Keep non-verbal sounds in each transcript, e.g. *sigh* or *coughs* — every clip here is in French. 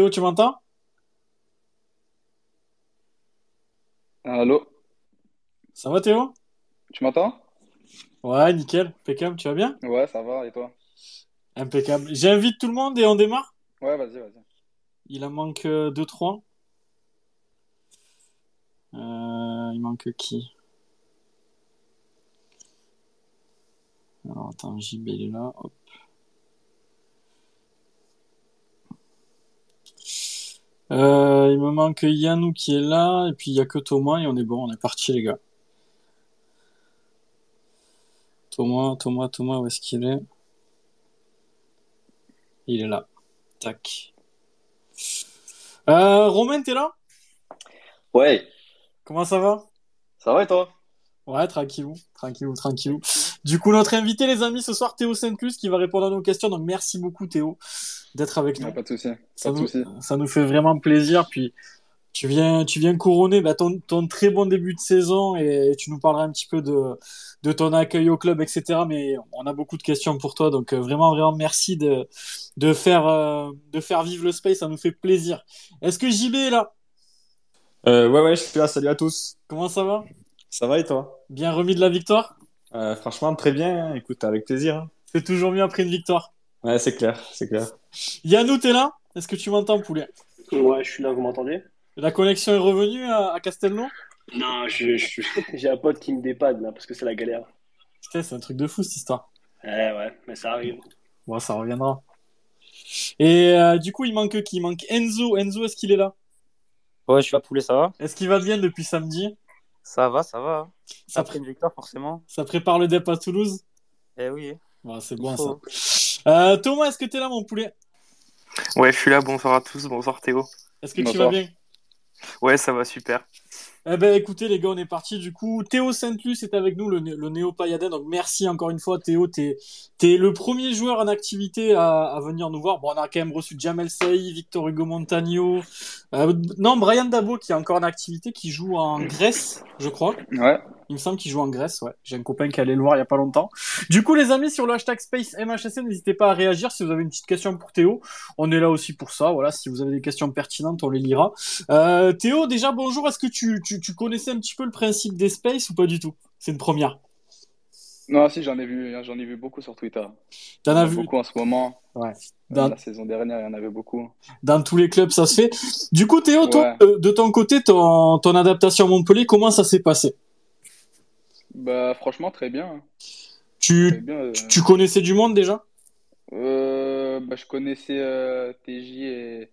Théo, tu m'entends? Allô, Ça va Théo? Tu m'entends? Ouais, nickel, impeccable, tu vas bien? Ouais, ça va, et toi? Impeccable. J'invite tout le monde et on démarre? Ouais, vas-y, vas-y. Il en manque euh, deux, trois. Euh, il manque qui? Alors attends, JB il est là. Hop. Euh, il me manque Yannou qui est là, et puis il y a que Thomas, et on est bon, on est parti les gars. Thomas, Thomas, Thomas, où est-ce qu'il est? Il est là. Tac. Euh, Romain, t'es là? Ouais, Comment ça va? ça va et toi? Ouais, tranquillou, tranquillou, tranquillou. Du coup, notre invité, les amis, ce soir, Théo Saint-Plus, qui va répondre à nos questions. Donc, merci beaucoup, Théo, d'être avec nous. Ouais, pas de souci, Ça pas de nous, souci. ça nous fait vraiment plaisir. Puis, tu viens, tu viens couronner bah, ton, ton très bon début de saison et tu nous parleras un petit peu de, de ton accueil au club, etc. Mais on a beaucoup de questions pour toi. Donc, euh, vraiment, vraiment, merci de, de faire, euh, de faire vivre le space. Ça nous fait plaisir. Est-ce que JB est là? Euh, ouais, ouais, je suis là. Salut à tous. Comment ça va? Ça va et toi? Bien remis de la victoire? Euh, franchement, très bien. hein. Écoute, avec plaisir. hein. C'est toujours mieux après une victoire. Ouais, c'est clair, c'est clair. Yannou, t'es là? Est-ce que tu m'entends, poulet? Ouais, je suis là, vous m'entendez? La connexion est revenue à, à Castelnau? Non, je, je- *laughs* j'ai un pote qui me dépanne là parce que c'est la galère. Putain, c'est un truc de fou cette histoire. Eh ouais, mais ça arrive. Bon, ça reviendra. Et euh, du coup, il manque qui? Il manque Enzo. Enzo, est-ce qu'il est là? Ouais, je suis là, poulet, ça va? Est-ce qu'il va bien depuis samedi? Ça va, ça va. hein. Ça, Après une victoire, forcément. ça prépare le dep à Toulouse? Eh oui. Bon, c'est bon ça. Euh, Thomas, est-ce que t'es là, mon poulet? Ouais, je suis là, bonsoir à tous, bonsoir Théo. Est-ce que tu vas bien? Ouais, ça va super. Eh ben, écoutez, les gars, on est parti. Du coup, Théo Saint-Luc est avec nous, le, le néo Payadin. Donc, merci encore une fois, Théo. T'es, t'es le premier joueur en activité à, à venir nous voir. Bon, on a quand même reçu Jamel Saï, Victor Hugo Montagno. Euh, non, Brian Dabo, qui est encore en activité, qui joue en Grèce, je crois. Ouais, Il me semble qu'il joue en Grèce, ouais. J'ai un copain qui allait le voir il y a pas longtemps. Du coup, les amis, sur le hashtag Space MHSN, n'hésitez pas à réagir si vous avez une petite question pour Théo. On est là aussi pour ça. Voilà, si vous avez des questions pertinentes, on les lira. Euh, Théo, déjà, bonjour. Est-ce que tu, tu, tu connaissais un petit peu le principe des Space ou pas du tout? C'est une première. non, si, j'en ai vu, j'en ai vu beaucoup sur Twitter. T'en as vu? beaucoup en ce moment. Ouais. Euh, dans, La saison dernière, il y en avait beaucoup. dans tous les clubs, ça se fait. Du coup, Théo, Ouais. euh, de ton côté, ton, ton adaptation à Montpellier, comment ça s'est passé? Bah, franchement, très bien. hein. Tu, Très bien. euh, tu, tu connaissais du monde déjà? euh, bah, je connaissais euh, TJ et,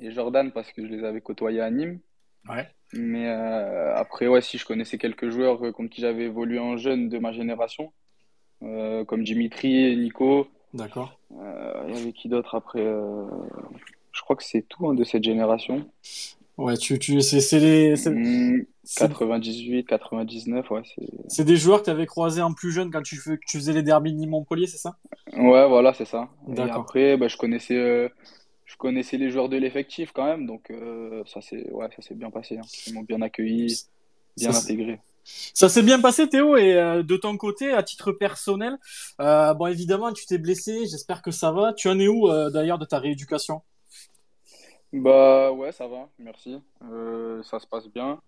et Jordan parce que je les avais côtoyés à Nîmes. Ouais. Mais euh, après, ouais, si je connaissais quelques joueurs contre qui j'avais évolué en jeune de ma génération, comme Dimitri, Nico. D'accord. Il y avait qui d'autre après Je crois que c'est tout hein, de cette génération. Ouais, tu, tu, c'est, c'est les, c'est- 98, 99, ouais, c'est... Des joueurs que tu avais croisés en plus jeune quand tu, fais, tu faisais les derbys de Nîmes-Montpellier, c'est ça? Ouais, voilà, c'est ça. Et après, bah, je connaissais, euh, je connaissais les joueurs de l'effectif quand même, donc euh, ça s'est ouais, ça bien passé. hein. Ils m'ont bien accueilli, bien Ça, intégré. ça s'est bien passé, Théo, et euh, de ton côté, à titre personnel, bon, évidemment, tu t'es blessé, j'espère que ça va. Tu en es où, d'ailleurs, de ta rééducation? Bah ouais, ça va, merci. Ça se passe bien.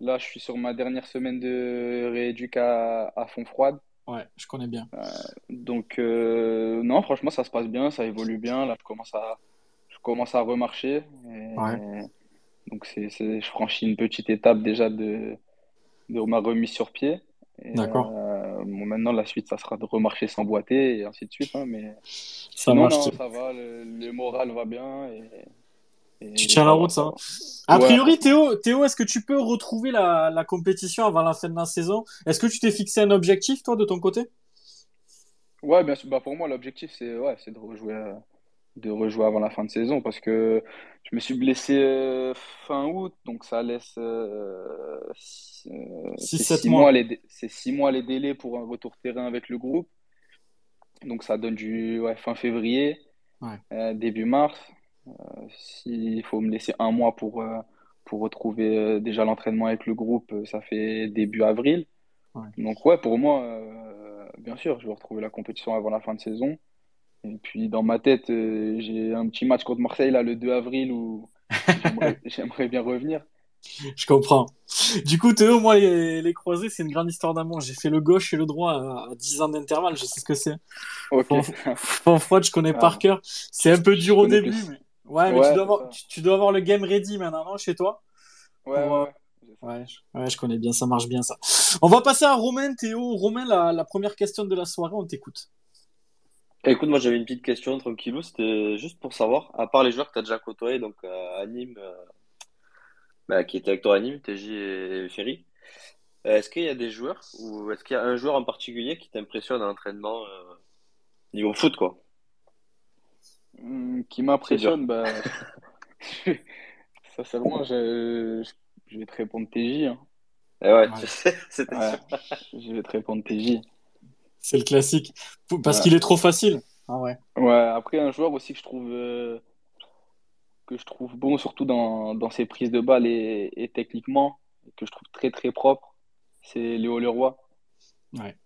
Là, je suis sur ma dernière semaine de rééduc à, à fond froide. Ouais, je connais bien. Donc euh, non, franchement, ça se passe bien, ça évolue bien. Là, je commence à, je commence à remarcher. Et Ouais. donc c'est, je franchis une petite étape déjà de, de ma remise sur pied. D'accord. euh, bon, maintenant, la suite, ça sera de remarcher sans boiter et ainsi de suite. hein, mais Ça sinon, marche. non, ça va, le, le moral va bien et, Tu tiens la route, ça va. A Ouais, priori. Théo, Théo, est-ce que tu peux retrouver la, la compétition avant la fin de la saison? Est-ce que tu t'es fixé un objectif, toi, de ton côté? Ouais, bien sûr. Bah, pour moi, l'objectif, c'est ouais, de rejouer, euh, de rejouer avant la fin de saison parce que je me suis blessé euh, fin août, donc ça laisse euh, six- euh, c'est 6-7 six mois. c'est six mois les délais pour un retour terrain avec le groupe. Donc ça donne du ouais, fin février, Ouais. début mars. Euh, s'il faut me laisser un mois pour, euh, pour retrouver euh, déjà l'entraînement avec le groupe, ça fait début avril. Ouais. Donc ouais, pour moi, euh, bien sûr, je vais retrouver la compétition avant la fin de saison. Et puis dans ma tête, euh, j'ai un petit match contre Marseille là, le 2 avril où *laughs* j'aimerais bien revenir. Je comprends. Du coup, Théo, moi, les, les croisés, c'est une grande histoire d'amour. J'ai fait le gauche et le droit à, à 10 ans d'intervalle, je sais ce que c'est. Ok. En froid, je connais Ah. par cœur. C'est un peu dur au début, plus. mais ouais, mais Ouais, tu dois avoir, tu, tu dois avoir le game ready maintenant, non, chez toi? Ouais, Pour, ouais, euh, ouais. Ouais, je, connais bien, ça marche bien ça. On va passer à Romain, Théo. Romain, la, la première question de la soirée, on t'écoute. Écoute, moi j'avais une petite question tranquillou, c'était juste pour savoir, à part les joueurs que tu as déjà côtoyés, donc euh, à Nîmes, euh, bah, qui étaient avec toi à Nîmes, TJ et Ferry, euh, est-ce qu'il y a des joueurs ou est-ce qu'il y a un joueur en particulier qui t'impressionne à l'entraînement euh, niveau foot, quoi? Hum, qui m'impressionne, bah, *laughs* sincèrement, je, je, je vais te répondre TJ. hein. Eh ouais, Ouais. *laughs* c'était Ouais, je vais te répondre TJ. C'est le classique. Parce Ouais. qu'il est trop facile. Ah ouais. Ouais, après, un joueur aussi que je trouve, euh, que je trouve bon, surtout dans, dans ses prises de balles et, et techniquement, que je trouve très très propre, c'est Léo Leroy. Ouais.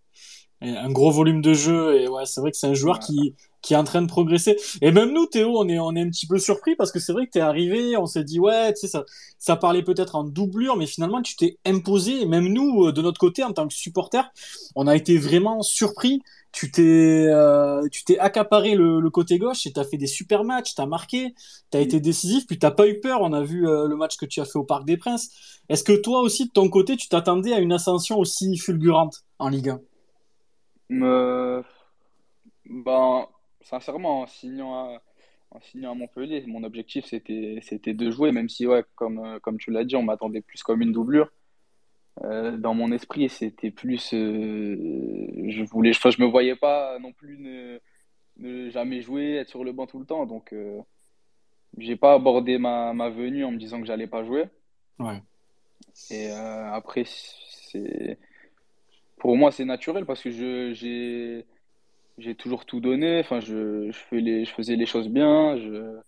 Et un gros volume de jeu et ouais, c'est vrai que c'est un joueur Ouais. qui qui est en train de progresser. Et même nous, Théo, on est on est un petit peu surpris parce que c'est vrai que t'es arrivé, on s'est dit ouais, tu sais ça ça parlait peut-être en doublure, mais finalement tu t'es imposé. Et même nous, euh, de notre côté, en tant que supporter, on a été vraiment surpris. Tu t'es euh, tu t'es accaparé le, côté gauche et t'as fait des super matchs, t'as marqué, t'as été décisif, puis t'as pas eu peur. On a vu euh, le match que tu as fait au Parc des Princes. Est-ce que toi aussi de ton côté, tu t'attendais à une ascension aussi fulgurante en Ligue 1? Euh, ben, sincèrement, en signant à, en signant à Montpellier, mon objectif c'était c'était de jouer, même si ouais, comme euh, comme tu l'as dit, on m'attendait plus comme une doublure. Euh, dans mon esprit, c'était plus, euh, je voulais, je me voyais pas non plus ne, ne jamais jouer, être sur le banc tout le temps. Donc, euh, j'ai pas abordé ma, ma venue en me disant que j'allais pas jouer. Ouais. Et après, c'est, pour moi, c'est naturel parce que je, j'ai, j'ai toujours tout donné. Enfin, je, je fais les, je faisais les choses bien. Je,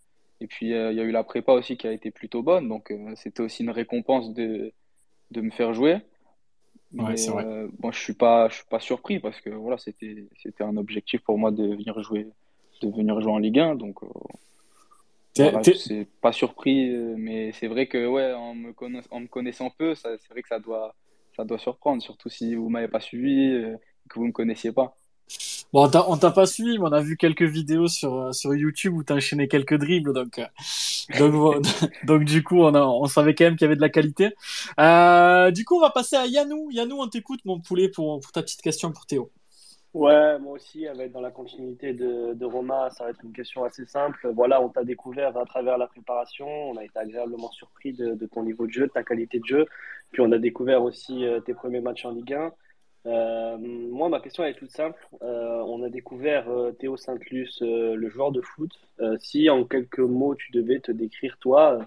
et puis, euh, il y a eu la prépa aussi qui a été plutôt bonne. Donc, euh, c'était aussi une récompense de, de me faire jouer. Ouais, Mais vrai. euh, moi, je suis pas, je suis pas surpris parce que voilà, c'était, c'était un objectif pour moi de venir jouer, de venir jouer en Ligue 1. Donc, voilà, t'es- c'est pas surpris, mais c'est vrai que ouais, en me connaissant, en me connaissant peu, ça, c'est vrai que ça doit, ça doit surprendre, surtout si vous m'avez pas suivi, que vous me connaissiez pas. Bon, on t'a on t'a pas suivi, mais on a vu quelques vidéos sur, euh, sur YouTube où t'as enchaîné quelques dribbles, donc, euh, donc, *laughs* *laughs* donc du coup, on a, on savait quand même qu'il y avait de la qualité. Euh, du coup, on va passer à Yanou. Yanou, on t'écoute, mon poulet, pour, pour ta petite question pour Théo. Ouais, moi aussi, avec dans la continuité de, de Romain, ça va être une question assez simple. Voilà, on t'a découvert à travers la préparation, on a été agréablement surpris de, de ton niveau de jeu, de ta qualité de jeu, puis on a découvert aussi euh, tes premiers matchs en Ligue 1. Euh, moi, ma question elle est toute simple. Euh, on a découvert euh, Théo Saint-Luce, euh, le joueur de foot. Euh, si en quelques mots tu devais te décrire toi,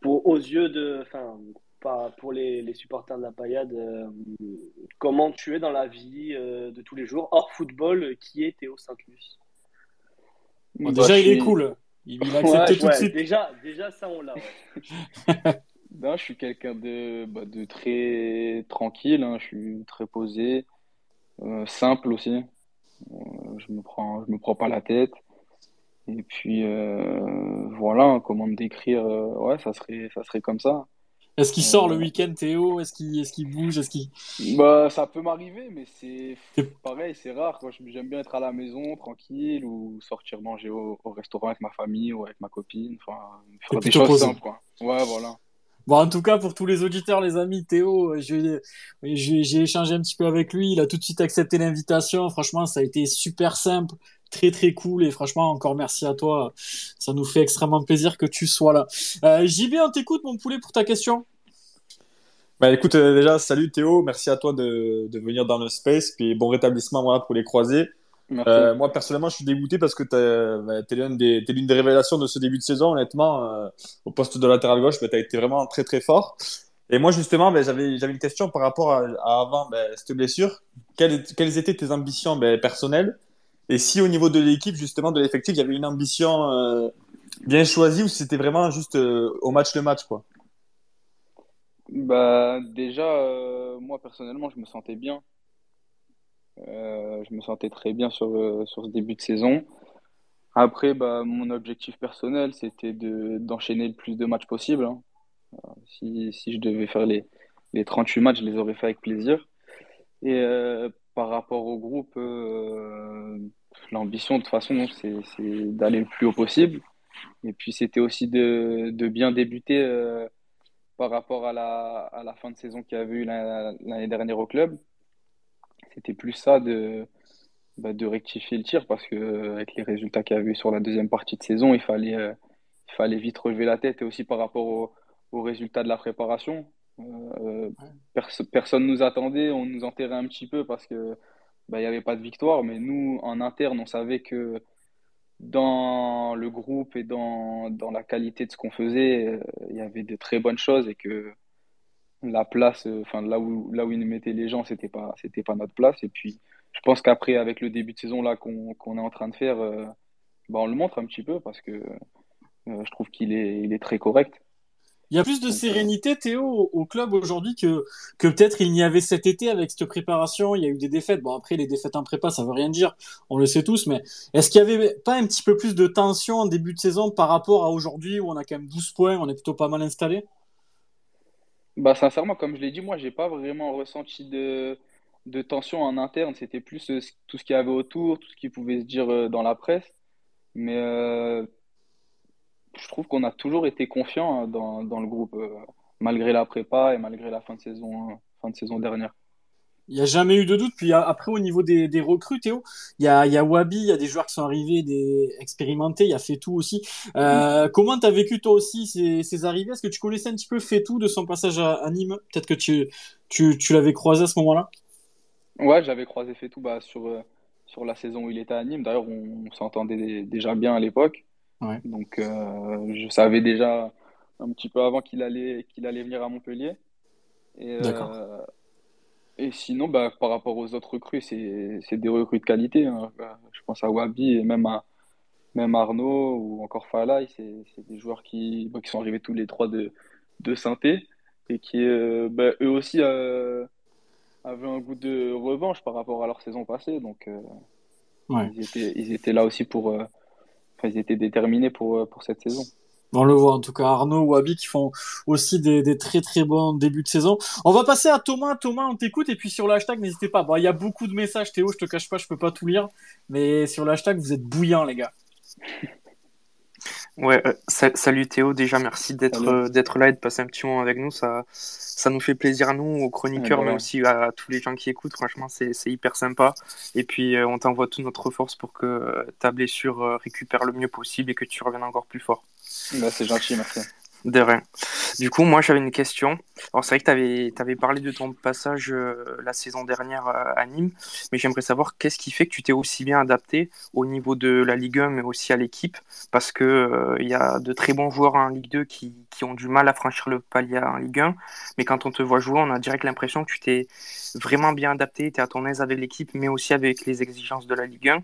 pour aux yeux de, enfin, pas pour les, les supporters de la Paillade, euh, comment tu es dans la vie euh, de tous les jours, hors football, qui est Théo Saint-Luce? Bon, Bah, déjà, il est cool. Il, il a Ouais, accepté tout de suite. déjà, déjà ça on l'a. ouais. *laughs* Non, je suis quelqu'un de, bah, de très tranquille, hein, je suis très posé, euh, simple aussi. Euh, je me prends, je me prends pas la tête. Et puis euh, voilà, hein, comment me décrire, ouais, ça serait, ça serait comme ça. Est-ce qu'il sort le week-end, Théo? Est-ce qu'il est-ce qu'il bouge? Est-ce qu'il... Bah, ça peut m'arriver, mais c'est pareil, c'est rare. J'aime bien être à la maison, tranquille, ou sortir manger au, au restaurant avec ma famille ou avec ma copine. Enfin, faire des choses posé. simples, quoi. Ouais, voilà. Bon, en tout cas, pour tous les auditeurs, les amis, Théo, euh, j'ai j'ai échangé un petit peu avec lui. Il a tout de suite accepté l'invitation. Franchement, ça a été super simple, très très cool. Et franchement, encore merci à toi. Ça nous fait extrêmement plaisir que tu sois là. Euh, JB, on t'écoute, mon poulet, pour ta question. Bah écoute, euh, déjà, salut Théo, merci à toi de, de venir dans le space, puis bon rétablissement voilà, pour les croisés. Euh, moi, personnellement, je suis dégoûté parce que t'as- bah, t'es l'une des, révélations de ce début de saison, honnêtement. euh, au poste de latéral gauche, bah, t'as été vraiment très très fort. Et moi, justement, bah, j'avais, une question par rapport à, à avant bah, cette blessure. Quelles, quelles étaient tes ambitions personnelles? Et si au niveau de l'équipe, justement, de l'effectif, il y avait une ambition euh, bien choisie ou si c'était vraiment juste au match le match, quoi? Bah, déjà, moi personnellement, je me sentais bien. Euh, je me sentais très bien sur, euh, sur ce début de saison. Après, bah, mon objectif personnel, c'était de, d'enchaîner le plus de matchs possible. hein. Si, si je devais faire les, les 38 matchs, je les aurais fait avec plaisir. Et euh, par rapport au groupe, euh, l'ambition, de toute façon, c'est, d'aller le plus haut possible. Et puis, c'était aussi de, de bien débuter euh, par rapport à la, à la fin de saison qu'il y avait eu la- l'année dernière au club. C'était plus ça de, bah, de rectifier le tir parce que euh, avec les résultats qu'il y avait sur la deuxième partie de saison, il fallait, euh, il fallait vite relever la tête et aussi par rapport au- aux résultats de la préparation. Euh, perso- personne nous attendait, on nous enterrait un petit peu parce que bah, il n'y avait pas de victoire, mais nous, en interne, on savait que dans le groupe et dans, dans la qualité de ce qu'on faisait, euh, il y avait de très bonnes choses et que la place, euh, enfin là où, là où ils mettaient les gens, c'était pas, c'était pas notre place. Et puis, je pense qu'après, avec le début de saison là qu'on est en train de faire, euh, bah, on le montre un petit peu parce que euh, je trouve qu'il est, il est très correct. Il y a plus de sérénité, Théo, au au club aujourd'hui que, que peut-être il n'y avait cet été avec cette préparation. Il y a eu des défaites. Bon, après, les défaites en prépa, ça veut rien dire. On le sait tous. Mais est-ce qu'il y avait pas un petit peu plus de tension en début de saison par rapport à aujourd'hui où on a quand même 12 points, on est plutôt pas mal installé? Bah, sincèrement, comme je l'ai dit, moi, j'ai pas vraiment ressenti de, de tension en interne. C'était plus euh, tout ce qu'il y avait autour, tout ce qui pouvait se dire euh, dans la presse. Mais euh, je trouve qu'on a toujours été confiant hein, dans, dans le groupe, malgré la prépa et malgré la fin de saison, fin de saison dernière. Il n'y a jamais eu de doute. Puis après, au niveau des, des recrues, Théo, il y a, il y a Wabi, il y a des joueurs qui sont arrivés, des expérimentés, il y a Fetou aussi. Euh, comment t'as vécu toi aussi ces, ces arrivées? Est-ce que tu connaissais un petit peu Fetou de son passage à, à Nîmes? Peut-être que tu, tu, tu l'avais croisé à ce moment-là? Ouais, j'avais croisé Fetou bah, sur, euh, sur la saison où il était à Nîmes. D'ailleurs, on, on s'entendait déjà bien à l'époque. Ouais. Donc, euh, je savais déjà un petit peu avant qu'il allait, qu'il allait venir à Montpellier. Et, D'accord. Et sinon, bah, par rapport aux autres recrues, c'est, c'est des recrues de qualité. hein. Bah, Je pense à Wabi et même à, même Arnaud ou encore Falai. C'est, c'est des joueurs qui, bah, qui sont arrivés tous les trois de, de Saint-Étienne et qui, euh, bah, eux aussi, euh, avaient un goût de revanche par rapport à leur saison passée. Donc, euh, Ouais. ils étaient, ils étaient là aussi pour. enfin, ils étaient déterminés pour, pour cette saison. On le voit en tout cas, Arnaud ou Wabi qui font aussi des, des très très bons débuts de saison. On va passer à Thomas. Thomas, on t'écoute et puis sur le hashtag, n'hésitez pas. Bon, il y a beaucoup de messages, Théo, je te cache pas, je peux pas tout lire, mais sur le hashtag, vous êtes bouillants, les gars. Ouais, euh, sa- salut Théo, déjà merci d'être euh, d'être là et de passer un petit moment avec nous. Ça, ça nous fait plaisir à nous, aux chroniqueurs, Ouais, mais aussi à, tous les gens qui écoutent. Franchement, c'est c'est hyper sympa. Et puis, euh, on t'envoie toute notre force pour que ta blessure euh, récupère le mieux possible et que tu reviennes encore plus fort. Bah, c'est gentil, merci. De rien. Du coup, moi, j'avais une question. Alors, c'est vrai que tu avais, parlé de ton passage euh, la saison dernière euh, à Nîmes, mais j'aimerais savoir qu'est-ce qui fait que tu t'es aussi bien adapté au niveau de la Ligue 1, mais aussi à l'équipe, parce que euh, y a de très bons joueurs en Ligue 2 qui, qui ont du mal à franchir le palier en Ligue 1, mais quand on te voit jouer, on a direct l'impression que tu t'es vraiment bien adapté, tu es à ton aise avec l'équipe, mais aussi avec les exigences de la Ligue 1.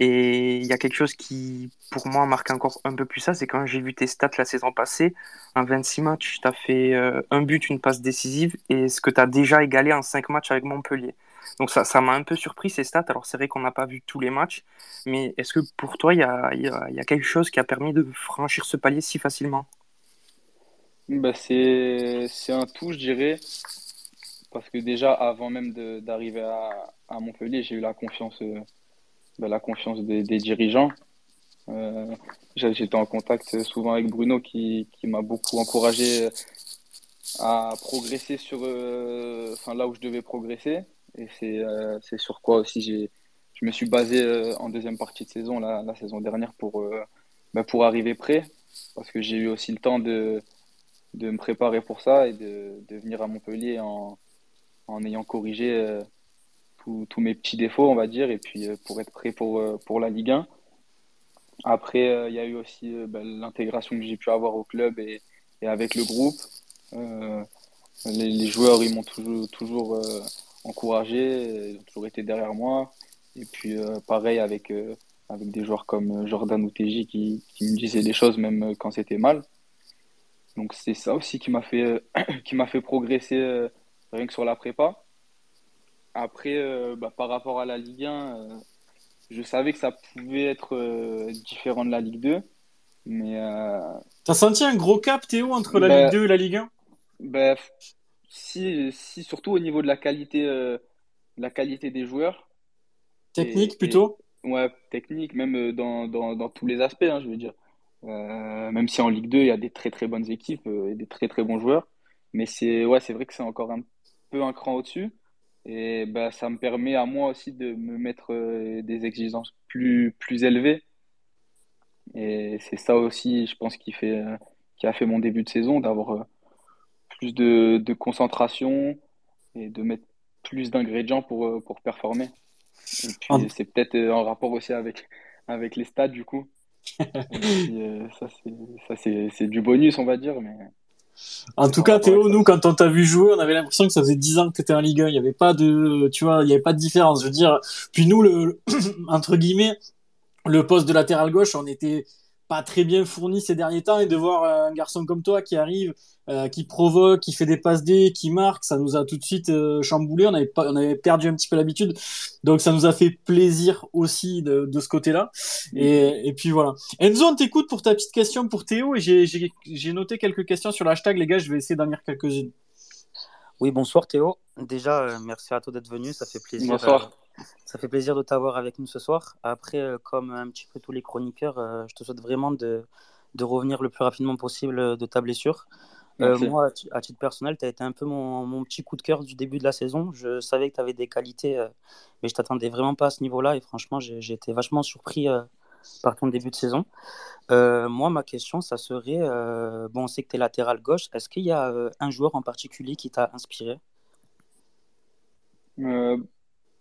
Et il y a quelque chose qui, pour moi, marque encore un peu plus ça, c'est quand j'ai vu tes stats la saison passée, en 26 matchs, tu as fait euh, un but, une passe décisive, et ce que tu as déjà égalé en 5 matchs avec Montpellier? Donc ça, ça m'a un peu surpris ces stats. Alors c'est vrai qu'on n'a pas vu tous les matchs, mais est-ce que pour toi, il y a, quelque chose qui a permis de franchir ce palier si facilement? Bah, c'est, un tout, je dirais, parce que déjà, avant même d'arriver à, Montpellier, j'ai eu la confiance, euh, bah, la confiance des dirigeants. Euh, j'étais en contact souvent avec Bruno qui, qui m'a beaucoup encouragé à progresser sur, euh, enfin, là où je devais progresser. Et c'est euh, sur quoi aussi je me suis basé euh, en deuxième partie de saison, la, saison dernière, pour, euh, bah, pour arriver prêt. Parce que j'ai eu aussi le temps de, de me préparer pour ça et de, de venir à Montpellier en, en ayant corrigé euh, tous mes petits défauts, on va dire, et puis euh, pour être prêt pour, euh, pour la Ligue 1. Après, euh, il y a eu aussi euh, ben, l'intégration que j'ai pu avoir au club et, et avec le groupe. Euh, les, joueurs, ils m'ont toujours, encouragé, ils ont toujours été derrière moi. Et puis, pareil avec, avec des joueurs comme Jordan ou TJ qui, qui me disaient des choses même quand c'était mal. Donc, c'est ça aussi qui m'a fait, *clears throat* qui m'a fait progresser rien que sur la prépa. Après, bah, par rapport à la Ligue 1, euh, je savais que ça pouvait être euh, différent de la Ligue 2. Mais euh, T'as senti un gros cap, Théo, entre la Bah, Ligue 2 et la Ligue 1 ben, si, si, surtout au niveau de la qualité, euh, la qualité des joueurs, Technique et- plutôt? Ouais, technique, même euh, dans, dans, dans tous les aspects, hein, je veux dire. Même si en Ligue 2, il y a des très très bonnes équipes et des très très bons joueurs. Mais c'est ouais, c'est vrai que c'est encore un peu un cran au-dessus. Et ben, ça me permet à moi aussi de me mettre euh, des exigences plus, plus élevées. Et c'est ça aussi, je pense, qui fait, euh, qui a fait mon début de saison, d'avoir euh, plus de, de concentration et de mettre plus d'ingrédients pour, pour performer. Et En- puis c'est peut-être en rapport aussi avec, avec les stats du coup. *laughs* Puis, ça c'est ça c'est c'est du bonus on va dire mais En tout cas, Théo, nous, quand on t'a vu jouer, on avait l'impression que ça faisait 10 ans que t'étais en Ligue 1. Il n'y avait pas de, tu vois, il n'y avait pas de différence. Je veux dire, puis nous, le, *clears throat* entre guillemets, le poste de latéral gauche, on était pas très bien fourni ces derniers temps et de voir un garçon comme toi qui arrive, euh, qui provoque, qui fait des passes D, qui marque, ça nous a tout de suite euh, chamboulé. On avait pas, on avait perdu un petit peu l'habitude, donc ça nous a fait plaisir aussi de, de ce côté-là. Et, et puis voilà. Enzo, on t'écoute pour ta petite question pour Théo et j'ai- noté quelques questions sur l'hashtag, les gars. Je vais essayer d'en lire quelques-unes. Oui, bonsoir Théo. Déjà, euh, merci à toi d'être venu. Ça fait plaisir. Bonsoir. euh, ça fait plaisir de t'avoir avec nous ce soir. Après, euh, comme un petit peu tous les chroniqueurs, euh, je te souhaite vraiment de, de revenir le plus rapidement possible de ta blessure. Euh, moi, à ti- à titre personnel, tu as été un peu mon, mon petit coup de cœur du début de la saison. Je savais que tu avais des qualités, euh, mais je t'attendais vraiment pas à ce niveau-là. Et franchement, j'ai j'ai été vachement surpris euh, par ton début de saison. Euh, moi, ma question, ça serait, euh, bon, on sait que tu es latéral gauche. Est-ce qu'il y a euh, un joueur en particulier qui t'a inspiré? Euh,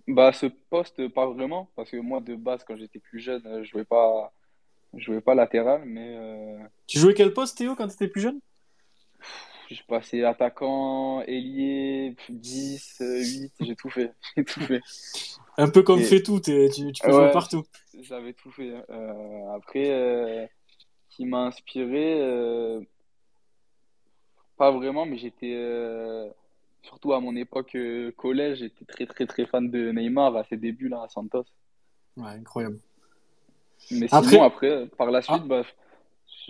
bah ce poste pas vraiment parce que moi de base quand j'étais plus jeune je jouais pas je jouais pas latéral mais euh, Tu jouais quel poste, Théo, quand tu étais plus jeune? J'ai passé attaquant, ailier, 10, euh, 8, j'ai tout fait *laughs* j'ai tout fait Un peu comme Et- fait tout, tu, tu peux Ouais. jouer partout. J'avais tout fait. Euh, après, euh, qui m'a inspiré, euh, pas vraiment, mais j'étais euh, surtout à mon époque collège, j'étais très très très fan de Neymar à ses débuts là à Santos. Ouais, incroyable. Mais Après- sinon, après, par la suite, Ah. bah,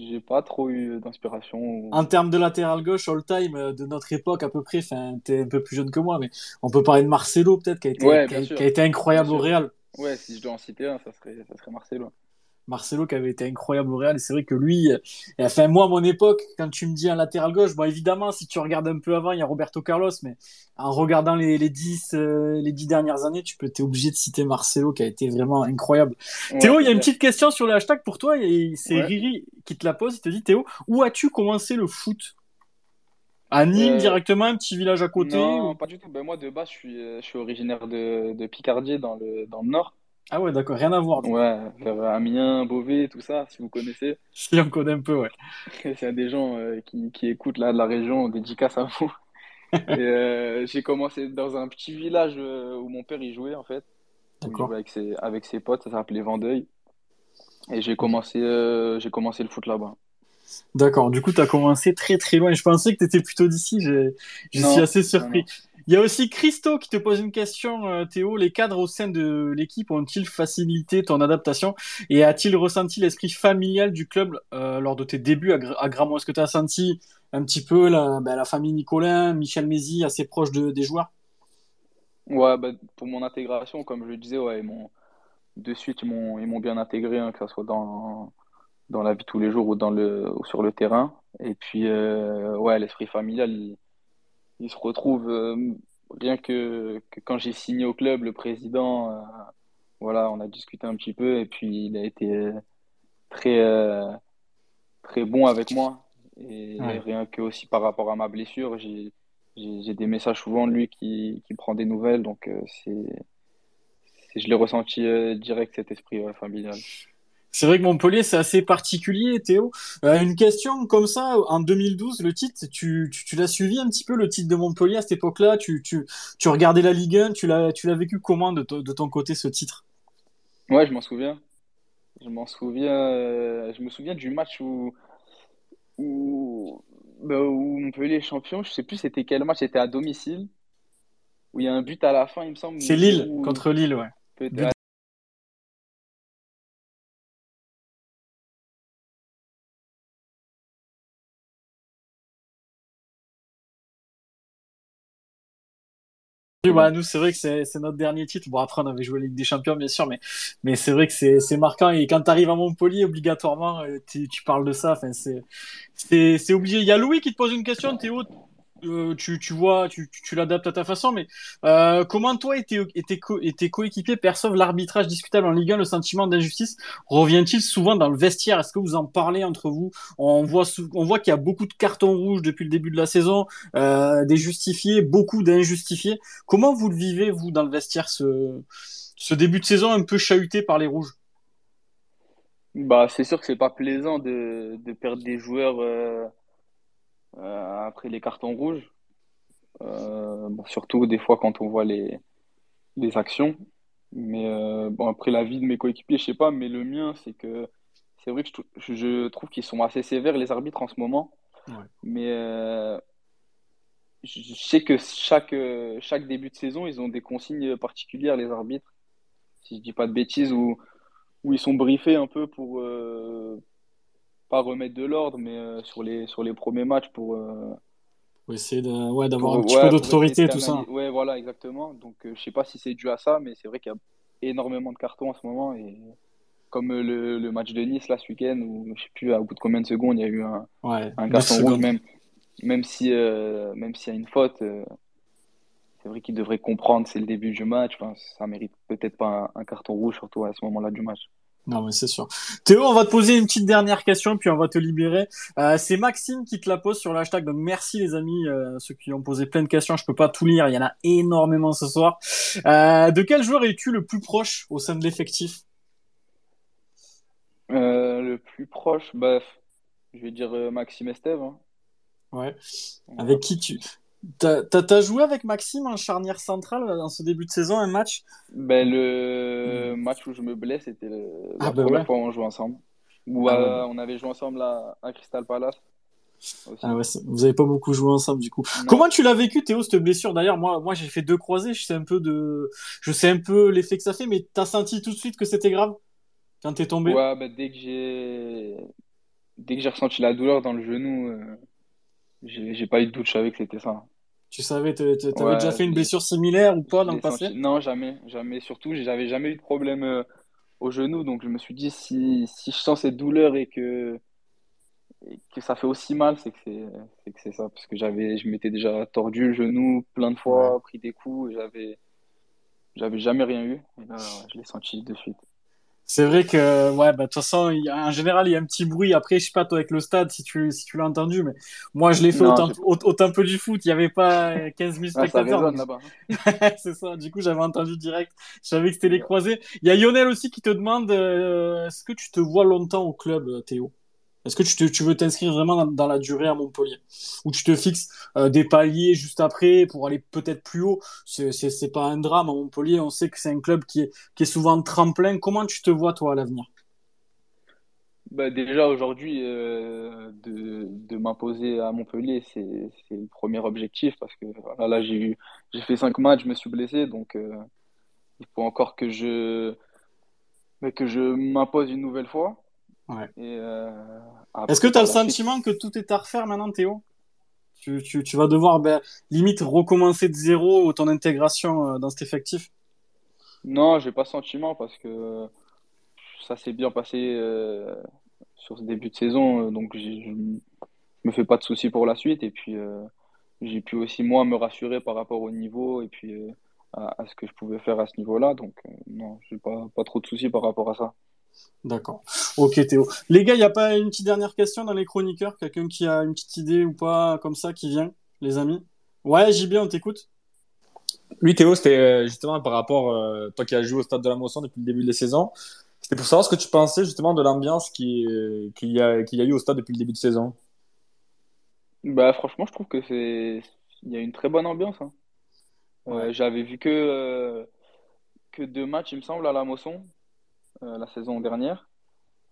j'ai pas trop eu d'inspiration. ou- En termes de latéral gauche, all-time, euh, de notre époque à peu près, enfin, t'es un peu plus jeune que moi, mais on peut parler de Marcelo peut-être, qui a été, Ouais, qui a, qui été incroyable au. Real. Ouais, si je dois en citer un, ça serait, ça serait Marcelo. Marcelo qui avait été incroyable au Real. Et c'est vrai que lui, euh, enfin, moi, à mon époque, quand tu me dis un latéral gauche, bon, évidemment, si tu regardes un peu avant, il y a Roberto Carlos, mais en regardant les, les 10, euh, les 10 dernières années, tu peux, t'es obligé de citer Marcelo qui a été vraiment incroyable. Ouais, Théo, il y a une petite question sur le hashtag pour toi, et c'est Ouais. Riri qui te la pose. Il te dit, Théo, où as-tu commencé le foot? À Nîmes Euh, directement, un petit village à côté? Non, ou- pas du tout. Ben, moi, de base, je suis, euh, je suis originaire de, de Picardie, dans le, dans le nord. Ah ouais, d'accord, rien à voir. Ouais, vers Amiens, Beauvais, tout ça, si vous connaissez. *laughs* Si on connaît un peu, ouais. *laughs* S'il y a des gens euh, qui, qui écoutent là de la région, dédicace à vous. *laughs* Euh, j'ai commencé dans un petit village euh, où mon père y jouait en fait. Il D'accord. jouait avec ses, avec ses potes, ça s'appelait Vendeuil. Et j'ai commencé, euh, j'ai commencé le foot là-bas. D'accord, du coup, tu as commencé très très loin. Je pensais que tu étais plutôt d'ici. Je, je Non, suis assez surpris. Il y a aussi Christo qui te pose une question, euh, Théo. Les cadres au sein de l'équipe ont-ils facilité ton adaptation et a-t-il ressenti l'esprit familial du club euh, lors de tes débuts? À, Gramont Est-ce que tu as senti un petit peu la, ben, la famille Nicolin, Michel Mézi, assez proche de, des joueurs? Ouais, bah, pour mon intégration, comme je le disais, ouais, de suite, ils m'ont, bien intégré, hein, que ce soit dans, la vie tous les jours ou, sur le terrain. Et puis, euh, ouais, l'esprit familial, il, il se retrouve euh, rien que, que quand j'ai signé au club, le président, euh, voilà, on a discuté un petit peu et puis il a été très, euh, très bon avec moi. Et Ouais. rien que aussi par rapport à ma blessure, j'ai, des messages souvent de lui qui, qui prend des nouvelles, donc c'est, je l'ai ressenti direct cet esprit familial. C'est vrai que Montpellier, c'est assez particulier, Théo. Euh, une question comme ça, en 2012, le titre, tu, tu, tu l'as suivi un petit peu, le titre de Montpellier à cette époque-là? Tu, tu, tu regardais la Ligue 1, tu l'as, tu l'as vécu comment de, de ton côté, ce titre? Ouais, je m'en souviens. Je m'en souviens. euh, je me souviens du match où, où, bah, où Montpellier est champion. Je sais plus c'était quel match. C'était à domicile. Où il y a un but à la fin, il me semble. C'est Lille, où- contre Lille, ouais. But bah, nous, c'est vrai que c'est notre dernier titre. Bon, après, on avait joué la Ligue des Champions, bien sûr, mais, mais c'est vrai que c'est marquant. Et quand tu arrives à Montpellier, obligatoirement, euh, tu, tu parles de ça. Enfin, c'est obligé. Il y a Louis qui te pose une question, Théo. Euh, tu, tu, vois, tu, tu, l'adaptes à ta façon, mais euh, comment toi et tes, et tes, coéquipiers perçoivent l'arbitrage discutable en Ligue 1 Le sentiment d'injustice revient-il souvent dans le vestiaire? Est-ce que vous en parlez entre vous? On voit, on voit qu'il y a beaucoup de cartons rouges depuis le début de la saison, euh, des justifiés, beaucoup d'injustifiés. Comment vous le vivez, vous, dans le vestiaire, ce, ce début de saison un peu chahuté par les rouges? Bah, C'est sûr que c'est pas plaisant de, de perdre des joueurs euh, après les cartons rouges. Euh, bon, surtout des fois quand on voit les, les actions. Mais euh, bon, après la vie de mes coéquipiers, je sais pas, mais le mien, c'est que c'est vrai que je, je trouve qu'ils sont assez sévères, les arbitres, en ce moment. Mais je sais que chaque, chaque début de saison, ils ont des consignes particulières, les arbitres. Si je dis pas de bêtises, où, où ils sont briefés un peu pour, pas remettre de l'ordre, mais euh, sur, les, sur les premiers matchs pour. Euh, pour essayer de, ouais, d'avoir un petit peu d'autorité tout ça. Ouais, voilà, exactement. Donc, euh, je sais pas si c'est dû à ça, mais c'est vrai qu'il y a énormément de cartons en ce moment. Et comme le, le match de Nice là ce week-end, où je sais plus à bout de combien de secondes il y a eu un, un carton rouge, même, même si même s'il y a une faute, c'est vrai qu'il devrait comprendre c'est le début du match. Enfin, ça mérite peut-être pas un, un, carton rouge, surtout à ce moment-là du match. Non, mais c'est sûr. Théo, on va te poser une petite dernière question, puis on va te libérer. Euh, c'est Maxime qui te la pose sur l'hashtag. Donc merci les amis, euh, ceux qui ont posé plein de questions. Je peux pas tout lire, il y en a énormément ce soir. Euh, de quel joueur es-tu le plus proche au sein de l'effectif? Le plus proche, bah, je vais dire Maxime Estève. Hein. Ouais. Avec qui tu T'as joué avec Maxime en charnière centrale dans ce début de saison, un match? Ben, Le match où je me blesse, c'était la ah, ben première fois où on jouait ensemble. Ou ah, ben. on avait joué ensemble à, Crystal Palace. Ah ouais, vous avez pas beaucoup joué ensemble du coup. Comment tu l'as vécu Théo cette blessure? D'ailleurs moi moi j'ai fait deux croisés, je sais un peu de je sais un peu l'effet que ça fait mais t'as senti tout de suite que c'était grave quand t'es tombé? Ouais, ben, dès que j'ai dès que j'ai ressenti la douleur dans le genou euh, j'ai pas eu de doute, je savais que c'était ça. Tu savais, tu avais déjà fait une blessure similaire ou pas dans le passé Non, jamais, jamais. Surtout, j'avais jamais eu de problème euh, au genou, donc je me suis dit si, si je sens cette douleur et que que ça fait aussi mal, c'est que c'est ça, parce que j'avais, je m'étais déjà tordu le genou plein de fois, pris des coups, et j'avais j'avais jamais rien eu. Et là, je l'ai senti de suite. C'est vrai que, ouais, bah, de toute façon, y a, en général, il y a un petit bruit. Après, je sais pas, toi, avec le stade, si tu, si tu l'as entendu, mais moi, je l'ai fait autant au, au, peu du foot. Il y avait pas 15 000 *laughs* spectateurs. Ah, là-bas. *laughs* c'est ça. Du coup, j'avais entendu direct. Je savais que c'était les croisés. Il y a Lionel aussi qui te demande, euh, est-ce que tu te vois longtemps au club, Théo? Est-ce que tu, veux t'inscrire vraiment dans, la durée à Montpellier? Ou tu te fixes euh, des paliers juste après pour aller peut-être plus haut? C'est pas un drame à Montpellier. On sait que c'est un club qui est, souvent tremplin. Comment tu te vois, toi, à l'avenir? Bah déjà aujourd'hui euh, de, m'imposer à Montpellier c'est le premier objectif parce que là j'ai fait cinq matchs je me suis blessé donc euh, il faut encore que je que je m'impose une nouvelle fois euh, Est-ce que tu as le sentiment que tout est à refaire maintenant, Théo? Tu, tu, tu, vas devoir ben, limite recommencer de zéro ton intégration euh, dans cet effectif? Non, j'ai pas sentiment parce que ça s'est bien passé euh, sur ce début de saison, donc je me fais pas de soucis pour la suite. Et puis j'ai pu aussi moi me rassurer par rapport au niveau et puis à, à, ce que je pouvais faire à ce niveau-là. Donc non, j'ai pas, pas trop de soucis par rapport à ça. D'accord. Ok Théo. Les gars, il n'y a pas une petite dernière question dans les chroniqueurs? Quelqu'un qui a une petite idée ou pas comme ça qui vient, les amis? Ouais, JB, on t'écoute. Oui Théo, c'était euh, justement par rapport, euh, toi qui as joué au stade de la Moisson depuis le début de la saison, c'était pour savoir ce que tu pensais justement de l'ambiance qu'il qui y, a, y a eu au stade depuis le début de saison. Bah franchement, je trouve que c'est il y a une très bonne ambiance. Hein. Euh, j'avais vu que, que deux matchs, il me semble, à la Mosson. Euh, la saison dernière.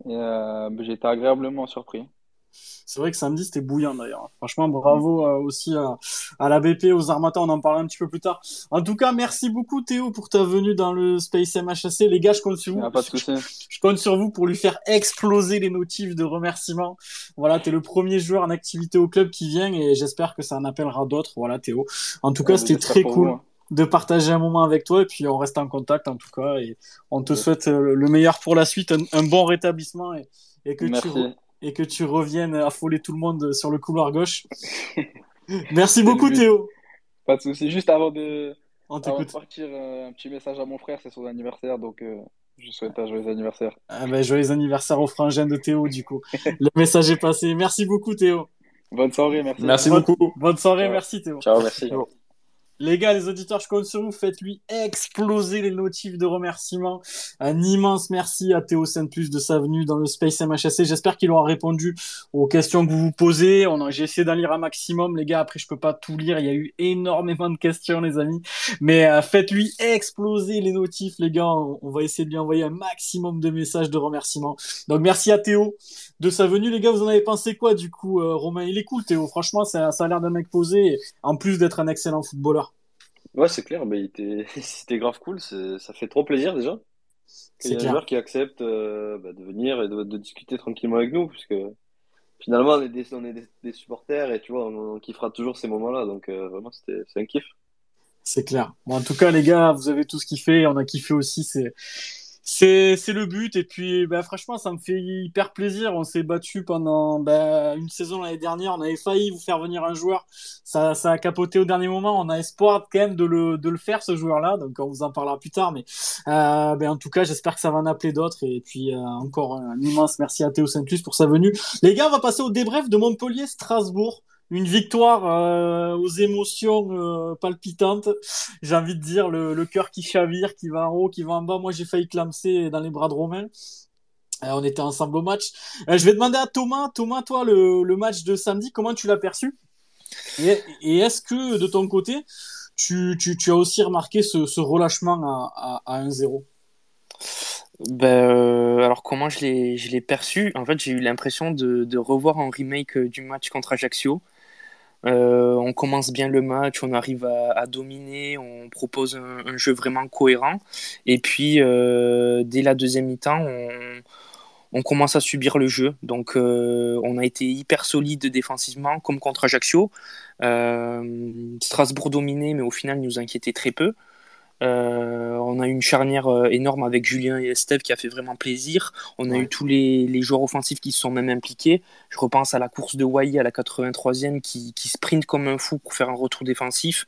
Et euh, j'ai été agréablement surpris. C'est vrai que samedi c'était bouillant d'ailleurs. Franchement, bravo euh, aussi à, à, la BP, aux Armata, on en parlera un petit peu plus tard. En tout cas, merci beaucoup Théo pour ta venue dans le Space MHC. Les gars, je compte sur vous. Pas de je, *laughs* je, compte sur vous pour lui faire exploser les notifs de remerciements. Voilà, tu es le premier joueur en activité au club qui vient et j'espère que ça en appellera d'autres. Voilà Théo. En tout cas, c'était très cool. Hein. De partager un moment avec toi et puis on reste en contact en tout cas et on te souhaite euh, le meilleur pour la suite, un, bon rétablissement et, et que tu et que tu reviennes affoler tout le monde sur le couloir gauche. *laughs* Merci beaucoup Théo. Pas de souci. Juste avant de, on avant de partir, euh, un petit message à mon frère, c'est son anniversaire, donc euh, je souhaite un joyeux anniversaire. Ah ben, joyeux anniversaire au frangin de Théo du coup. *laughs* le message est passé. Merci beaucoup Théo. Bonne soirée, merci. Merci beaucoup. Bonne soirée, merci Théo. Ciao, merci. Les gars, les auditeurs, je compte sur vous. Faites-lui exploser les notifs de remerciements. Un immense merci à Théo Saint-Plus de sa venue dans le Space MHSC. J'espère qu'il aura répondu aux questions que vous vous posez. On j'ai essayé d'en lire un maximum, les gars. Après, je peux pas tout lire. Il y a eu énormément de questions, les amis. Mais euh, faites-lui exploser les notifs, les gars. On, va essayer de lui envoyer un maximum de messages de remerciements. Donc, merci à Théo de sa venue, les gars. Vous en avez pensé quoi, du coup, euh, Romain? Il est cool, Théo. Franchement, ça a l'air d'un mec posé. En plus d'être un excellent footballeur. Ouais, c'est clair, mais c'était *laughs* grave cool, ça fait trop plaisir déjà. Il y a des joueurs qui acceptent euh, bah, de venir et de, discuter tranquillement avec nous, puisque finalement on est des, on est des, supporters et tu vois, on, kiffera toujours ces moments-là, donc euh, vraiment c'est un kiff. C'est clair. Bon, en tout cas, les gars, vous avez tous kiffé, on a kiffé aussi. C'est c'est le but et puis bah, franchement ça me fait hyper plaisir. On s'est battu pendant bah, une saison l'année dernière. On avait failli vous faire venir un joueur. Ça a capoté au dernier moment. On a espoir quand même de le de le faire ce joueur là donc on vous en parlera plus tard. Mais euh, ben, en tout cas j'espère que ça va en appeler d'autres. Et puis euh, encore un immense merci à Théo saint pour sa venue. Les gars on va passer au débrief de Montpellier Strasbourg une victoire euh, aux émotions euh, palpitantes. J'ai envie de dire le, cœur qui chavire, qui va en haut, qui va en bas. Moi, j'ai failli clamser dans les bras de Romain. Euh, on était ensemble au match. je vais demander à Thomas. Thomas, toi, le, match de samedi, comment tu l'as perçu? Et, est-ce que de ton côté, tu, as aussi remarqué ce, relâchement à, à, à 1-0 ben, alors comment je l'ai perçu? En fait, j'ai eu l'impression de revoir un remake du match contre Ajaccio. Euh, on commence bien le match, on arrive à, dominer, on propose un, jeu vraiment cohérent. Et puis, euh, dès la deuxième mi-temps, on, commence à subir le jeu. Donc, euh, on a été hyper solide défensivement, comme contre Ajaccio. Strasbourg dominé, mais au final, nous inquiétait très peu. Euh, on a eu une charnière euh, énorme avec Julien et Esteve qui a fait vraiment plaisir. On a eu tous les, joueurs offensifs qui se sont même impliqués. Je repense à la course de Wai à la 83e qui, qui sprint comme un fou pour faire un retour défensif.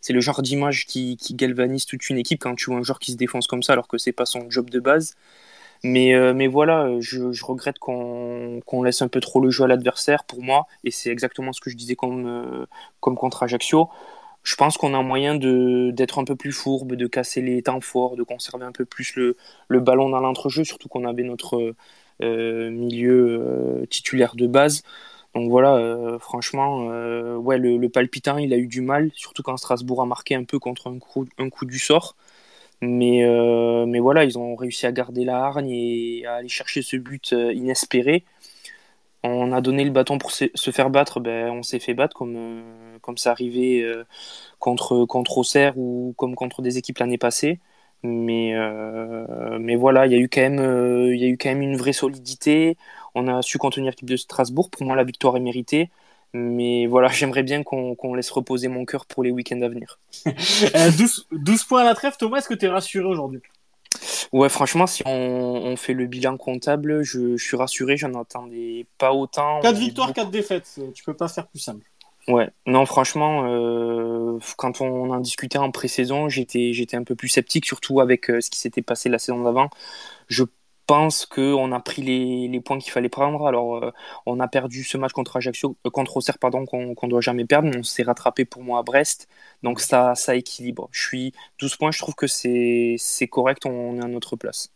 C'est le genre d'image qui, galvanise toute une équipe quand tu vois un joueur qui se défonce comme ça alors que c'est pas son job de base. Mais, euh, mais voilà, je, regrette qu'on laisse un peu trop le jeu à l'adversaire pour moi, et c'est exactement ce que je disais comme, comme contre Ajaccio je pense qu'on a moyen d'être un peu plus fourbe, de casser les temps forts, de conserver un peu plus le, ballon dans l'entrejeu, surtout qu'on avait notre euh, milieu euh, titulaire de base. Donc voilà, euh, franchement, le, palpitant, il a eu du mal, surtout quand Strasbourg a marqué un peu contre un coup, un coup du sort. Mais, mais voilà, ils ont réussi à garder la hargne et à aller chercher ce but inespéré on a donné le bâton pour se, faire battre, ben, on s'est fait battre comme, euh, comme ça arrivait euh, contre, Auxerre ou comme contre des équipes l'année passée. Mais, euh, voilà, il y, a eu quand même, une vraie solidité. On a su contenir l'équipe de Strasbourg. Pour moi, la victoire est méritée. Mais voilà, *laughs* j'aimerais bien qu'on laisse reposer mon cœur pour les week-ends à venir. *laughs* 12, 12 points à la trêve, Thomas, est-ce que tu es rassuré aujourd'hui? Ouais, franchement, si on, fait le bilan comptable, je, suis rassuré, j'en attendais pas autant. 4 victoires, 4 défaites, tu peux pas faire plus simple. Ouais, non, franchement, euh, quand on en discutait en pré-saison, j'étais, j'étais un peu plus sceptique, surtout avec euh, ce qui s'était passé la saison d'avant. Je qu'on a pris les, points qu'il fallait prendre. Alors, euh, on a perdu ce match contre Ajaccio, euh, contre Auxerre, pardon, qu'on doit jamais perdre. on s'est rattrapé pour moi à Brest. Donc, ça, ça équilibre. Je suis 12 points, je trouve que c'est correct. On est à notre place.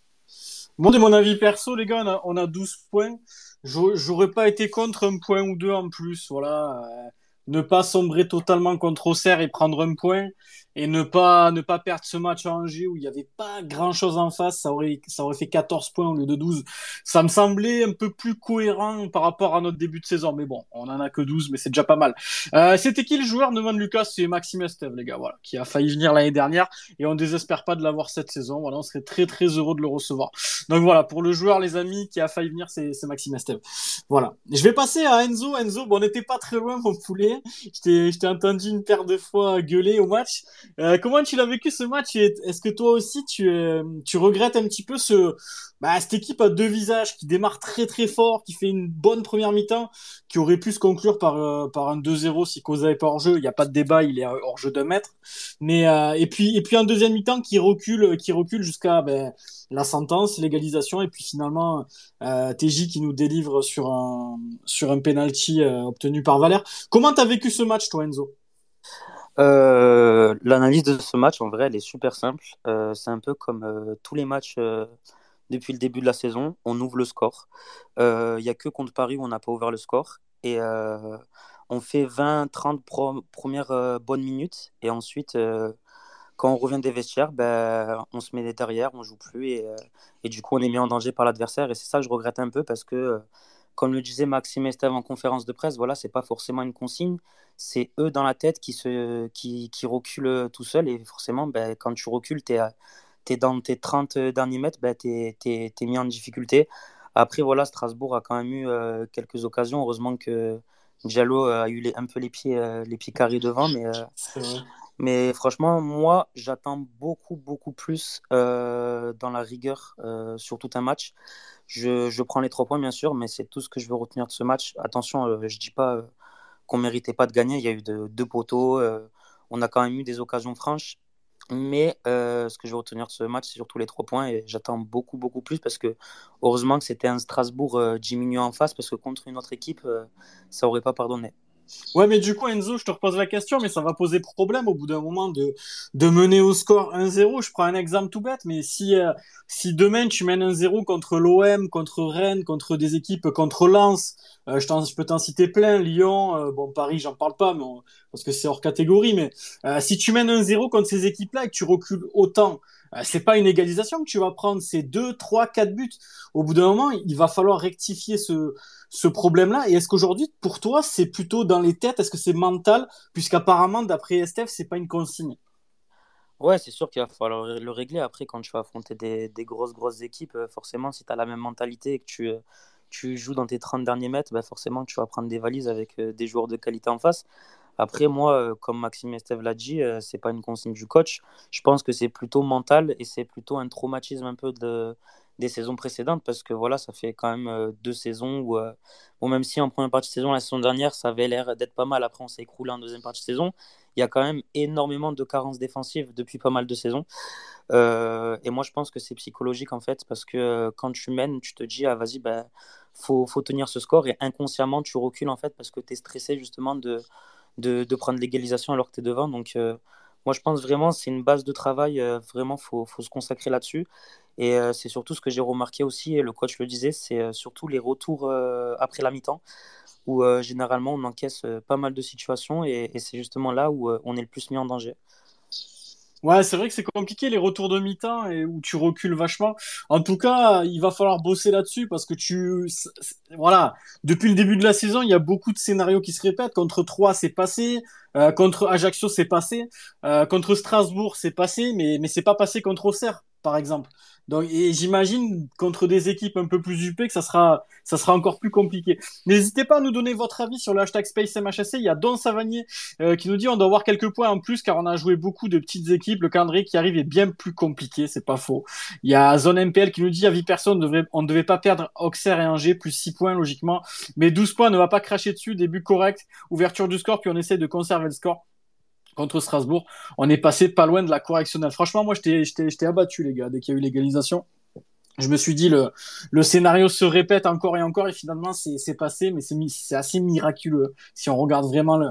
Bon, de mon avis perso, les gars, on a, on a 12 points. J'aurais pas été contre un point ou deux en plus. Voilà. Euh, ne pas sombrer totalement contre Auxerre et prendre un point et ne pas ne pas perdre ce match à Angers où il n'y avait pas grand chose en face, ça aurait ça aurait fait 14 points au lieu de 12. Ça me semblait un peu plus cohérent par rapport à notre début de saison, mais bon, on en a que 12, mais c'est déjà pas mal. Euh, C'était qui le joueur demande Lucas C'est Maxime Esteve, les gars, voilà, qui a failli venir l'année dernière et on désespère pas de l'avoir cette saison. Voilà, on serait très très heureux de le recevoir. Donc voilà, pour le joueur, les amis, qui a failli venir, c'est Maxime Esteve. Voilà. Je vais passer à Enzo. Enzo, bon, on n'était pas très loin, mon poulet. énervé. Je t'ai entendu une paire de fois gueuler au match. Euh, comment tu l'as vécu ce match? Est-ce que toi aussi tu, euh, tu regrettes un petit peu ce, bah, cette équipe a deux visages qui démarre très très fort, qui fait une bonne première mi-temps, qui aurait pu se conclure par, euh, par un 2-0 si Cosa est pas hors jeu? Il n'y a pas de débat, il est hors jeu d'un mètre. Mais et puis et puis un deuxième mi-temps qui recule, qui recule jusqu'à ben, la sentence, l'égalisation et puis finalement TJ qui nous délivre sur un sur un penalty obtenu par Valère. Comment t'as vécu ce match, toi, Enzo? Euh, L'analyse de ce match, en vrai, elle est super simple. Euh, c'est un peu comme tous les matchs depuis le début de la saison, on ouvre le score. Il euh, n'y a que contre Paris où on n'a pas ouvert le score. Et euh, on fait 20-30 premières euh, bonnes minutes. Et ensuite, quand on revient des vestiaires, ben, on se met derrière, on joue plus. Et du coup, on est mis en danger par l'adversaire. Et c'est ça que je regrette un peu parce que, comme le disait Maxime Estève en conférence de presse, voilà, c'est pas forcément une consigne. C'est eux dans la tête qui, se, qui, qui reculent tout seuls. Et forcément, ben, quand tu recules, tu es es dans tes 30 derniers mètres, ben, tu es, mis en difficulté. Après, voilà, Strasbourg a quand même eu euh, quelques occasions. Heureusement que Diallo a eu les, un peu les pieds, euh, les pieds carrés devant. Mais, euh, *laughs* mais franchement, moi, j'attends beaucoup, beaucoup plus dans la rigueur sur tout un match. Je, prends les trois points, bien sûr, mais c'est tout ce que je veux retenir de ce match. Attention, je ne dis pas qu'on ne méritait pas de gagner. Il y a eu de, deux poteaux. on a quand même eu des occasions franches. Mais euh, ce que je vais retenir de ce match, c'est surtout les trois points. Et j'attends beaucoup, beaucoup plus parce que heureusement que c'était un Strasbourg euh, diminué en face parce que contre une autre équipe, euh, ça aurait pas pardonné. Ouais, mais du coup, Enzo, je te repose la question, mais ça va poser problème au bout d'un moment de, de mener au score 1-0. Je prends un exemple tout bête, mais si, euh, si demain tu mènes 1-0 contre l'OM, contre Rennes, contre des équipes, contre Lens, euh, je, peux t'en citer plein, Lyon, euh, bon, Paris, j'en parle pas, mais parce que c'est hors catégorie, mais si tu mènes 1-0 contre ces équipes-là et que tu recules autant, c'est pas une égalisation que tu vas prendre, c'est 2, 3, 4 buts. Au bout d'un moment, il va falloir rectifier ce, problème-là Et est-ce qu'aujourd'hui, pour toi, c'est plutôt dans les têtes? Est-ce que c'est mental? Puisqu'apparemment, d'après Estef, c'est pas une consigne. Ouais, c'est sûr qu'il va falloir le régler. Après, quand tu vas affronter des, grosses, grosses équipes, euh, forcément, si tu as la même mentalité et que tu, euh, tu joues dans tes 30 derniers mètres, bah forcément, tu vas prendre des valises avec euh, des joueurs de qualité en face. Après, moi, comme Maxime Esteve l'a dit, c'est pas une consigne du coach. Je pense que c'est plutôt mental et c'est plutôt un traumatisme un peu de, des saisons précédentes parce que voilà, ça fait quand même euh, deux saisons où, euh, bon, même si en première partie de saison, la saison dernière, ça avait l'air d'être pas mal, après on s'est écroulé en deuxième partie de saison, il y a quand même énormément de carences défensives depuis pas mal de saisons. Euh, et moi, je pense que c'est psychologique en fait parce que quand tu mènes, tu te dis, ah vas-y, bah, faut, faut tenir ce score et inconsciemment, tu recules en fait parce que tu es stressé justement de, de, de prendre l'égalisation alors que tu es devant. Donc, moi, je pense vraiment c'est une base de travail. vraiment, il faut, faut, se consacrer là-dessus. Et euh, c'est surtout ce que j'ai remarqué aussi, et le coach le disait, c'est euh, surtout les retours euh, après la mi-temps, où généralement on encaisse pas mal de situations, et, c'est justement là où on est le plus mis en danger. Ouais, c'est vrai que c'est compliqué les retours de mi-temps et où tu recules vachement. En tout cas, il va falloir bosser là-dessus parce que tu, voilà, depuis le début de la saison, il y a beaucoup de scénarios qui se répètent. Contre 3, c'est passé. contre Ajaccio, c'est passé. contre Strasbourg, c'est passé, mais mais c'est pas passé contre Auxerre, par exemple. Donc, et j'imagine contre des équipes un peu plus UP que ça sera, ça sera encore plus compliqué. N'hésitez pas à nous donner votre avis sur le hashtag SpaceMHSC. Il y a Don Savanier euh, qui nous dit on doit avoir quelques points en plus car on a joué beaucoup de petites équipes. Le calendrier qui arrive est bien plus compliqué, c'est pas faux. Il y a Zone MPL qui nous dit à vie personne, on ne devait pas perdre Auxerre et Angers plus 6 points logiquement, mais 12 points ne va pas cracher dessus. Début correct, ouverture du score puis on essaie de conserver le score contre Strasbourg, on est passé pas loin de la correctionnelle. Franchement, moi, j'étais abattu, les gars, dès qu'il y a eu l'égalisation. Je me suis dit, le, scénario se répète encore et encore, et finalement, c'est passé, mais c'est assez miraculeux si on regarde vraiment le,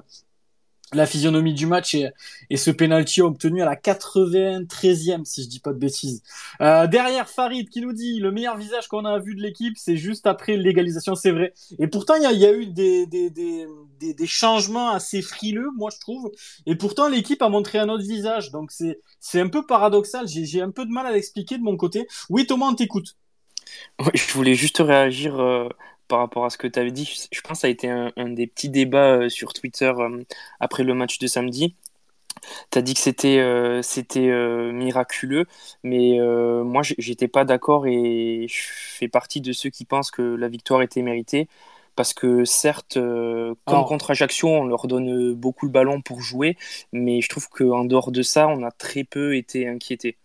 la physionomie du match et, ce penalty obtenu à la 93e, si je dis pas de bêtises. Euh, derrière, Farid qui nous dit le meilleur visage qu'on a vu de l'équipe, c'est juste après l'égalisation, c'est vrai. Et pourtant, il y a, eu des, changements assez frileux, moi je trouve. Et pourtant, l'équipe a montré un autre visage. Donc c'est un peu paradoxal. J'ai un peu de mal à l'expliquer de mon côté. Oui, Thomas, on t'écoute. je voulais juste réagir euh, par rapport à ce que tu avais dit. Je pense que ça a été un, des petits débats euh, sur Twitter euh, après le match de samedi. Tu as dit que c'était euh, c'était miraculeux, mais moi j'étais pas d'accord et je fais partie de ceux qui pensent que la victoire était méritée Parce que certes, comme contre Ajaccio, on leur donne beaucoup le ballon pour jouer, mais je trouve qu'en dehors de ça, on a très peu été inquiétés.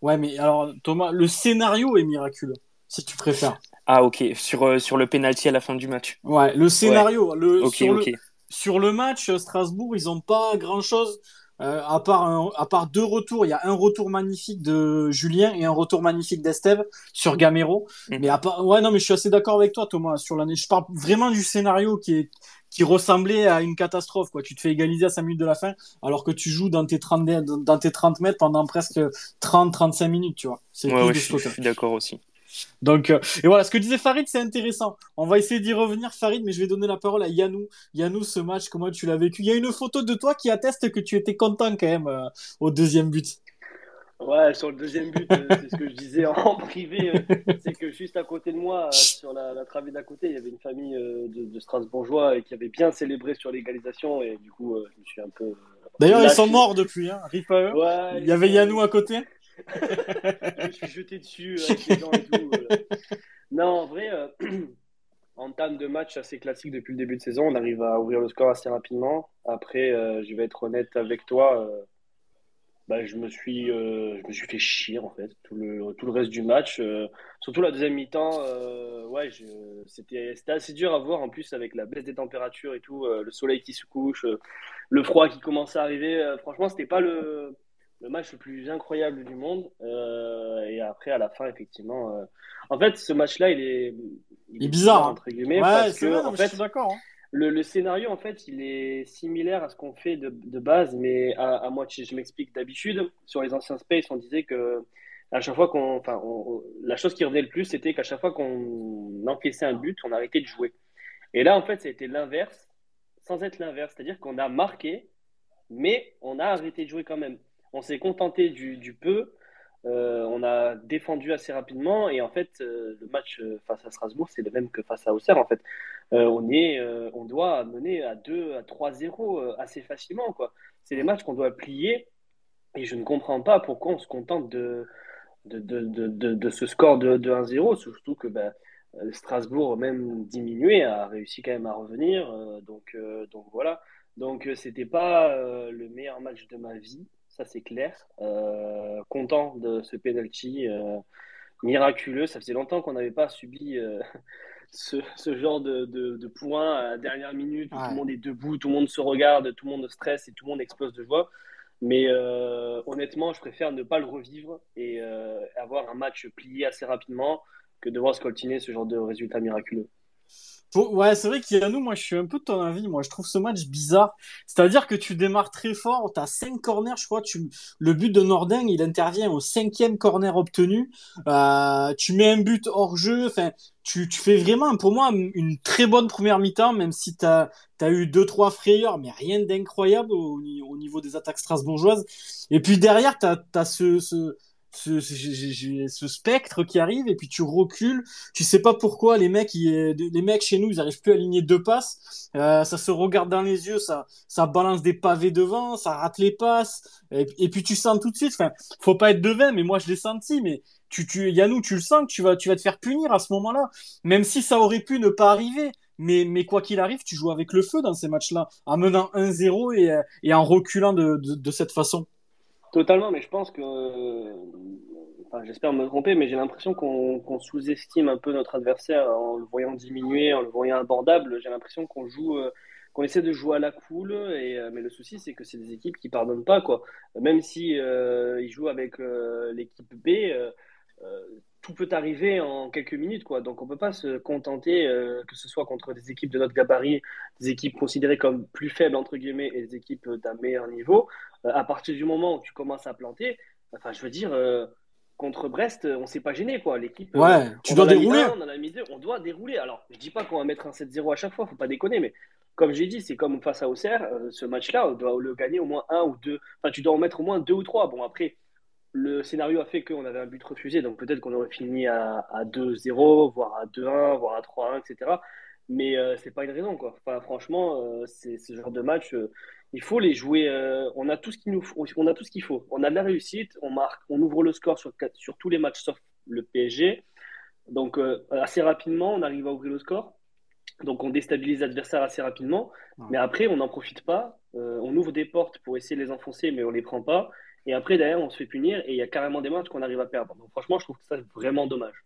Ouais, mais alors Thomas, le scénario est miraculeux, si tu préfères. Ah ok, sur, sur le penalty à la fin du match. Ouais, le scénario, le, sur, Le, sur le match, Strasbourg, ils n'ont pas grand-chose euh, à, part à part deux retours, il y a un retour magnifique de Julien et un retour magnifique d'Esteve sur Gamero. Mm. Mais à part, ouais, non, mais je suis assez d'accord avec toi, Thomas, sur l'année. Je parle vraiment du scénario qui est, qui ressemblait à une catastrophe, quoi. Tu te fais égaliser à 5 minutes de la fin, alors que tu joues dans tes 30, dans tes 30 mètres pendant presque 30, 35 minutes, tu vois. C'est ouais, je suis d'accord aussi. Donc, euh, et voilà, ce que disait Farid, c'est intéressant. On va essayer d'y revenir, Farid, mais je vais donner la parole à Yanou. Yanou, ce match, comment tu l'as vécu? Il y a une photo de toi qui atteste que tu étais content quand même euh, au deuxième but. Ouais, sur le deuxième but, euh, c'est ce que je disais *laughs* en privé. c'est que juste à côté de moi, sur la, la travée d'à côté, il y avait une famille de, de, Strasbourgeois et qui avait bien célébré sur l'égalisation. Et du coup, je me suis un peu. D'ailleurs, ils sont morts depuis, hein, Rip il y avait Yanou à côté je me suis jeté dessus avec les et tout. Euh. Non, en vrai, euh, *clears throat* en termes de match assez classique depuis le début de saison, on arrive à ouvrir le score assez rapidement. Après, euh, je vais être honnête avec toi. Bah, je, me suis, je me suis fait chier en fait tout le, tout le reste du match. surtout la deuxième mi-temps, ouais, c'était assez dur à voir en plus avec la baisse des températures et tout, le soleil qui se couche, le froid qui commence à arriver. franchement, c'était pas le, le match le plus incroyable du monde. Euh, et après, à la fin, effectivement. Euh, en fait, ce match-là, il est, il, est bizarre, hein. entre guillemets. parce que, en fait, d'accord. Hein. Le, le, scénario, en fait, il est similaire à ce qu'on fait de, de, base, mais à, à moitié. Je m'explique d'habitude. Sur les anciens Space, on disait que à chaque fois qu'on. Enfin, la chose qui revenait le plus, c'était qu'à chaque fois qu'on encaissait un but, on arrêtait de jouer. Et là, en fait, ça a été l'inverse, sans être l'inverse. C'est-à-dire qu'on a marqué, mais on a arrêté de jouer quand même on s'est contenté du, peu. Euh, on a défendu assez rapidement et en fait euh, le match euh, face à Strasbourg c'est le même que face à Auxerre en fait. On est on doit mener à 2 à 3-0 assez facilement quoi. C'est des matchs qu'on doit plier et je ne comprends pas pourquoi on se contente de de, de, ce score de, 1-0 surtout que ben, Strasbourg même diminué a réussi quand même à revenir donc donc voilà. Donc c'était pas le meilleur match de ma vie ça c'est clair. Euh, content de ce penalty euh, miraculeux. Ça faisait longtemps qu'on n'avait pas subi euh, *laughs* ce, genre de, de, points à la dernière minute où tout le monde est debout, tout le monde se regarde, tout le monde stresse et tout le monde explose de joie. Mais honnêtement, je préfère ne pas le revivre et avoir un match plié assez rapidement que de voir scoltiner ce genre de résultat miraculeux. Ouais, c'est vrai nous, moi je suis un peu de ton avis. Moi je trouve ce match bizarre. C'est-à-dire que tu démarres très fort, tu as 5 corners, je crois. Tu... Le but de Nordin, il intervient au cinquième corner obtenu. Euh, tu mets un but hors jeu. Enfin, tu, tu fais vraiment, pour moi, une très bonne première mi-temps, même si tu as, eu 2-3 frayeurs, mais rien d'incroyable au, au, niveau des attaques strasbourgeoises. Et puis derrière, tu as, ce, ce ce, ce, spectre qui arrive et puis tu recules. Tu sais pas pourquoi les mecs, les mecs chez nous, ils arrivent plus à aligner deux passes. Euh, ça se regarde dans les yeux, ça, ça balance des pavés devant, ça rate les passes. Et, puis tu sens tout de suite. Enfin, faut pas être devin, mais moi je l'ai senti. Mais tu, tu, Yannou, tu le sens que tu vas, tu vas te faire punir à ce moment-là. Même si ça aurait pu ne pas arriver. Mais, mais quoi qu'il arrive, tu joues avec le feu dans ces matchs-là, en menant 1-0 et, et en reculant de, de, de cette façon. Totalement, mais je pense que, enfin, j'espère me tromper, mais j'ai l'impression qu'on sous-estime un peu notre adversaire en le voyant diminuer, en le voyant abordable. J'ai l'impression qu'on joue, euh, qu'on essaie de jouer à la cool, et, euh, mais le souci c'est que c'est des équipes qui pardonnent pas quoi. Même si euh, jouent avec l'équipe B, tout peut arriver en quelques minutes, quoi. Donc on peut pas se contenter, que ce soit contre des équipes de notre gabarit, des équipes considérées comme plus faibles entre guillemets, et des équipes d'un meilleur niveau. Euh, à partir du moment où tu commences à planter, enfin, je veux dire, euh, contre Brest, on s'est pas gêné, quoi. L'équipe, ouais, euh, tu dois dérouler. on en a mis deux, on doit dérouler. Alors, je dis pas qu'on va mettre un 7-0 à chaque fois, faut pas déconner, mais comme j'ai dit, c'est comme face à Auxerre, ce match-là, on doit le gagner au moins un ou deux. Enfin, tu dois en mettre au moins deux ou trois. Bon, après, le scénario a fait qu'on avait un but refusé, donc peut-être qu'on aurait fini à, à 2-0, voire à 2-1, voire à 3-1, etc. Mais ce c'est pas une raison, quoi. Enfin, franchement, c'est ce genre de match il faut les jouer. Euh, on a tout ce qu'il nous faut. On a tout ce qu'il faut. On a de la réussite. On marque. On ouvre le score sur, sur tous les matchs sauf le PSG. Donc euh, assez rapidement, on arrive à ouvrir le score. Donc on déstabilise l'adversaire assez rapidement. Mais après, on n'en profite pas. Euh, on ouvre des portes pour essayer de les enfoncer, mais on ne les prend pas. Et après, derrière, on se fait punir et il y a carrément des matchs qu'on arrive à perdre. Donc franchement, je trouve que ça, c'est vraiment dommage.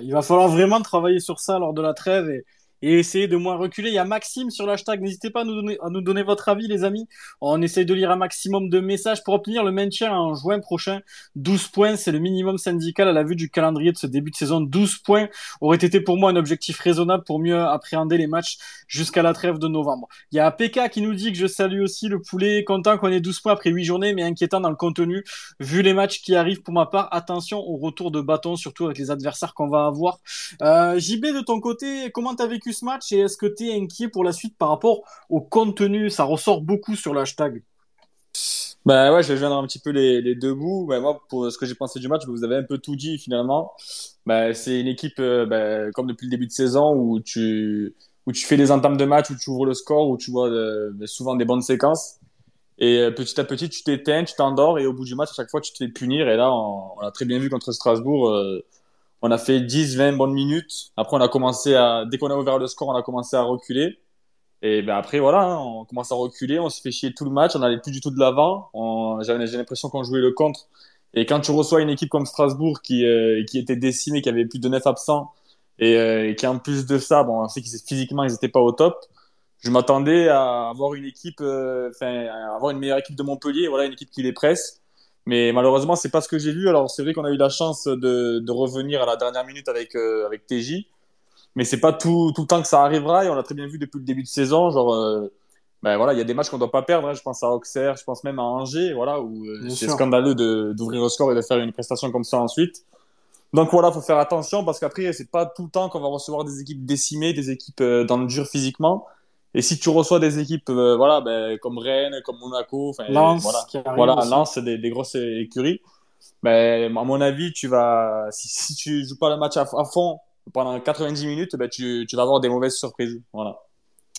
il va falloir vraiment travailler sur ça lors de la trêve et, et essayer de moins reculer. Il y a Maxime sur l'hashtag. N'hésitez pas à nous, donner, à nous donner votre avis, les amis. On essaye de lire un maximum de messages pour obtenir le maintien en juin prochain. 12 points, c'est le minimum syndical à la vue du calendrier de ce début de saison. 12 points aurait été pour moi un objectif raisonnable pour mieux appréhender les matchs jusqu'à la trêve de novembre. Il y a PK qui nous dit que je salue aussi le poulet, content qu'on ait 12 points après 8 journées, mais inquiétant dans le contenu. Vu les matchs qui arrivent pour ma part, attention au retour de bâton, surtout avec les adversaires qu'on va avoir. Euh, JB, de ton côté, comment t'as vécu ce match et est-ce que tu es inquiet pour la suite par rapport au contenu? Ça ressort beaucoup sur l'hashtag. Bah ouais, je vais joindre un petit peu les, deux bouts. Bah, moi, pour ce que j'ai pensé du match, vous avez un peu tout dit finalement. Bah, c'est une équipe, euh, bah, comme depuis le début de saison, où tu, où tu fais des entames de match, où tu ouvres le score, où tu vois euh, bah, souvent des bonnes séquences. Et euh, petit à petit, tu t'éteins, tu t'endors, et au bout du match, à chaque fois, tu te fais punir. Et là, on, on a très bien vu contre Strasbourg, on a fait 10, 20 bonnes minutes. Après, on a commencé à, dès qu'on a ouvert le score, on a commencé à reculer. Et ben après, voilà, hein, on commence à reculer, on se fait chier tout le match, on n'allait plus du tout de l'avant. J'ai l'impression qu'on jouait le contre. Et quand tu reçois une équipe comme Strasbourg qui, euh, qui était décimée, qui avait plus de 9 absents, et, euh, et qui en plus de ça, bon, on sait qu'ils physiquement, ils n'étaient pas au top. Je m'attendais à avoir une équipe, euh, enfin, avoir une meilleure équipe de Montpellier, voilà, une équipe qui les presse. Mais malheureusement, c'est pas ce que j'ai vu. Alors, c'est vrai qu'on a eu la chance de, de, revenir à la dernière minute avec, euh, avec TJ. Mais c'est pas tout, tout le temps que ça arrivera. Et on l'a très bien vu depuis le début de saison. Genre, euh, ben voilà, il y a des matchs qu'on doit pas perdre. Hein. Je pense à Auxerre, je pense même à Angers, voilà, où euh, c'est scandaleux d'ouvrir le score et de faire une prestation comme ça ensuite. Donc voilà, faut faire attention parce qu'après, c'est pas tout le temps qu'on va recevoir des équipes décimées, des équipes dans le dur physiquement. Et si tu reçois des équipes euh, voilà, ben, comme Rennes, comme Monaco, Lens, voilà, voilà Lens, c'est des, des, grosses écuries, ben, à mon avis, tu vas, si, si tu joues pas le match à, à fond pendant 90 minutes, ben, tu, tu vas avoir des mauvaises surprises. Voilà.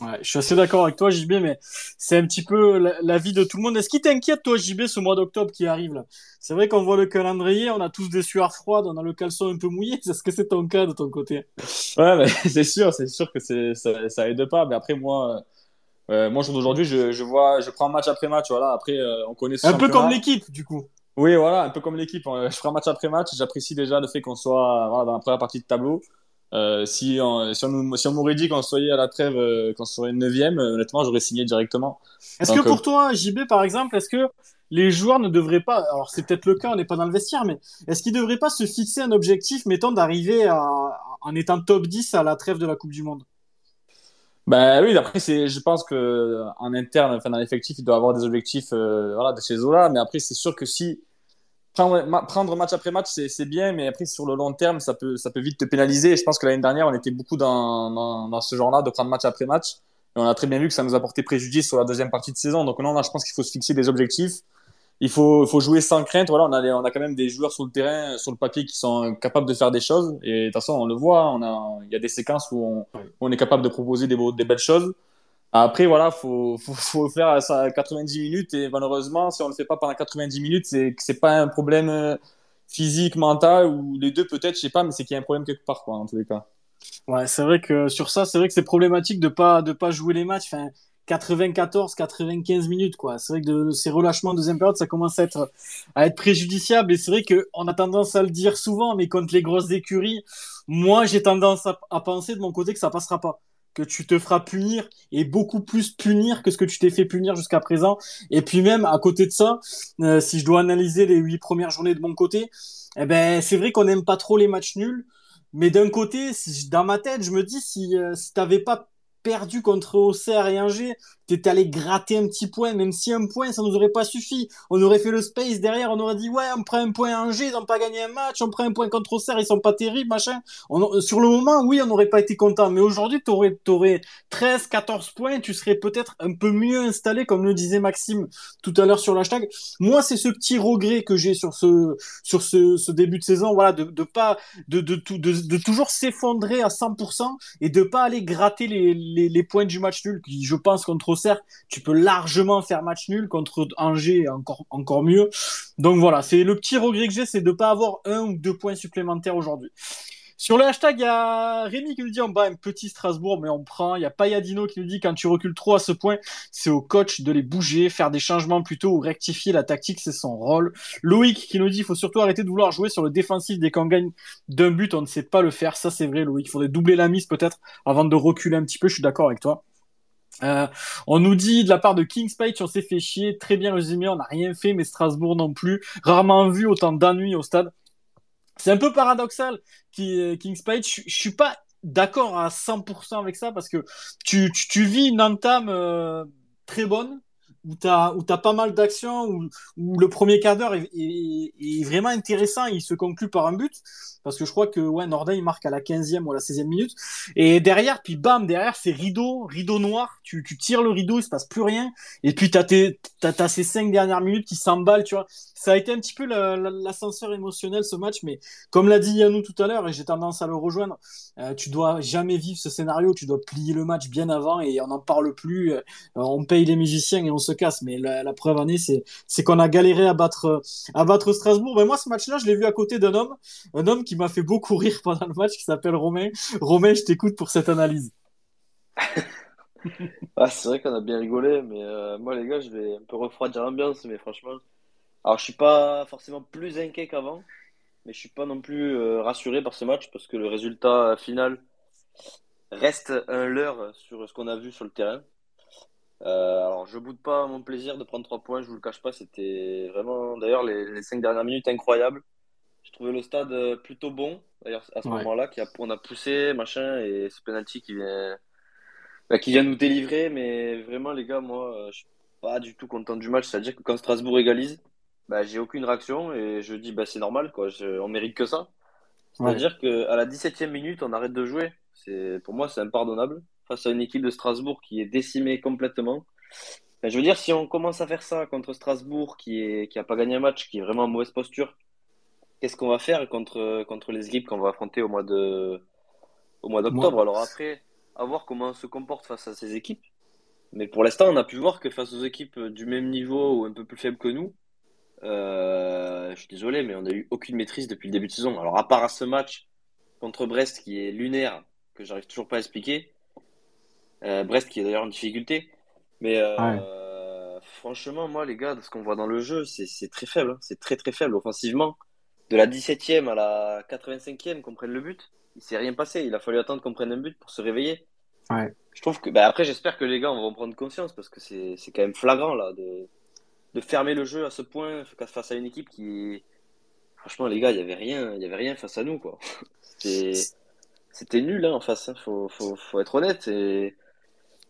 Ouais, je suis assez d'accord avec toi, JB, mais c'est un petit peu la, vie de tout le monde. Est-ce qui t'inquiète, toi, JB, ce mois d'octobre qui arrive là? C'est vrai qu'on voit le calendrier, on a tous des sueurs froides, on a le caleçon un peu mouillé. *laughs* Est-ce que c'est ton cas de ton côté? Ouais, mais *laughs* c'est sûr, c'est sûr que ça, ça aide pas. Mais après, moi, euh, moi, aujourd'hui, je, je, vois, je prends match après match. Voilà. Après, euh, on connaît. un peu comme l'équipe, du coup. Oui, voilà, un peu comme l'équipe. Je prends match après match. J'apprécie déjà le fait qu'on soit voilà, dans la première partie de tableau. Euh, si on, si on, si on m'aurait dit qu'on serait à la trêve, euh, qu'on serait 9 honnêtement, j'aurais signé directement. Est-ce que pour euh, toi, JB, par exemple, est-ce que les joueurs ne devraient pas, alors c'est peut-être le cas, on n'est pas dans le vestiaire, mais est-ce qu'ils ne devraient pas se fixer un objectif, mettant d'arriver en étant top 10 à la trêve de la Coupe du Monde? Ben oui, après c'est, je pense que en interne, enfin dans l'effectif, il doit avoir des objectifs, voilà, de ces eaux-là. Mais après, c'est sûr que si prendre, prendre match après match, c'est bien, mais après, sur le long terme, ça peut, ça peut vite te pénaliser. Et je pense que l'année dernière, on était beaucoup dans, dans, dans ce genre-là, de prendre match après match. Et on a très bien vu que ça nous a porté préjudice sur la deuxième partie de saison. Donc non, là, je pense qu'il faut se fixer des objectifs. Il faut, faut jouer sans crainte. Voilà, on a, on a quand même des joueurs sur le terrain, sur le papier, qui sont capables de faire des choses. Et de toute façon, on le voit. On a, il y a des séquences où on, où on est capable de proposer des, des belles choses. Après, voilà, faut, faut, faire ça 90 minutes et malheureusement, si on le fait pas pendant 90 minutes, c'est que c'est pas un problème euh, physique, mental ou les deux peut-être, je sais pas, mais c'est qu'il y a un problème quelque part, quoi, en tous les cas. Ouais, c'est vrai que sur ça, c'est vrai que c'est problématique de pas de pas jouer les matchs. Enfin, 94, 95 minutes, quoi. C'est vrai que de, ces relâchements de deuxième période, ça commence à être à être préjudiciable. Et c'est vrai que on a tendance à le dire souvent, mais contre les grosses écuries, moi, j'ai tendance à, à penser de mon côté que ça passera pas que tu te feras punir et beaucoup plus punir que ce que tu t'es fait punir jusqu'à présent. Et puis même à côté de ça, euh, si je dois analyser les huit premières journées de mon côté, eh ben c'est vrai qu'on n'aime pas trop les matchs nuls. Mais d'un côté, dans ma tête, je me dis si, euh, si t'avais pas perdu contre Auxerre et Angers, t'étais allé gratter un petit point, même si un point, ça nous aurait pas suffi. On aurait fait le space derrière, on aurait dit, ouais, on prend un point à Angers, ils ont pas gagné un match, on prend un point contre Auxerre, ils sont pas terribles, machin. Sur le moment, oui, on n'aurait pas été content, mais aujourd'hui, t'aurais, t'aurais 13, 14 points, tu serais peut-être un peu mieux installé, comme le disait Maxime tout à l'heure sur l'hashtag. Moi, c'est ce petit regret que j'ai sur ce, sur ce, début de saison, voilà, de, de pas, de, de, de, de, toujours s'effondrer à 100% et de pas aller gratter les, les, les points du match nul, qui, je pense, contre Auxerre, tu peux largement faire match nul contre Angers, encore, encore mieux. Donc voilà, c'est le petit regret que j'ai, c'est de pas avoir un ou deux points supplémentaires aujourd'hui. Sur le hashtag, il y a Rémi qui nous dit on bat un petit Strasbourg, mais on prend. Il y a Payadino qui nous dit quand tu recules trop à ce point, c'est au coach de les bouger, faire des changements plutôt ou rectifier la tactique, c'est son rôle. Loïc qui nous dit il faut surtout arrêter de vouloir jouer sur le défensif dès qu'on gagne d'un but, on ne sait pas le faire. Ça, c'est vrai, Loïc. Il faudrait doubler la mise peut-être avant de reculer un petit peu. Je suis d'accord avec toi. Euh, on nous dit de la part de Kings Page, on s'est fait chier, très bien résumé, on n'a rien fait, mais Strasbourg non plus, rarement vu autant d'ennuis au stade. C'est un peu paradoxal, Kings Page. Je, suis pas d'accord à 100% avec ça parce que tu vis une entame euh, très bonne où tu as, as pas mal d'actions, où, le premier quart d'heure est, vraiment intéressant, il se conclut par un but, parce que je crois que ouais, Nordin il marque à la 15e ou à la 16e minute, et derrière, puis bam, derrière c'est rideau, rideau noir, tu, tu tires le rideau, il se passe plus rien, et puis tu as, as, ces cinq dernières minutes qui s'emballent, tu vois. Ça a été un petit peu l'ascenseur émotionnel ce match, mais comme l'a dit Yannou tout à l'heure, et j'ai tendance à le rejoindre, euh, tu dois jamais vivre ce scénario, tu dois plier le match bien avant, et on n'en parle plus, euh, on paye les musiciens et on se casse. Mais la, preuve en est, c'est qu'on a galéré à battre, à battre Strasbourg. Mais moi, ce match-là, je l'ai vu à côté d'un homme, un homme qui m'a fait beaucoup rire pendant le match, qui s'appelle Romain. Romain, je t'écoute pour cette analyse. *laughs* ah, c'est vrai qu'on a bien rigolé, mais euh, moi, les gars, je vais un peu refroidir l'ambiance, mais franchement, alors je suis pas forcément plus inquiet qu'avant, mais je suis pas non plus euh, rassuré par ce match parce que le résultat final reste un leurre sur ce qu'on a vu sur le terrain. Euh, alors, je boude pas mon plaisir de prendre trois points, je vous le cache pas. C'était vraiment, d'ailleurs, les, les, cinq dernières minutes incroyables. Je trouvais le stade euh, plutôt bon, d'ailleurs, à ce ouais. moment-là, on a poussé, machin, et ce penalty qui vient, bah, qui vient nous délivrer. Mais vraiment, les gars, moi, euh, je suis pas du tout content du match. C'est-à-dire que quand Strasbourg égalise, bah, j'ai aucune réaction et je dis, bah, c'est normal, quoi. Je, on mérite que ça. C'est-à-dire ouais. qu'à la 17e minute, on arrête de jouer. Pour moi, c'est impardonnable face à une équipe de Strasbourg qui est décimée complètement. Ben, je veux dire, si on commence à faire ça contre Strasbourg, qui est qui a pas gagné un match, qui est vraiment en mauvaise posture, qu'est-ce qu'on va faire contre contre les équipes qu'on va affronter au mois de au mois d'octobre? Alors après, à voir comment on se comporte face à ces équipes. Mais pour l'instant, on a pu voir que face aux équipes du même niveau ou un peu plus faibles que nous, euh, je suis désolé, mais on n'a eu aucune maîtrise depuis le début de saison. Alors à part à ce match contre Brest qui est lunaire, que j'arrive toujours pas à expliquer, Brest qui est d'ailleurs en difficulté. Mais euh, ouais. franchement, moi, les gars, de ce qu'on voit dans le jeu, c'est très faible. Hein. C'est très très faible offensivement. De la 17e à la 85e qu'on prenne le but, il s'est rien passé. Il a fallu attendre qu'on prenne un but pour se réveiller. Ouais. Je trouve que, bah, après, j'espère que les gars vont prendre conscience parce que c'est quand même flagrant là de, de fermer le jeu à ce point face à une équipe qui, franchement, les gars, il y avait rien, il y avait rien face à nous quoi. *laughs* C'était nul hein, en face. Hein. Faut, faut, faut être honnête et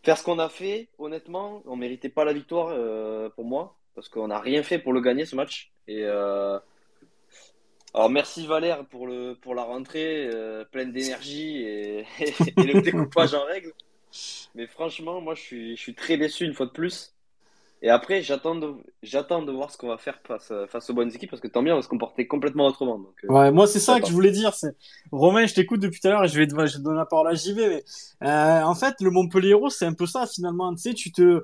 faire ce qu'on a fait, honnêtement, on méritait pas la victoire euh, pour moi, parce qu'on n'a rien fait pour le gagner ce match. Et euh... alors merci Valère pour le pour la rentrée euh, pleine d'énergie et, *laughs* et, le *laughs* découpage en règle. Mais franchement, moi je suis je suis très déçu une fois de plus. Et après, j'attends de, j'attends de voir ce qu'on va faire face, face aux bonnes équipes parce que tant bien, on va se comporter complètement autrement. Donc, euh, ouais, moi, c'est ça que je voulais dire. C'est... Romain, je t'écoute depuis tout à l'heure et je vais te, je vais te donner la parole à JV. Mais euh, en fait, le Montpellier c'est un peu ça finalement. Tu sais, tu te.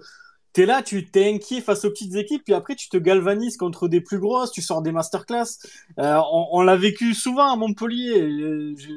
T'es là, tu t'es inquiet face aux petites équipes, puis après tu te galvanises contre des plus grosses, tu sors des masterclass. Euh, on, on l'a vécu souvent à Montpellier. Je,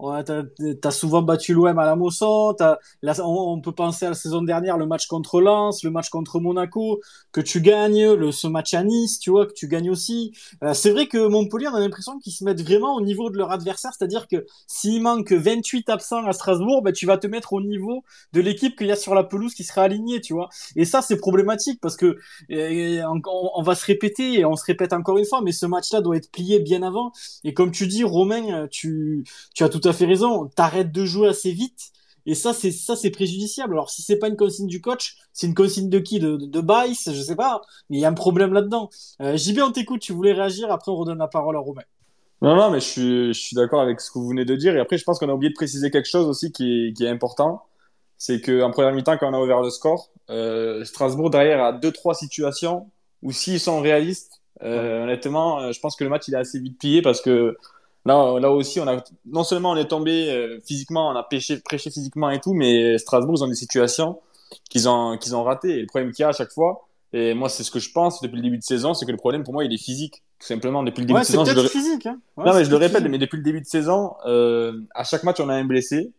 T'as as souvent battu l'OM à la Mosson. Là, on, peut penser à la saison dernière, le match contre Lens, le match contre Monaco, que tu gagnes, le, ce match à Nice, tu vois, que tu gagnes aussi. Euh, c'est vrai que Montpellier, on a l'impression qu'ils se mettent vraiment au niveau de leur adversaire, c'est-à-dire que s'il manque 28 absents à Strasbourg, ben, tu vas te mettre au niveau de l'équipe qu'il y a sur la pelouse qui sera alignée, tu vois. Et ça, c'est problématique parce que on, va se répéter et on se répète encore une fois, mais ce match-là doit être plié bien avant. Et comme tu dis, Romain, tu, tu as tout à fait raison. T'arrêtes de jouer assez vite. Et ça, c'est ça, c'est préjudiciable. Alors, si c'est pas une consigne du coach, c'est une consigne de qui? De, de, de Bice, je sais pas. Mais il y a un problème là-dedans. Euh, JB, on t'écoute. Tu voulais réagir. Après, on redonne la parole à Romain. Non, non, mais je suis, je suis d'accord avec ce que vous venez de dire. Et après, je pense qu'on a oublié de préciser quelque chose aussi qui est, qui est important. C'est qu'en première mi-temps, quand on a ouvert le score, euh, Strasbourg derrière a deux, trois situations où s'ils sont réalistes, euh, honnêtement, je pense que le match il est assez vite plié parce que Là, là aussi, on a non seulement on est tombé euh, physiquement, on a pêché, prêché physiquement et tout, mais Strasbourg, ils ont des situations qu'ils ont, qu'ils ont ratées. Et le problème qu'il y a à chaque fois, Et moi, c'est ce que je pense depuis le début de saison, c'est que le problème pour moi, il est physique. Tout simplement, depuis le début Ouais, de saison. je le- physique. Hein. Ouais, non, mais je le répète, physique. mais depuis le début de saison, euh, à chaque match, on a un blessé.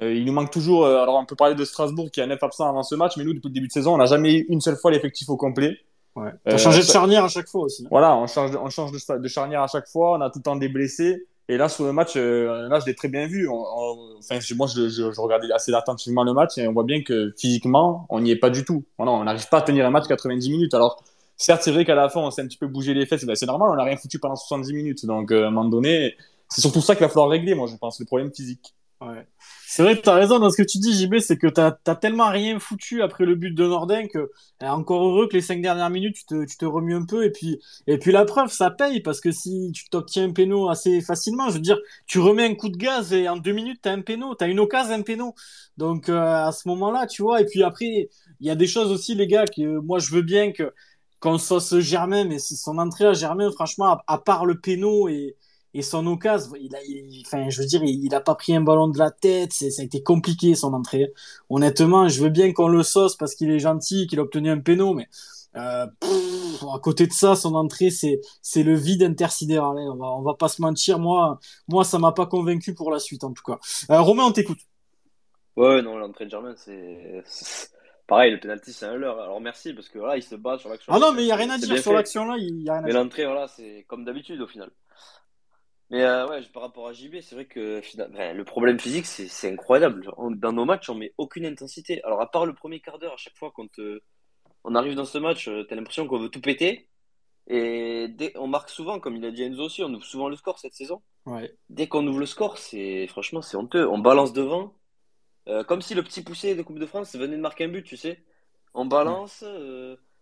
Euh, il nous manque toujours. alors, on peut parler de Strasbourg qui a 9 absents avant ce match, mais nous, depuis le début de saison, on n'a jamais eu une seule fois l'effectif au complet. Ouais. T'as Euh, changé de charnière à chaque fois aussi. hein. Voilà, on change, de, on change de, de charnière à chaque fois, on a tout le temps des blessés. Et là, sur le match, euh, là, je l'ai très bien vu. On- on- enfin, moi, je, je, je regardais assez attentivement le match et on voit bien que physiquement, on n'y est pas du tout. Voilà, on n'arrive pas à tenir un match 90 minutes. Alors, certes, c'est vrai qu'à la fin, on s'est un petit peu bougé les fesses. Ben, c'est normal, on n'a rien foutu pendant 70 minutes. Donc, euh, à un moment donné, c'est surtout ça qu'il va falloir régler, moi, je pense, le problème physique. Ouais. C'est vrai que t'as raison dans ce que tu dis, JB, c'est que t'as as tellement rien foutu après le but de Nordin que eh, encore heureux que les cinq dernières minutes tu te, tu remues un peu et puis la preuve ça paye parce que si tu t'obtiens un péno assez facilement, je veux dire, tu remets un coup de gaz et en deux minutes t'as un péno, t'as une occasion un péno. Donc euh, à ce moment-là, tu vois, et puis après il y a des choses aussi les gars que moi je veux bien que qu'on sauce Germain, mais son entrée à Germain, franchement, à, à part le péno et et son occasion, il a, il- enfin, je veux dire, il, il a pas pris un ballon de la tête, ça a été compliqué son entrée. Honnêtement, je veux bien qu'on le sauce parce qu'il est gentil, qu'il a obtenu un péno, mais euh, pff, à côté de ça, son entrée, c'est, c'est le vide intersidéral. hein. On va, on va pas se mentir, moi, moi, ça m'a pas convaincu pour la suite en tout cas. Euh, Romain, on t'écoute. Ouais, non, l'entrée de Germain, c'est. Pareil, le penalty, c'est un leurre. Alors merci, parce que voilà, il se bat sur l'action. Ah non, mais il y a rien à dire sur l'action là, il y a rien à Mais l'entrée, voilà, c'est comme d'habitude au final. Mais euh, ouais, par rapport à JB, c'est vrai que ben, le problème physique, c'est incroyable. On- dans nos matchs, on met aucune intensité. Alors, à part le premier quart d'heure, à chaque fois quand euh, on arrive dans ce match, euh, t'as l'impression qu'on veut tout péter. Et dès, on marque souvent, comme il a dit Enzo aussi, on ouvre souvent le score cette saison. Ouais. Dès qu'on ouvre le score, c'est franchement, c'est honteux. On balance devant, comme si le petit poussé de Coupe de France venait de marquer un but, tu sais. On balance.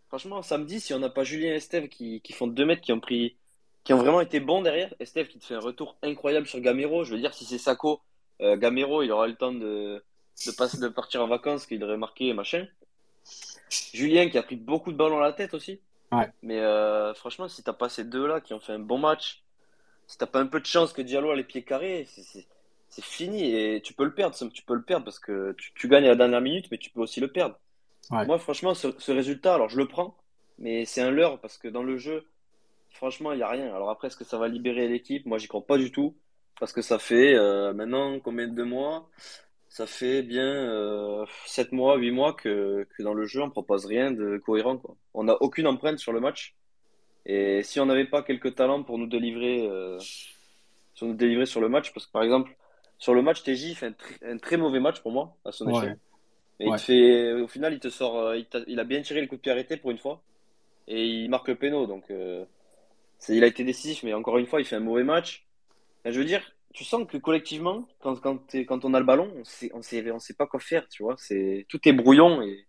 franchement, samedi, si on n'a pas Julien et Estève qui, qui font 2 mètres, qui ont pris, qui ont vraiment été bons derrière, Estève qui te fait un retour incroyable sur Gamero. Je veux dire, si c'est Sako, euh, Gamero, il aura le temps de, de, passer, de partir en vacances, qu'il aurait marqué, machin. Julien qui a pris beaucoup de ballons à la tête aussi. Ouais. Mais euh, franchement, si t'as pas ces deux-là qui ont fait un bon match, si t'as pas un peu de chance que Diallo a les pieds carrés, c'est- fini et tu peux le perdre. Tu peux le perdre parce que tu, tu gagnes à la dernière minute, mais tu peux aussi le perdre. Ouais. Moi, franchement, ce, ce résultat, alors je le prends, mais c'est un leurre parce que dans le jeu, franchement, il n'y a rien. Alors après, est-ce que ça va libérer l'équipe? Moi, j'y crois pas du tout parce que ça fait euh, maintenant combien de mois? Ça fait bien euh, 7 mois, 8 mois que, que dans le jeu, on propose rien de cohérent, quoi. On n'a aucune empreinte sur le match. Et si on n'avait pas quelques talents pour nous délivrer, euh, sur nous délivrer sur le match, parce que par exemple, sur le match, TJ fait un, tr- un très mauvais match pour moi, à son Ouais. échelle. Mais il te fait, au final, il te sort, euh, il, t'a- il a bien tiré le coup de pied arrêté pour une fois. Et il marque le péno, donc euh, il a été décisif, mais encore une fois, il fait un mauvais match. Enfin, je veux dire, tu sens que collectivement, quand, quand, quand on a le ballon, on sait, on sait, on sait pas quoi faire, tu vois. C'est, tout est brouillon et.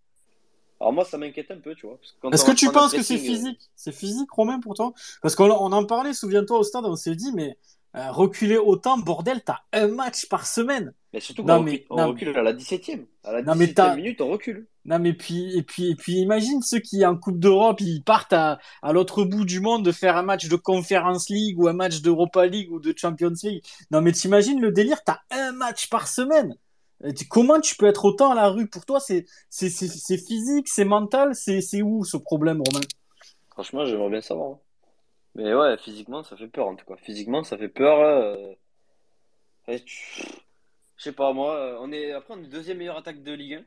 Alors moi, ça m'inquiète un peu, tu vois. Est-ce que tu penses que c'est physique? C'est physique, Romain, pour toi? Parce qu'on on en parlait, souviens-toi, au stade, on s'est dit, mais euh, reculer autant, bordel, t'as un match par semaine. Mais surtout qu'on recule, recule à la 17e. À la Non, mais 17e t'as- minute, on recule. Non, mais puis, et puis, et puis, imagine ceux qui, en Coupe d'Europe, ils partent à, à l'autre bout du monde de faire un match de Conference League ou un match d'Europa League ou de Champions League. Non, mais t'imagines le délire, t'as un match par semaine. Euh, Comment tu peux être autant à la rue? Pour toi, c'est, c'est, c'est, physique, c'est mental, c'est, c'est où ce problème, Romain? Franchement, j'aimerais bien savoir. hein. Mais ouais, physiquement, ça fait peur en tout cas. Physiquement, ça fait peur. euh. Je sais pas, moi, euh, on est après on est deuxième meilleure attaque de Ligue 1.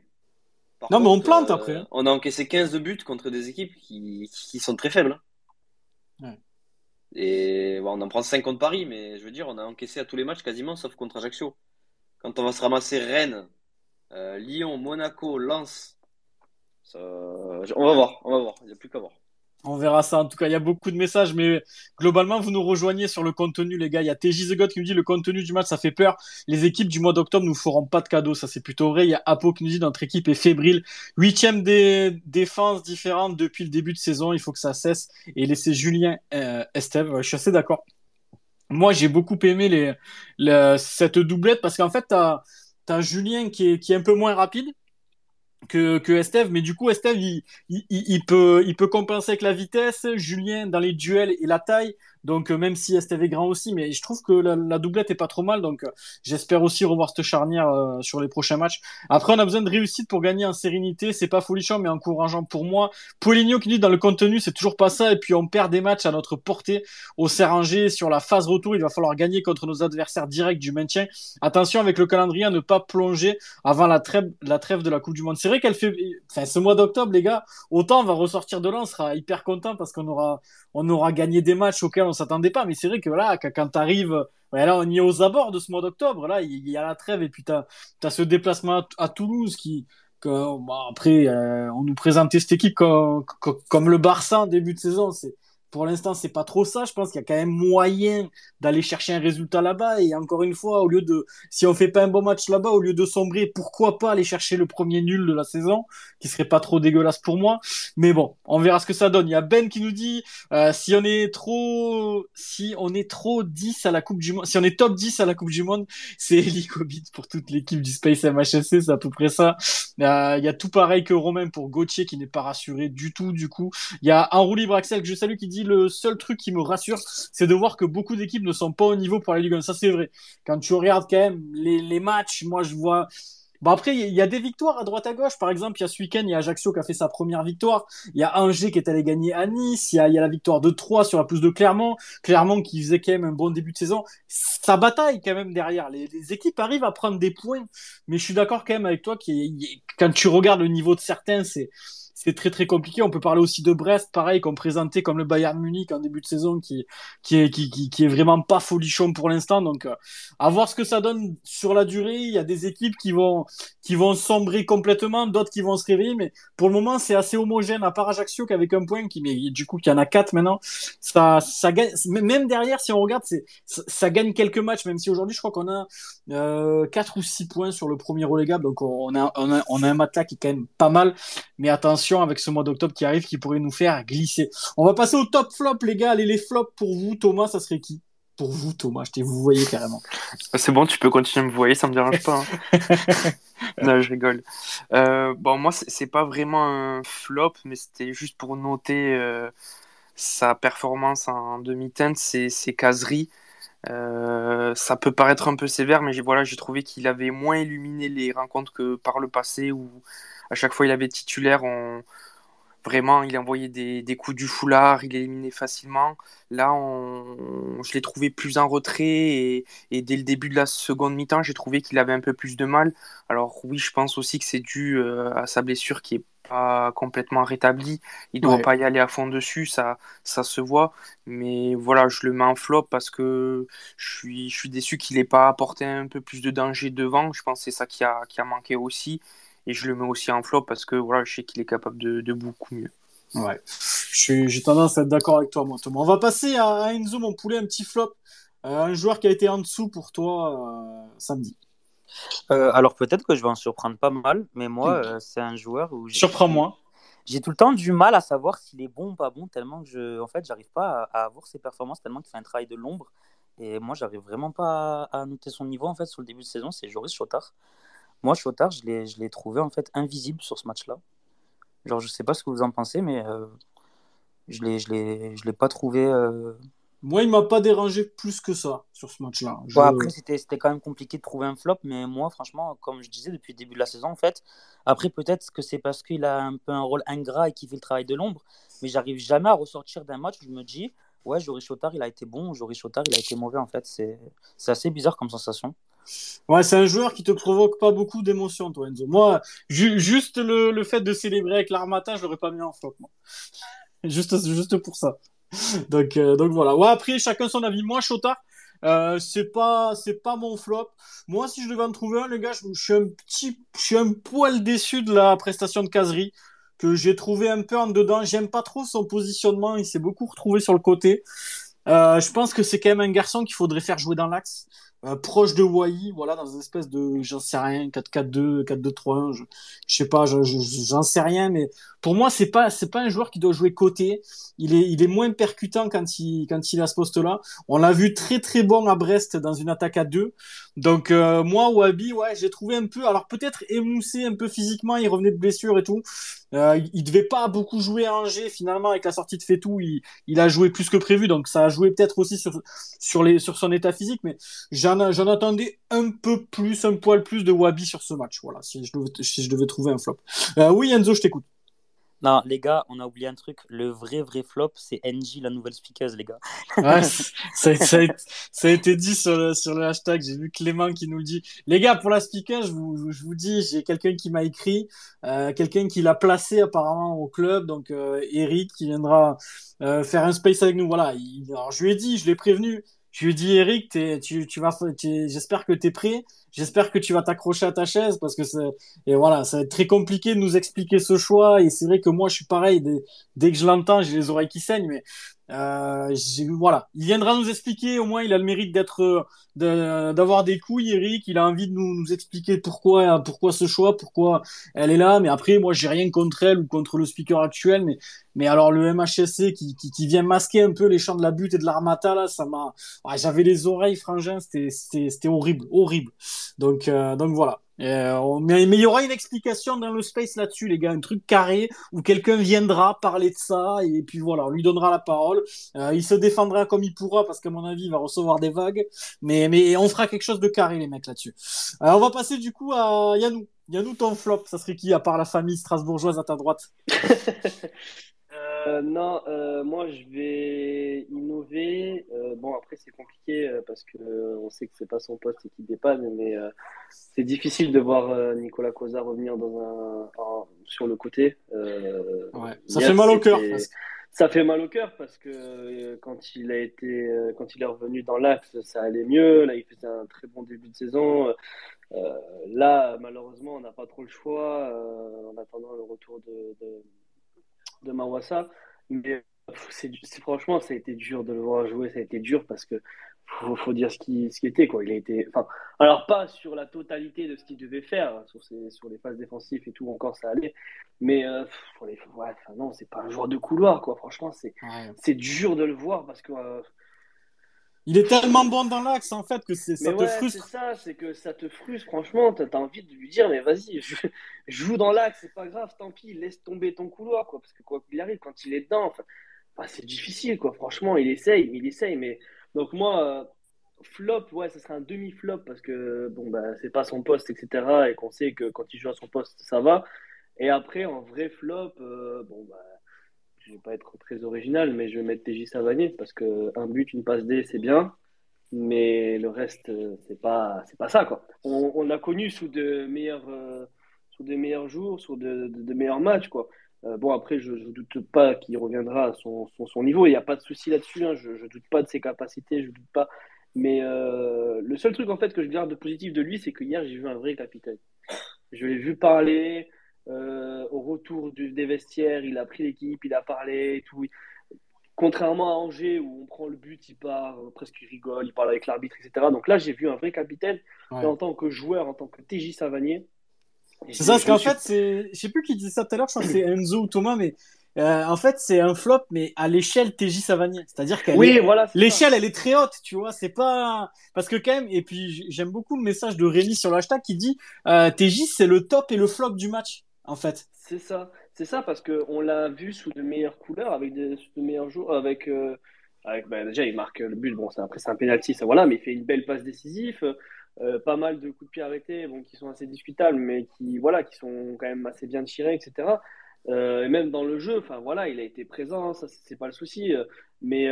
Par Non, mais on plante euh, après, hein. On a encaissé 15 de buts contre des équipes qui, qui sont très faibles. Ouais. Et bon, on en prend 5 contre Paris, mais je veux dire, on a encaissé à tous les matchs quasiment, sauf contre Ajaccio. Quand on va se ramasser Rennes, euh, Lyon, Monaco, Lens, ça- on va voir, on va voir, il n'y a plus qu'à voir. On verra ça. En tout cas, il y a beaucoup de messages, mais globalement, vous nous rejoignez sur le contenu, les gars. Il y a TJ The God qui nous dit le contenu du match, ça fait peur. Les équipes du mois d'octobre nous feront pas de cadeaux. Ça, c'est plutôt vrai. Il y a Apo qui nous dit notre équipe est fébrile. Huitième des défenses différentes depuis le début de saison. Il faut que ça cesse et laisser Julien euh, Estève. Ouais, je suis assez d'accord. Moi, j'ai beaucoup aimé cette doublette parce qu'en fait, t'as as Julien qui est un peu moins rapide que, que Estève, mais du coup, Estève, il, il, il- il peut, il peut compenser avec la vitesse. Julien, dans les duels et la taille. Donc, euh, même si STV grand aussi, mais je trouve que la, la doublette est pas trop mal. Donc, euh, j'espère aussi revoir cette charnière euh, sur les prochains matchs. Après, on a besoin de réussite pour gagner en sérénité. C'est pas folichant, mais encourageant pour moi. Poligno qui dit dans le contenu, c'est toujours pas ça. Et puis, on perd des matchs à notre portée au Serranger sur la phase retour. Il va falloir gagner contre nos adversaires directs du maintien. Attention avec le calendrier à ne pas plonger avant la trêve, la trêve de la Coupe du Monde. C'est vrai qu'elle fait, enfin, ce mois d'octobre, les gars, autant on va ressortir de là, on sera hyper content parce qu'on aura, on aura gagné des matchs auxquels s'attendait pas. Mais c'est vrai que là, quand t'arrives, là, on y est aux abords de ce mois d'octobre. Là, il y a la trêve et puis t'as, as ce déplacement à, Toulouse qui, que, après, euh, on nous présentait cette équipe comme le Barça en début de saison. C'est, pour l'instant, c'est pas trop ça. Je pense qu'il y a quand même moyen d'aller chercher un résultat là-bas. Et encore une fois, au lieu de, si on fait pas un bon match là-bas, au lieu de sombrer, pourquoi pas aller chercher le premier nul de la saison, qui serait pas trop dégueulasse pour moi. Mais bon, on verra ce que ça donne. Il y a Ben qui nous dit, euh, si on est trop, si on est trop 10 à la Coupe du Monde, si on est top 10 à la Coupe du Monde, *laughs* c'est Helicobit pour toute l'équipe du Space MHSC, c'est à peu près ça. Euh, il y a tout pareil que Romain pour Gauthier qui n'est pas rassuré du tout, du coup. Il y a Enrouli Braxel que je salue qui dit le seul truc qui me rassure, c'est de voir que beaucoup d'équipes ne sont pas au niveau pour la Ligue 1. Ça, c'est vrai. Quand tu regardes quand même les, matchs, moi, je vois. Bon, après, il y a des victoires à droite à gauche. Par exemple, il y a ce week-end, il y a Ajaccio qui a fait sa première victoire. Il y a Angers qui est allé gagner à Nice. Il y a, la victoire de 3 sur la plus de Clermont. Clermont qui faisait quand même un bon début de saison. Ça bataille quand même derrière. Les, les équipes arrivent à prendre des points. Mais je suis d'accord quand même avec toi que quand tu regardes le niveau de certains, c'est c'est très très compliqué. On peut parler aussi de Brest, pareil, qu'on présentait comme le Bayern Munich en début de saison, qui qui est qui, qui, est vraiment pas folichon pour l'instant. Donc, euh, à voir ce que ça donne sur la durée. Il y a des équipes qui vont qui vont sombrer complètement, d'autres qui vont se réveiller, mais pour le moment, c'est assez homogène. À part Ajaccio qu'avec un point, qui mais du coup, qui en a quatre maintenant, ça ça gagne. Même derrière, si on regarde, ça gagne quelques matchs, même si aujourd'hui, je crois qu'on a euh, 4 ou 6 points sur le premier relégable. Donc, on a on a on a un matelas qui est quand même pas mal. Mais attention avec ce mois d'octobre qui arrive qui pourrait nous faire glisser. On va passer au top flop, les gars. Allez, les flops pour vous, Thomas, ça serait qui? Pour vous, Thomas, je t'ai vous voyez carrément. C'est bon, tu peux continuer à me voyer, ça me dérange pas. hein. *laughs* non, je rigole. Euh, bon, moi, c'est pas vraiment un flop, mais c'était juste pour noter euh, sa performance en demi-teinte, c'est ses caseries. Euh, ça peut paraître un peu sévère, mais voilà, j'ai trouvé qu'il avait moins illuminé les rencontres que par le passé, où à chaque fois il avait titulaire, on... vraiment il envoyait des, des coups du foulard, il éliminait facilement. Là, on... je l'ai trouvé plus en retrait et, et dès le début de la seconde mi-temps, j'ai trouvé qu'il avait un peu plus de mal. Alors oui, je pense aussi que c'est dû euh, à sa blessure qui est pas complètement rétablie. Il doit Ouais. pas y aller à fond dessus, ça, ça se voit. Mais voilà, je le mets en flop parce que je suis, je suis déçu qu'il n'ait pas apporté un peu plus de danger devant. Je pense que c'est ça qui a, qui a manqué aussi. Et je le mets aussi en flop parce que voilà, je sais qu'il est capable de, de beaucoup mieux. Ouais. J'ai tendance à être d'accord avec toi, moi, Thomas. On va passer à, Enzo, mon poulet, un petit flop. Euh, un joueur qui a été en dessous pour toi euh, samedi. Euh, alors peut-être que je vais en surprendre pas mal, mais moi, euh, c'est un joueur où j'ai- Surprends-moi. j'ai tout le temps du mal à savoir s'il est bon ou pas bon, tellement que je, en fait, j'arrive pas à, à avoir ses performances, tellement qu'il fait un travail de l'ombre. Et moi, j'arrive vraiment pas à, à noter son niveau en fait sur le début de saison. C'est Joris Chotard. Moi, Chotard, je l'ai, je l'ai trouvé en fait invisible sur ce match-là. Genre, je sais pas ce que vous en pensez, mais euh, je l'ai, je l'ai, je l'ai pas trouvé. euh, Moi, il m'a pas dérangé plus que ça sur ce match-là. Je- Bon, après, c'était, c'était quand même compliqué de trouver un flop, mais moi, franchement, comme je disais depuis le début de la saison, en fait, après, peut-être que c'est parce qu'il a un peu un rôle ingrat et qu'il fait le travail de l'ombre, mais j'arrive jamais à ressortir d'un match où je me dis, ouais, Joris Chotard, il a été bon, Joris Chotard, il a été mauvais, en fait. C'est, c'est assez bizarre comme sensation. Ouais, c'est un joueur qui te provoque pas beaucoup d'émotions, toi, Enzo. Moi, ju- juste le, le fait de célébrer avec l'Armata, je l'aurais pas mis en flop, *laughs* juste, juste pour ça. Donc, euh, donc voilà. Ouais, après, chacun son avis. Moi, Chotard, euh, c'est pas, c'est pas mon flop. Moi, si je devais en trouver un, les gars, je, je suis un petit, je suis un poil déçu de la prestation de Casery, que j'ai trouvé un peu en dedans. J'aime pas trop son positionnement. Il s'est beaucoup retrouvé sur le côté. Euh, je pense que c'est quand même un garçon qu'il faudrait faire jouer dans l'axe. Euh, proche de Wai, voilà, dans une espèce de, j'en sais rien, 4-4-2, 4-2-3-1, je, je sais pas, j'en je, j'en sais rien, mais pour moi, c'est pas, c'est pas un joueur qui doit jouer côté. Il est, il est moins percutant quand il, quand il est à ce poste-là. On l'a vu très très bon à Brest dans une attaque à deux. Donc euh, moi, Wabi, ouais, j'ai trouvé un peu, alors peut-être émoussé un peu physiquement, il revenait de blessure et tout. Euh, il devait pas beaucoup jouer à Angers finalement avec la sortie de Fetou, il, il a joué plus que prévu, donc ça a joué peut-être aussi sur sur les sur son état physique, mais j'en j'en attendais un peu plus, un poil plus de Wabi sur ce match. Voilà, si je devais, si je devais trouver un flop. Euh, oui, Enzo, je t'écoute. Non, les gars, on a oublié un truc. Le vrai, vrai flop, c'est NJ, la nouvelle speakeuse, les gars. Ouais, *laughs* ça, ça, a, ça, a, été dit sur le, sur le hashtag. J'ai vu Clément qui nous le dit. Les gars, pour la speaker, je vous, je vous dis, j'ai quelqu'un qui m'a écrit, euh, quelqu'un qui l'a placé apparemment au club, donc euh, Eric, qui viendra euh, faire un space avec nous. Voilà. Il, alors, je lui ai dit, je l'ai prévenu. Je lui dit, Eric, tu, tu vas, j'espère que tu es prêt. J'espère que tu vas t'accrocher à ta chaise parce que c'est, et voilà, ça va être très compliqué de nous expliquer ce choix. Et c'est vrai que moi, je suis pareil. Dès, dès que je l'entends, j'ai les oreilles qui saignent. Mais euh, voilà, il viendra nous expliquer. Au moins, il a le mérite d'être, d'avoir des couilles, Eric. Il a envie de nous, nous expliquer pourquoi, pourquoi ce choix, pourquoi elle est là. Mais après, moi, j'ai rien contre elle ou contre le speaker actuel. Mais, mais alors le MHSC qui, qui, qui vient masquer un peu les champs de la butte et de l'armata là, ça m'a, j'avais les oreilles frangins, c'était, c'était, c'était horrible, horrible. Donc, euh, donc voilà. Euh, mais, il y aura une explication dans le space là-dessus, les gars, un truc carré où quelqu'un viendra parler de ça et puis voilà, on lui donnera la parole. Euh, il se défendra comme il pourra parce qu'à mon avis, il va recevoir des vagues. Mais, mais on fera quelque chose de carré, les mecs, là-dessus. Euh, on va passer du coup à Yannou. Yannou, ton flop, ça serait qui à part la famille strasbourgeoise à ta droite? *laughs* Euh, non, euh, moi je vais innover. Euh, bon, après c'est compliqué euh, parce que euh, on sait que c'est pas son poste et qu'il dépanne, mais c'est difficile de voir Nicolas Cosa revenir dans un, un sur le côté. ouais, ça fait mal au cœur. Parce... Ça fait mal au cœur parce que quand il a été, quand il est revenu dans l'axe, ça allait mieux. Là, il faisait un très bon début de saison. là, malheureusement, on n'a pas trop le choix en attendant le retour de, de de Mawassa. Mais c'est, franchement, ça a été dur de le voir jouer. Ça a été dur parce que faut, faut dire ce qui, ce qui était. Quoi. Il a été, enfin, alors, pas sur la totalité de ce qu'il devait faire, hein, sur, ses, sur les phases défensives et tout, encore ça allait. Mais euh, ouais, non, c'est pas un joueur de couloir. Quoi. Franchement, c'est, ouais. c'est dur de le voir parce que. Euh, il est tellement bon dans l'axe en fait que c'est, ça mais te ouais, frustre. C'est ça, c'est que ça te frustre. Franchement, t'as, as envie de lui dire, mais vas-y, je, joue dans l'axe, c'est pas grave, tant pis, laisse tomber ton couloir, quoi. Parce que quoi qu'il arrive, quand il est dedans, enfin, enfin, c'est difficile, quoi. Franchement, il essaye, il essaye. Mais donc moi, euh, flop, ouais, ça serait un demi-flop parce que bon, bah, c'est pas son poste, etc. Et qu'on sait que quand il joue à son poste, ça va. Et après, en vrai flop, euh, bon, bah je vais pas être très original, mais je vais mettre TJ Savanier parce que un but, une passe D, c'est bien, mais le reste, c'est pas, c'est pas ça quoi. On, on l'a connu sous de meilleurs, euh, sous de meilleurs jours, sous de, meilleurs matchs quoi. Euh, bon après, je, je doute pas qu'il reviendra à son, son, niveau. Il n'y a pas de souci là-dessus. Hein. Je, je doute pas de ses capacités, je doute pas. Mais euh, le seul truc en fait que je garde de positif de lui, c'est que hier j'ai vu un vrai capitaine. Je l'ai vu parler. Euh, au retour du, des vestiaires, il a pris l'équipe, il a parlé et tout. Contrairement à Angers où on prend le but, il part, euh, presque il rigole, il parle avec l'arbitre, etc. Donc là, j'ai vu un vrai capitaine Ouais. en tant que joueur, en tant que TJ Savanier. C'est ça, parce qu'en suis- fait, c'est, je sais plus qui disait ça tout à l'heure, je crois que c'est Enzo ou Thomas, mais euh, en fait, c'est un flop, mais à l'échelle TJ Savanier. C'est-à-dire qu'elle Oui, est- voilà. l'échelle, elle est très haute, tu vois. C'est pas parce que quand même, et puis j'aime beaucoup le message de Rémi sur le hashtag qui dit euh, TJ, c'est le top et le flop du match, en fait. C'est ça, c'est ça parce que on l'a vu sous de meilleures couleurs, avec des de meilleurs jours, avec, euh, avec bah, déjà il marque le but. Bon, c'est après c'est un penalty, ça voilà, mais il fait une belle passe décisive, euh, pas mal de coups de pied arrêtés, bon, qui sont assez discutables, mais qui voilà, qui sont quand même assez bien tirés, etc. Euh, et même dans le jeu, enfin voilà, il a été présent, ça c'est pas le souci, mais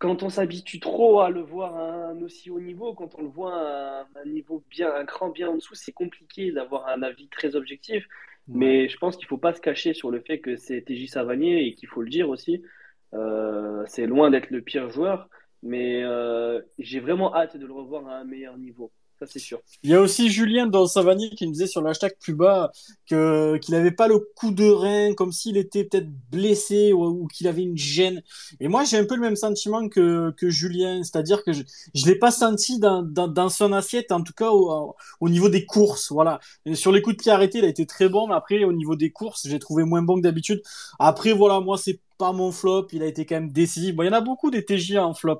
quand on s'habitue trop à le voir à un aussi haut niveau, quand on le voit à un, niveau bien, un cran bien en dessous, c'est compliqué d'avoir un avis très objectif. Mais je pense qu'il faut pas se cacher sur le fait que c'est TJ Savanier et qu'il faut le dire aussi. Euh, c'est loin d'être le pire joueur, mais euh, j'ai vraiment hâte de le revoir à un meilleur niveau. Il y a aussi Julien dans Savanier qui me disait sur l'hashtag plus bas que qu'il n'avait pas le coup de rein, comme s'il était peut-être blessé ou, qu'il avait une gêne. Et moi, j'ai un peu le même sentiment que, que Julien, c'est-à-dire que je je l'ai pas senti dans, son assiette, en tout cas au, au niveau des courses. Voilà. Sur les coups de pied arrêtés, il a été très bon, mais après au niveau des courses, j'ai trouvé moins bon que d'habitude. Après, voilà, moi c'est pas mon flop, il a été quand même décisif. Bon, il y en a beaucoup des TJ en flop.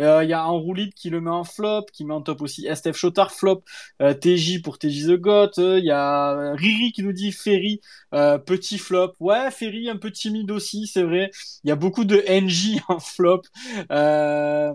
Euh, il y a un roulide qui le met en flop, qui met en top aussi Estef Chotard flop, euh, TJ pour TJ The Goth. Il y a Riri qui nous dit Ferry, euh, petit flop. Ouais, Ferry un peu timide aussi, c'est vrai. Il y a beaucoup de NJ en flop. Euh...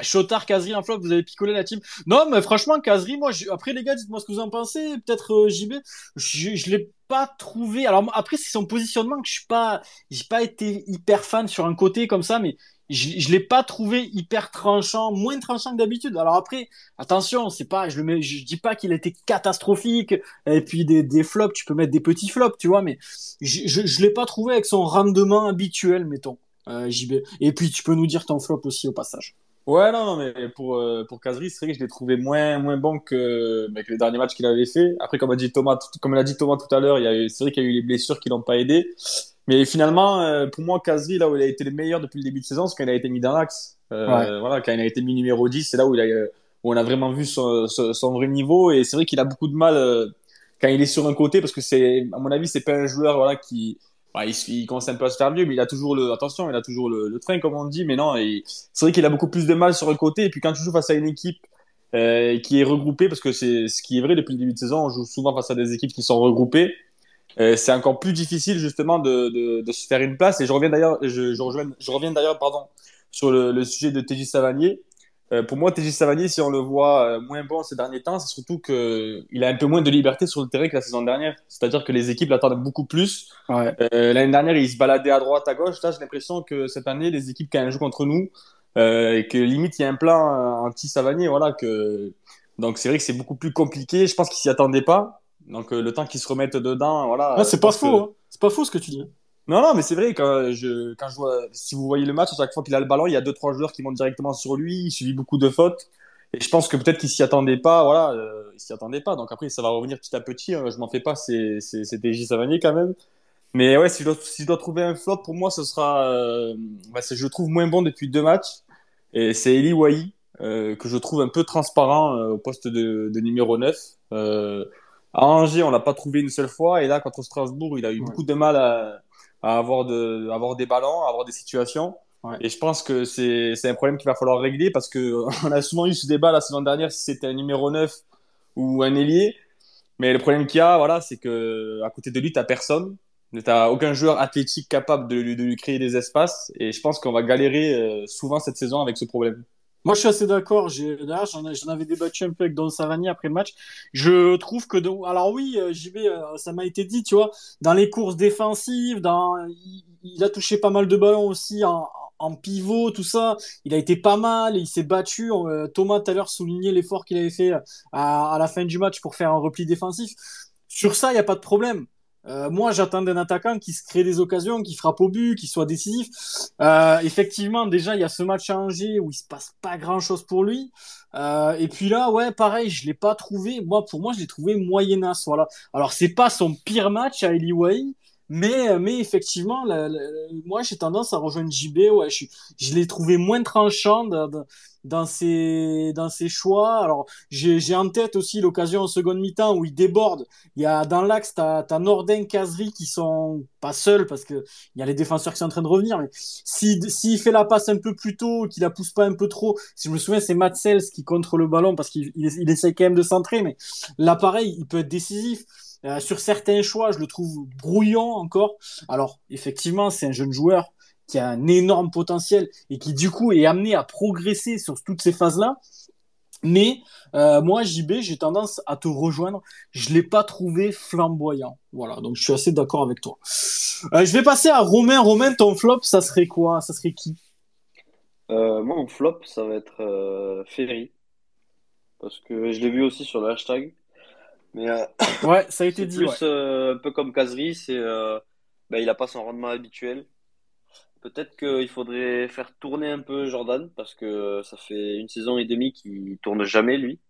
Chotard, Kazri, un flop, vous avez picolé la team. Non, mais franchement, Kazri, moi, après les gars, dites-moi ce que vous en pensez. Peut-être euh, JB, je, je l'ai pas trouvé. Alors après, c'est son positionnement que je suis pas, pas été hyper fan sur un côté comme ça, mais je, je l'ai pas trouvé hyper tranchant, moins tranchant que d'habitude. Alors après, attention, c'est pas, je le mets, je dis pas qu'il était catastrophique. Et puis des, des flops, tu peux mettre des petits flops, tu vois, mais je, je, je l'ai pas trouvé avec son rendement habituel, mettons, euh, JB. Et puis tu peux nous dire ton flop aussi au passage. Ouais, non, non, mais pour, euh, pour Kazri, c'est vrai que je l'ai trouvé moins, moins bon que, bah, que les derniers matchs qu'il avait fait. Après, comme a dit Thomas, comme l'a dit Thomas tout à l'heure, c'est vrai qu'il y a eu les blessures qui l'ont pas aidé. Mais finalement, euh, pour moi, Kazri, là où il a été le meilleur depuis le début de saison, c'est quand il a été mis dans l'axe. Euh, ouais. Voilà, quand il a été mis numéro 10, c'est là où, il a, où on a vraiment vu son, son, son vrai niveau. Et c'est vrai qu'il a beaucoup de mal euh, quand il est sur un côté, parce que c'est, à mon avis, c'est pas un joueur, voilà, qui, bah, il, un peu à se faire vieux, mais il a toujours le, il a toujours le, train, comme on dit, mais non, c'est vrai qu'il a beaucoup plus de mal sur le côté, et puis quand tu joues face à une équipe euh, qui est regroupée, parce que c'est ce qui est vrai depuis le début de saison, on joue souvent face à des équipes qui sont regroupées, euh, c'est encore plus difficile justement de, se faire une place, et je reviens d'ailleurs, je, reviens, d'ailleurs, pardon, sur le, le sujet de TJ Savanier, euh, pour moi, TJ Savanier, si on le voit euh, moins bon ces derniers temps, c'est surtout qu'il a un peu moins de liberté sur le terrain que la saison dernière. C'est-à-dire que les équipes l'attendent beaucoup plus. Ouais. Euh, L'année dernière, il se baladait à droite, à gauche. Là, j'ai l'impression que cette année, les équipes, quand elles jouent contre nous, euh, et que limite, il y a un plan anti-Savanier. Voilà, que... Donc, c'est vrai que c'est beaucoup plus compliqué. Je pense qu'il s'y attendait pas. Donc, le temps qu'ils se remettent dedans, voilà. Ah, c'est pas faux. Que... Hein. C'est pas faux ce que tu dis. Non, non, mais c'est vrai, quand je, quand je vois, si vous voyez le match, à chaque fois qu'il a le ballon, il y a deux, trois joueurs qui montent directement sur lui, il subit beaucoup de fautes. Et je pense que peut-être qu'il s'y attendait pas, voilà, euh, il s'y attendait pas. Donc après, ça va revenir petit à petit, hein, je m'en fais pas, c'est, TJ Savanier quand même. Mais ouais, si je dois, si je dois trouver un flop, pour moi, ce sera, euh, bah, je le trouve moins bon depuis deux matchs. Et c'est Eli Wahi, euh, que je trouve un peu transparent euh, au poste de, de numéro 9. Euh, à Angers, on l'a pas trouvé une seule fois. Et là, contre Strasbourg, il a eu ouais. beaucoup de mal à, à avoir, de, à avoir des ballons, à avoir des situations. Ouais. Et je pense que c'est, un problème qu'il va falloir régler parce que *laughs* on a souvent eu ce débat la saison dernière si c'était un numéro 9 ou un ailier. Mais le problème qu'il y a, voilà, c'est que à côté de lui, t'as personne. T'as aucun joueur athlétique capable de, de, lui créer des espaces. Et je pense qu'on va galérer euh, souvent cette saison avec ce problème. Moi, je suis assez d'accord. D'ailleurs, j'en avais débattu un peu avec Don Savani après le match. Je trouve que, alors oui, JB, ça m'a été dit, tu vois, dans les courses défensives, dans, il a touché pas mal de ballons aussi en, pivot, tout ça. Il a été pas mal, il s'est battu. Thomas tout à l'heure soulignait l'effort qu'il avait fait à, à, la fin du match pour faire un repli défensif. Sur ça, il n'y a pas de problème. Euh, moi, j'attends d'un attaquant qui se crée des occasions, qui frappe au but, qui soit décisif. Euh, effectivement, déjà, il y a ce match à Angers où il se passe pas grand-chose pour lui. Euh, et puis là, ouais, pareil, je l'ai pas trouvé. Moi, pour moi, je l'ai trouvé moyennasse. Voilà. Alors, c'est pas son pire match à Eliway, mais, mais effectivement, la, la, moi, j'ai tendance à rejoindre JB. Ouais, je, je l'ai trouvé moins tranchant dans, ses, dans ses choix. Alors, j'ai en tête aussi l'occasion en seconde mi-temps où il déborde. Il y a dans l'axe, t'as as Norden, Kazri qui sont pas seuls parce que il y a les défenseurs qui sont en train de revenir. Mais s'il si, si fait la passe un peu plus tôt, qu'il la pousse pas un peu trop, si je me souviens, c'est Matsels qui contre le ballon parce qu'il il, il essaie quand même de centrer. Mais là, pareil, il peut être décisif. Euh, sur certains choix, je le trouve brouillon encore. Alors, effectivement, c'est un jeune joueur qui a un énorme potentiel et qui, du coup, est amené à progresser sur toutes ces phases-là. Mais euh, moi, JB, j'ai tendance à te rejoindre. Je l'ai pas trouvé flamboyant. Voilà, donc je suis assez d'accord avec toi. Euh, je vais passer à Romain. Romain, ton flop, ça serait quoi? Ça serait qui? Moi, mon flop, ça va être Ferry. Parce que je l'ai vu aussi sur le hashtag. Mais euh, *coughs* ouais, ça a été dit. Plus ouais. euh, un peu comme Kazri, c'est euh, bah, il a pas son rendement habituel. Peut-être qu'il faudrait faire tourner un peu Jordan parce que ça fait une saison et demie qu'il tourne jamais lui.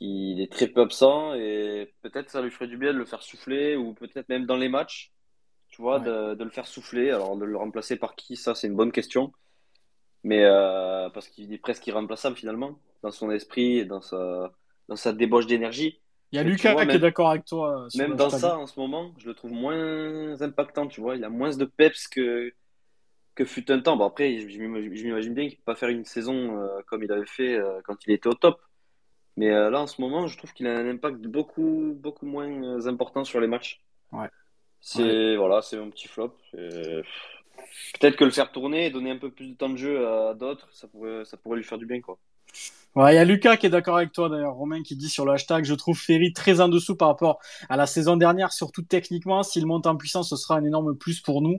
Il est très peu absent et peut-être ça lui ferait du bien de le faire souffler ou peut-être même dans les matchs, tu vois, de, de le faire souffler. Alors de le remplacer par qui, ça c'est une bonne question. Mais euh, parce qu'il est presque irremplaçable finalement dans son esprit et dans sa, dans sa débauche d'énergie. Il y a Lucas vois, qui est d'accord avec toi. sur Même dans ça, en ce moment, je le trouve moins impactant, tu vois. Il a moins de peps que, que fut un temps. Bon, après, je je m'imagine bien qu'il ne peut pas faire une saison euh, comme il avait fait euh, quand il était au top. Mais euh, là, en ce moment, je trouve qu'il a un impact beaucoup, beaucoup moins euh, important sur les matchs. Ouais. C'est voilà, c'est un petit flop. Peut-être que le faire tourner et donner un peu plus de temps de jeu à d'autres, ça pourrait, ça pourrait lui faire du bien, quoi. Ouais, il y a Lucas qui est d'accord avec toi d'ailleurs, Romain qui dit sur le hashtag, je trouve Ferry très en dessous par rapport à la saison dernière, surtout techniquement. S'il monte en puissance, ce sera un énorme plus pour nous.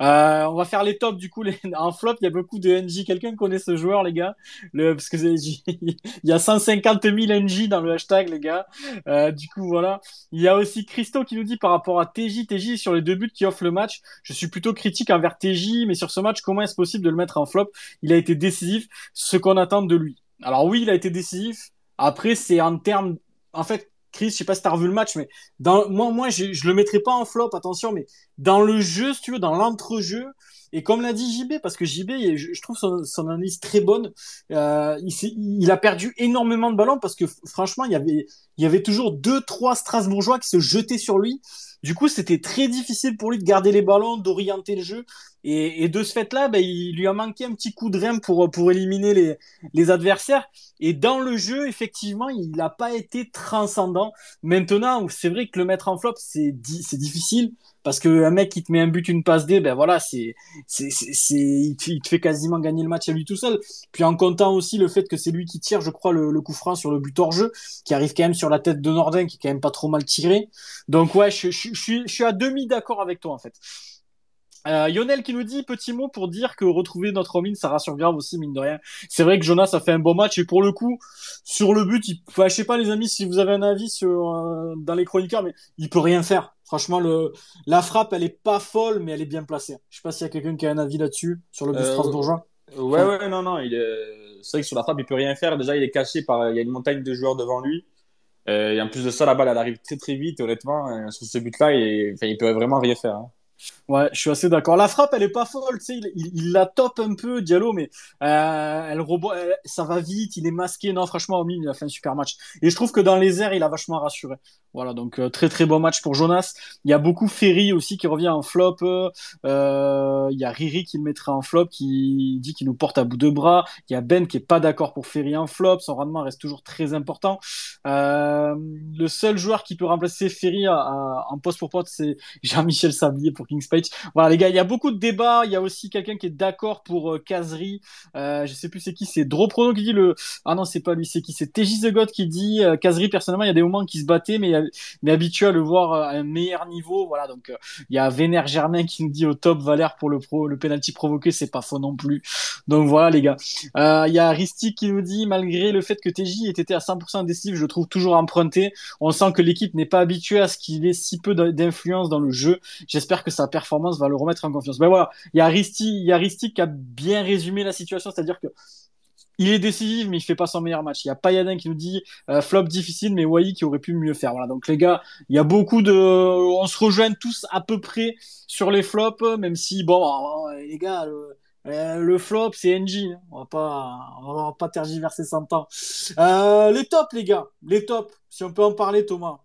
Euh, on va faire les tops du coup. *laughs* En flop, il y a beaucoup de NJ. Quelqu'un connaît ce joueur, les gars? Le... Parce que *laughs* il y a 150 000 NJ dans le hashtag, les gars. Euh, du coup, voilà. Il y a aussi Christo qui nous dit par rapport à TJ, TJ sur les deux buts qui offrent le match. Je suis plutôt critique envers TJ, mais sur ce match, comment est-ce possible de le mettre en flop? Il a été décisif, ce qu'on attend de lui. Alors oui, il a été décisif. Après, c'est en termes, en fait, Chris, je sais pas si t'as revu le match, mais dans moi, moi, je, je le mettrai pas en flop, attention, mais dans le jeu, si tu veux, dans l'entrejeu. Et comme l'a dit JB, parce que JB, je, je trouve son, analyse très bonne. Euh, il, il a perdu énormément de ballons parce que franchement, il y avait, il y avait toujours deux, trois Strasbourgeois qui se jetaient sur lui. Du coup, c'était très difficile pour lui de garder les ballons, d'orienter le jeu. Et, et de ce fait-là, ben, il lui a manqué un petit coup de rein pour, pour éliminer les, les adversaires. Et dans le jeu, effectivement, il n'a pas été transcendant. Maintenant, c'est vrai que le mettre en flop, c'est di- difficile parce que un mec qui te met un but, une passe D, ben voilà, c'est c'est c'est il te, fait quasiment gagner le match à lui tout seul. Puis en comptant aussi le fait que c'est lui qui tire, je crois, le, le coup franc sur le but hors jeu, qui arrive quand même sur la tête de Nordin, qui est quand même pas trop mal tiré. Donc ouais, je, je, je je suis à demi d'accord avec toi en fait. Euh, Lionel qui nous dit petit mot pour dire que retrouver notre Romine ça rassure grave aussi mine de rien. C'est vrai que Jonas a fait un bon match et pour le coup sur le but, il... enfin, je sais pas les amis si vous avez un avis sur euh, dans les chroniqueurs mais il peut rien faire. Franchement le la frappe elle est pas folle mais elle est bien placée. Je sais pas s'il y a quelqu'un qui a un avis là-dessus sur le but Euh, strasbourgeois. Ouais, ouais, non, non. Il est... C'est vrai que sur la frappe, il peut rien faire. Déjà, il est caché par. Il y a une montagne de joueurs devant lui. Euh, et en plus de ça, la balle, elle arrive très, très vite. Et honnêtement, euh, sur ce but-là, il... Enfin, il peut vraiment rien faire. hein. Ouais, je suis assez d'accord. La frappe, elle est pas folle, tu sais, il, la top un peu, Diallo, mais euh, elle elle- ça va vite, il est masqué. Non, franchement, Omin, il a fait un super match. Et je trouve que dans les airs, il a vachement rassuré. Voilà, donc euh, très très bon match pour Jonas. Il y a beaucoup Ferry aussi qui revient en flop. Euh, il y a Riri qui le mettra en flop, qui dit qu'il nous porte à bout de bras. Il y a Ben qui est pas d'accord pour Ferry en flop. Son rendement reste toujours très important. Euh, le seul joueur qui peut remplacer Ferry à- à- en poste pour poste, c'est Jean-Michel Sablier King's Page. Voilà les gars, il y a beaucoup de débats. Il y a aussi quelqu'un qui est d'accord pour euh, Kazri. Euh, je sais plus c'est qui, c'est Droprono qui dit le. Ah non, c'est pas lui, c'est qui? C'est TJ The God qui dit euh, Kazri. Personnellement, il y a des moments qui se battaient, mais, mais habitué à le voir à un meilleur niveau. Voilà donc il y a Vénère Germain qui nous dit au top Valère pour le pro, le penalty provoqué, c'est pas faux non plus. Donc voilà les gars. Il y a Ristic qui nous dit malgré le fait que TJ ait été à 100% décisif, je le trouve toujours emprunté. On sent que l'équipe n'est pas habituée à ce qu'il ait si peu d'influence dans le jeu. J'espère que sa performance va le remettre en confiance. Ben voilà, il y a Ristic, il y a qui a bien résumé la situation, c'est-à-dire que il est décisif, mais il fait pas son meilleur match. Il y a Payadin qui nous dit euh, flop difficile, mais Wai qui aurait pu mieux faire. Voilà. Donc les gars, il y a beaucoup de, on se rejoint tous à peu près sur les flops, même si bon, euh, les gars, le, euh, le flop c'est NG. hein. On va pas, on va pas tergiverser 100 ans. Les tops, les gars, les tops. Si on peut en parler, Thomas.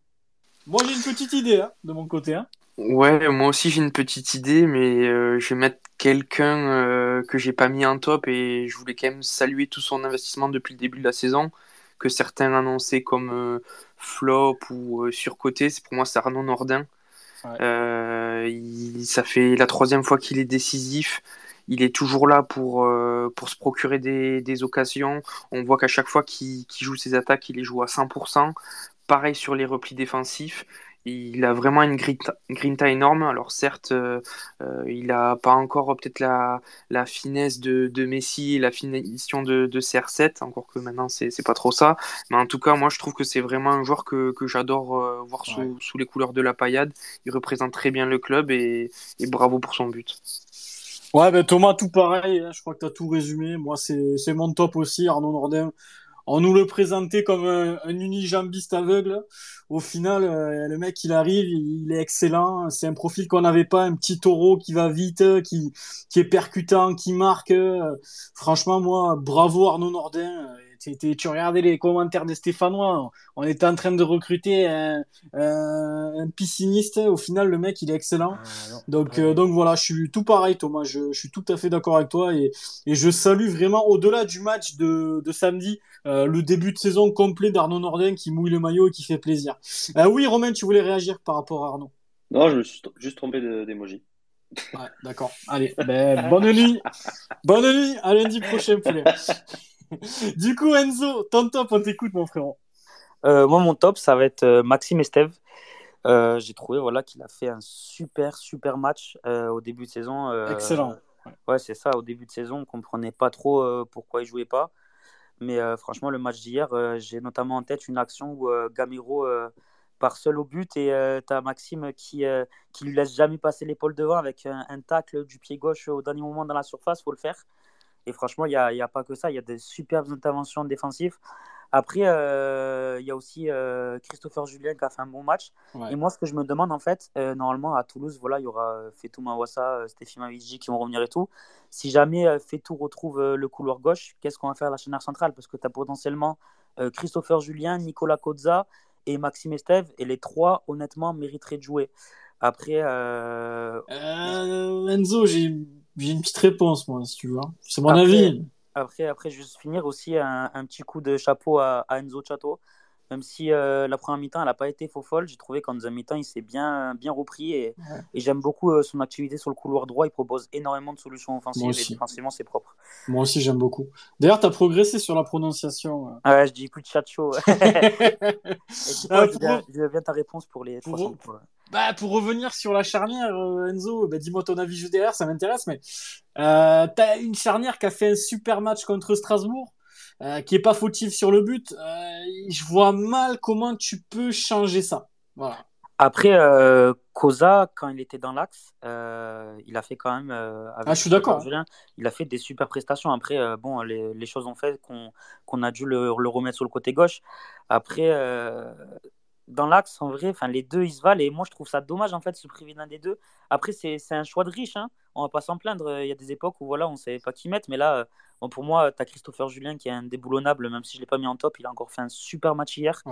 Moi j'ai une petite idée hein, de mon côté. Hein. Ouais, moi aussi j'ai une petite idée, mais euh, je vais mettre quelqu'un euh, que j'ai pas mis en top et je voulais quand même saluer tout son investissement depuis le début de la saison, que certains annonçaient comme euh, flop ou surcoté. C'est pour moi c'est Arnaud Nordin. Ouais. Il, ça fait la troisième fois qu'il est décisif. Il est toujours là pour, pour se procurer des, des occasions. On voit qu'à chaque fois qu'il qu'il joue ses attaques, il les joue à 100%. Pareil sur les replis défensifs. Il a vraiment une grinta, grinta énorme. Alors certes, euh, euh, il a pas encore peut-être la, la finesse de, de Messi et la finition de, de CR7, encore que maintenant c'est pas trop ça. Mais en tout cas, moi je trouve que c'est vraiment un joueur que, que j'adore euh, voir sous, Ouais. sous les couleurs de la paillade. Il représente très bien le club et, et bravo pour son but. Ouais, ben Thomas, tout pareil. hein. Je crois que tu as tout résumé. Moi, c'est c'est mon top aussi, Arnaud Nordin. On nous le présentait comme un, un unijambiste aveugle. Au final, euh, le mec, il arrive, il, est excellent. C'est un profil qu'on n'avait pas, un petit taureau qui va vite, qui, qui est percutant, qui marque. franchement, moi, bravo Arnaud Nordin tu regardais les commentaires des Stéphanois, on était en train de recruter un, un, pisciniste. Au final, le mec, il est excellent. Ah, donc, euh, donc voilà, je suis tout pareil, Thomas. Je, je suis tout à fait d'accord avec toi et, et je salue vraiment, au-delà du match de, de samedi, euh, le début de saison complet d'Arnaud Nordin qui mouille le maillot et qui fait plaisir. Euh, oui, Romain, tu voulais réagir par rapport à Arnaud? Non, je me suis juste trompé d'émoji. Ouais, d'accord. Allez, ben, bonne nuit. Bonne nuit. À lundi prochain, poulet. *laughs* *laughs* du coup, Enzo, ton top, on t'écoute, mon frérot. Euh, moi, mon top, ça va être euh, Maxime Esteve. Euh, j'ai trouvé voilà, qu'il a fait un super, super match au début de saison. Excellent. Ouais, c'est ça. Au début de saison, on ne comprenait pas trop pourquoi il jouait pas. Mais franchement, le match d'hier, j'ai notamment en tête une action où Gamiro part seul au but et tu as Maxime qui, qui lui laisse jamais passer l'épaule devant avec un, un, tacle du pied gauche au dernier moment dans la surface, faut le faire. Et franchement, il n'y a, y a, pas que ça, il y a des superbes interventions défensives. Après, euh, il y a aussi euh, Christopher Julien qui a fait un bon match. Et moi, ce que je me demande, en fait, euh, normalement, à Toulouse, voilà, il y aura Fetou Mawassa, Stéphie Mavigi qui vont revenir et tout. Si jamais Fetou retrouve le couloir gauche, qu'est-ce qu'on va faire à la chaîne centrale? Parce que tu as potentiellement Christopher Julien, Nicolas Kozza et Maxime Estève. Et les trois, honnêtement, mériteraient de jouer. Après. Enzo, j'ai j'ai une petite réponse, moi, si tu veux. Hein. C'est mon avis. Après, après, juste finir aussi un, un petit coup de chapeau à, Enzo Chato. Même si euh, la première mi-temps, elle n'a pas été faux folle, j'ai trouvé qu'en deuxième mi-temps, il s'est bien, bien repris. Et, et j'aime beaucoup euh, son activité sur le couloir droit. Il propose énormément de solutions offensives et défensivement, c'est propre. Moi aussi, j'aime beaucoup. D'ailleurs, tu as progressé sur la prononciation. Euh. Ouais, je dis coup de chacho. Ah, je, veux bien ta réponse pour les pour... Bah, pour revenir sur la charnière, euh, Enzo, bah, dis-moi ton avis juste derrière, ça m'intéresse, mais euh, t'as une charnière qui a fait un super match contre Strasbourg, euh, qui est pas fautif sur le but. Euh, je vois mal comment tu peux changer ça. Voilà. Après, euh, Koza, quand il était dans l'axe, il a fait quand même. Avec ah, je suis d'accord. Il a fait des super prestations. Après, bon, les, les, choses ont fait qu'on a dû le, le, remettre sur le côté gauche. Après, dans l'axe, en vrai, enfin, les deux, ils se valent. Et moi, je trouve ça dommage, en fait, de se priver d'un des deux. Après, c'est un choix de riche. Hein. On va pas s'en plaindre. Il y a des époques où voilà, on ne savait pas qui mettre. Mais là, bon, pour moi, tu as Christopher Julien qui est indéboulonnable, même si je ne l'ai pas mis en top. Il a encore fait un super match hier.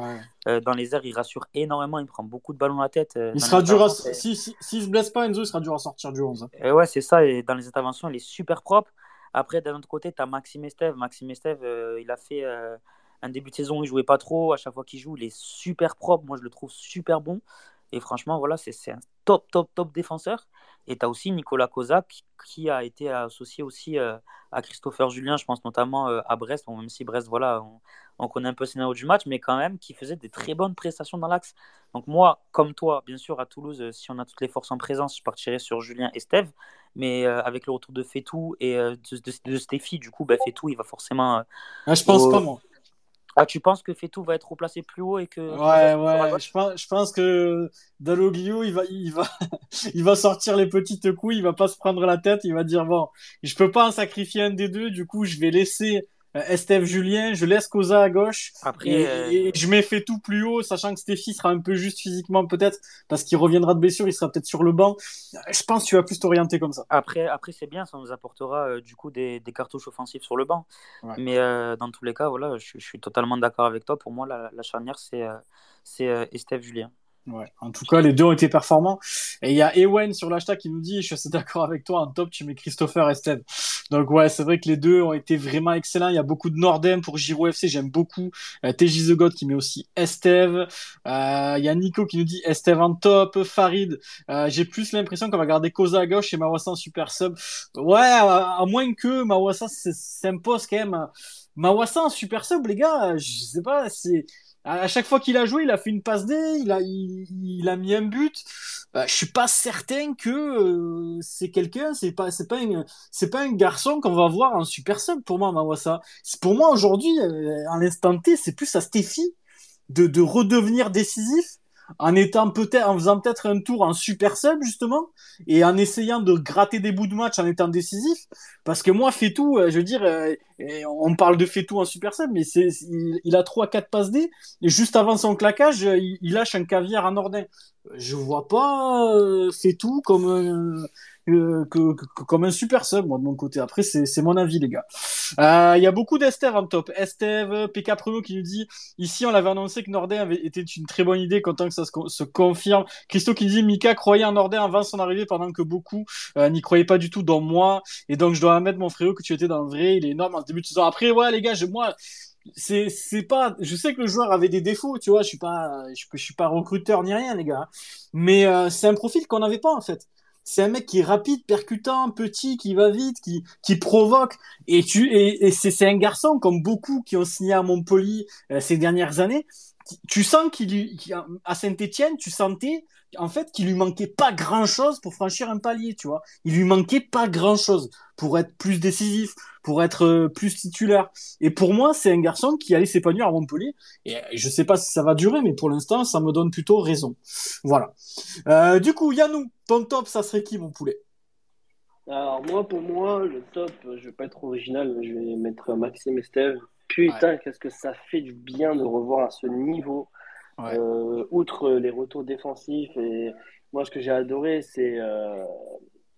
Euh, dans les airs, il rassure énormément. Il prend beaucoup de ballons à la tête. Euh, il sera dur à... Si, si, si, se blesse pas, Enzo, il sera dur à sortir du 11. Hein. Et ouais, c'est ça. Et dans les interventions, il est super propre. Après, d'un autre côté, tu as Maxime Estève. Maxime Estève, euh, il a fait un début de saison, il jouait pas trop. À chaque fois qu'il joue, il est super propre. Moi, je le trouve super bon. Et franchement, voilà, c'est un top, top, top défenseur. Et tu as aussi Nicolas Kozak qui a été associé aussi euh, à Christopher Julien, je pense notamment euh, à Brest, même si Brest, voilà, on, connaît un peu le scénario du match, mais quand même qui faisait des très bonnes prestations dans l'axe. Donc moi, comme toi, bien sûr, à Toulouse, euh, si on a toutes les forces en présence, je partirais sur Julien et Steve. Mais avec le retour de Fetou et de, de, Stéphie, du coup, bah, Fetou, il va forcément... Ah, je pense pas, moi. Ah, tu penses que Fetou va être replacé plus haut et que. Ouais, ouais, je pense, je pense que Dalloglio, il va, il, va, *laughs* il va sortir les petites couilles, il va pas se prendre la tête, il va dire bon, je peux pas en sacrifier un des deux, du coup, je vais laisser Estève Julien, je laisse Cosa à gauche Après, et, euh, je mets fait tout plus haut, sachant que Stéphie sera un peu juste physiquement peut-être parce qu'il reviendra de blessure, il sera peut-être sur le banc. Je pense que tu vas plus t'orienter comme ça. Après, après c'est bien, ça nous apportera euh, du coup des, des, cartouches offensives sur le banc. Mais dans tous les cas, voilà, je, suis totalement d'accord avec toi. Pour moi, la, la charnière c'est c'est Estève Julien. Ouais. En tout cas, les deux ont été performants. Et il y a Ewen sur l'hashtag qui nous dit, je suis assez d'accord avec toi, en top, tu mets Christopher Esteve. Donc ouais, c'est vrai que les deux ont été vraiment excellents. Il y a beaucoup de Nordem pour Giro FC, j'aime beaucoup. Euh, TJ The God qui met aussi Esteve. Euh, il y a Nico qui nous dit Esteve en top. Farid, euh, j'ai plus l'impression qu'on va garder Koza à gauche et Mawassa en super sub. Ouais, à, moins que Mawassa s'impose quand même. Mawassa en super sub, les gars, je sais pas, c'est à chaque fois qu'il a joué, il a fait une passe D, il a, il, a mis un but. Bah, je suis pas certain que euh, c'est quelqu'un, c'est pas, c'est pas c'est pas un garçon qu'on va voir en super sub pour moi, Mawassa. Pour moi aujourd'hui, euh, à l'instant T, c'est plus à Stéphie de, de redevenir décisif en étant peut-être, en faisant peut-être un tour en super sub justement, et en essayant de gratter des bouts de match en étant décisif. Parce que moi, tout euh, je veux dire, euh, on parle de tout en super sub, mais c'est, il, a trois, quatre passes D, et juste avant son claquage, il, il lâche un caviar à Nordin. Je vois pas tout comme comme un super sub, moi, de mon côté. Après, c'est mon avis, les gars. Euh, il y a beaucoup d'Esteve en top. Esteve, PK Primo qui nous dit ici, on l'avait annoncé que Nordin avait une très bonne idée, content que ça se, confirme. Christo qui dit Mika croyait en Nordin avant son arrivée, pendant que beaucoup euh, n'y croyaient pas du tout dans moi. Et donc, je dois admettre, mon frérot, que tu étais dans le vrai. Il est énorme en début de saison. Après, ouais, les gars, je, moi, c'est c'est pas je sais que le joueur avait des défauts tu vois je suis pas je, suis pas recruteur ni rien les gars mais euh, c'est un profil qu'on n'avait pas en fait c'est un mec qui est rapide, percutant, petit, qui va vite, qui, qui provoque. Et tu, et, c'est, un garçon comme beaucoup qui ont signé à Montpellier euh, ces dernières années. Tu sens qu'il, à Saint-Étienne, tu sentais en fait qu'il lui manquait pas grand chose pour franchir un palier, tu vois. Il lui manquait pas grand chose pour être plus décisif, pour être euh, plus titulaire. Et pour moi, c'est un garçon qui allait s'épanouir à Montpellier. Et euh, je sais pas si ça va durer, mais pour l'instant, ça me donne plutôt raison. Voilà. Euh, du coup, Yannou, ton top, ça serait qui, mon poulet? Alors, moi, pour moi, le top, je vais pas être original, mais je vais mettre Maxime Estève. Putain, qu'est-ce que ça fait du bien de revoir à ce niveau. Outre les retours défensifs, et moi, ce que j'ai adoré, c'est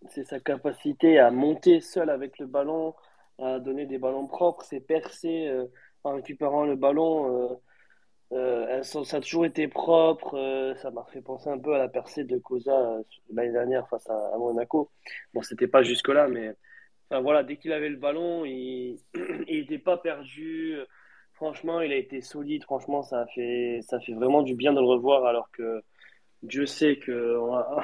c'est sa capacité à monter seul avec le ballon, à donner des ballons propres, c'est percer euh, en récupérant le ballon. Euh, euh, ça a toujours été propre. ça m'a fait penser un peu à la percée de Cosa l'année dernière face à, Monaco. Bon, c'était pas jusque-là, mais voilà, dès qu'il avait le ballon, il *clears throat* n'était pas perdu. Franchement, il a été solide. Franchement, ça fait, ça fait vraiment du bien de le revoir, alors que Dieu sait que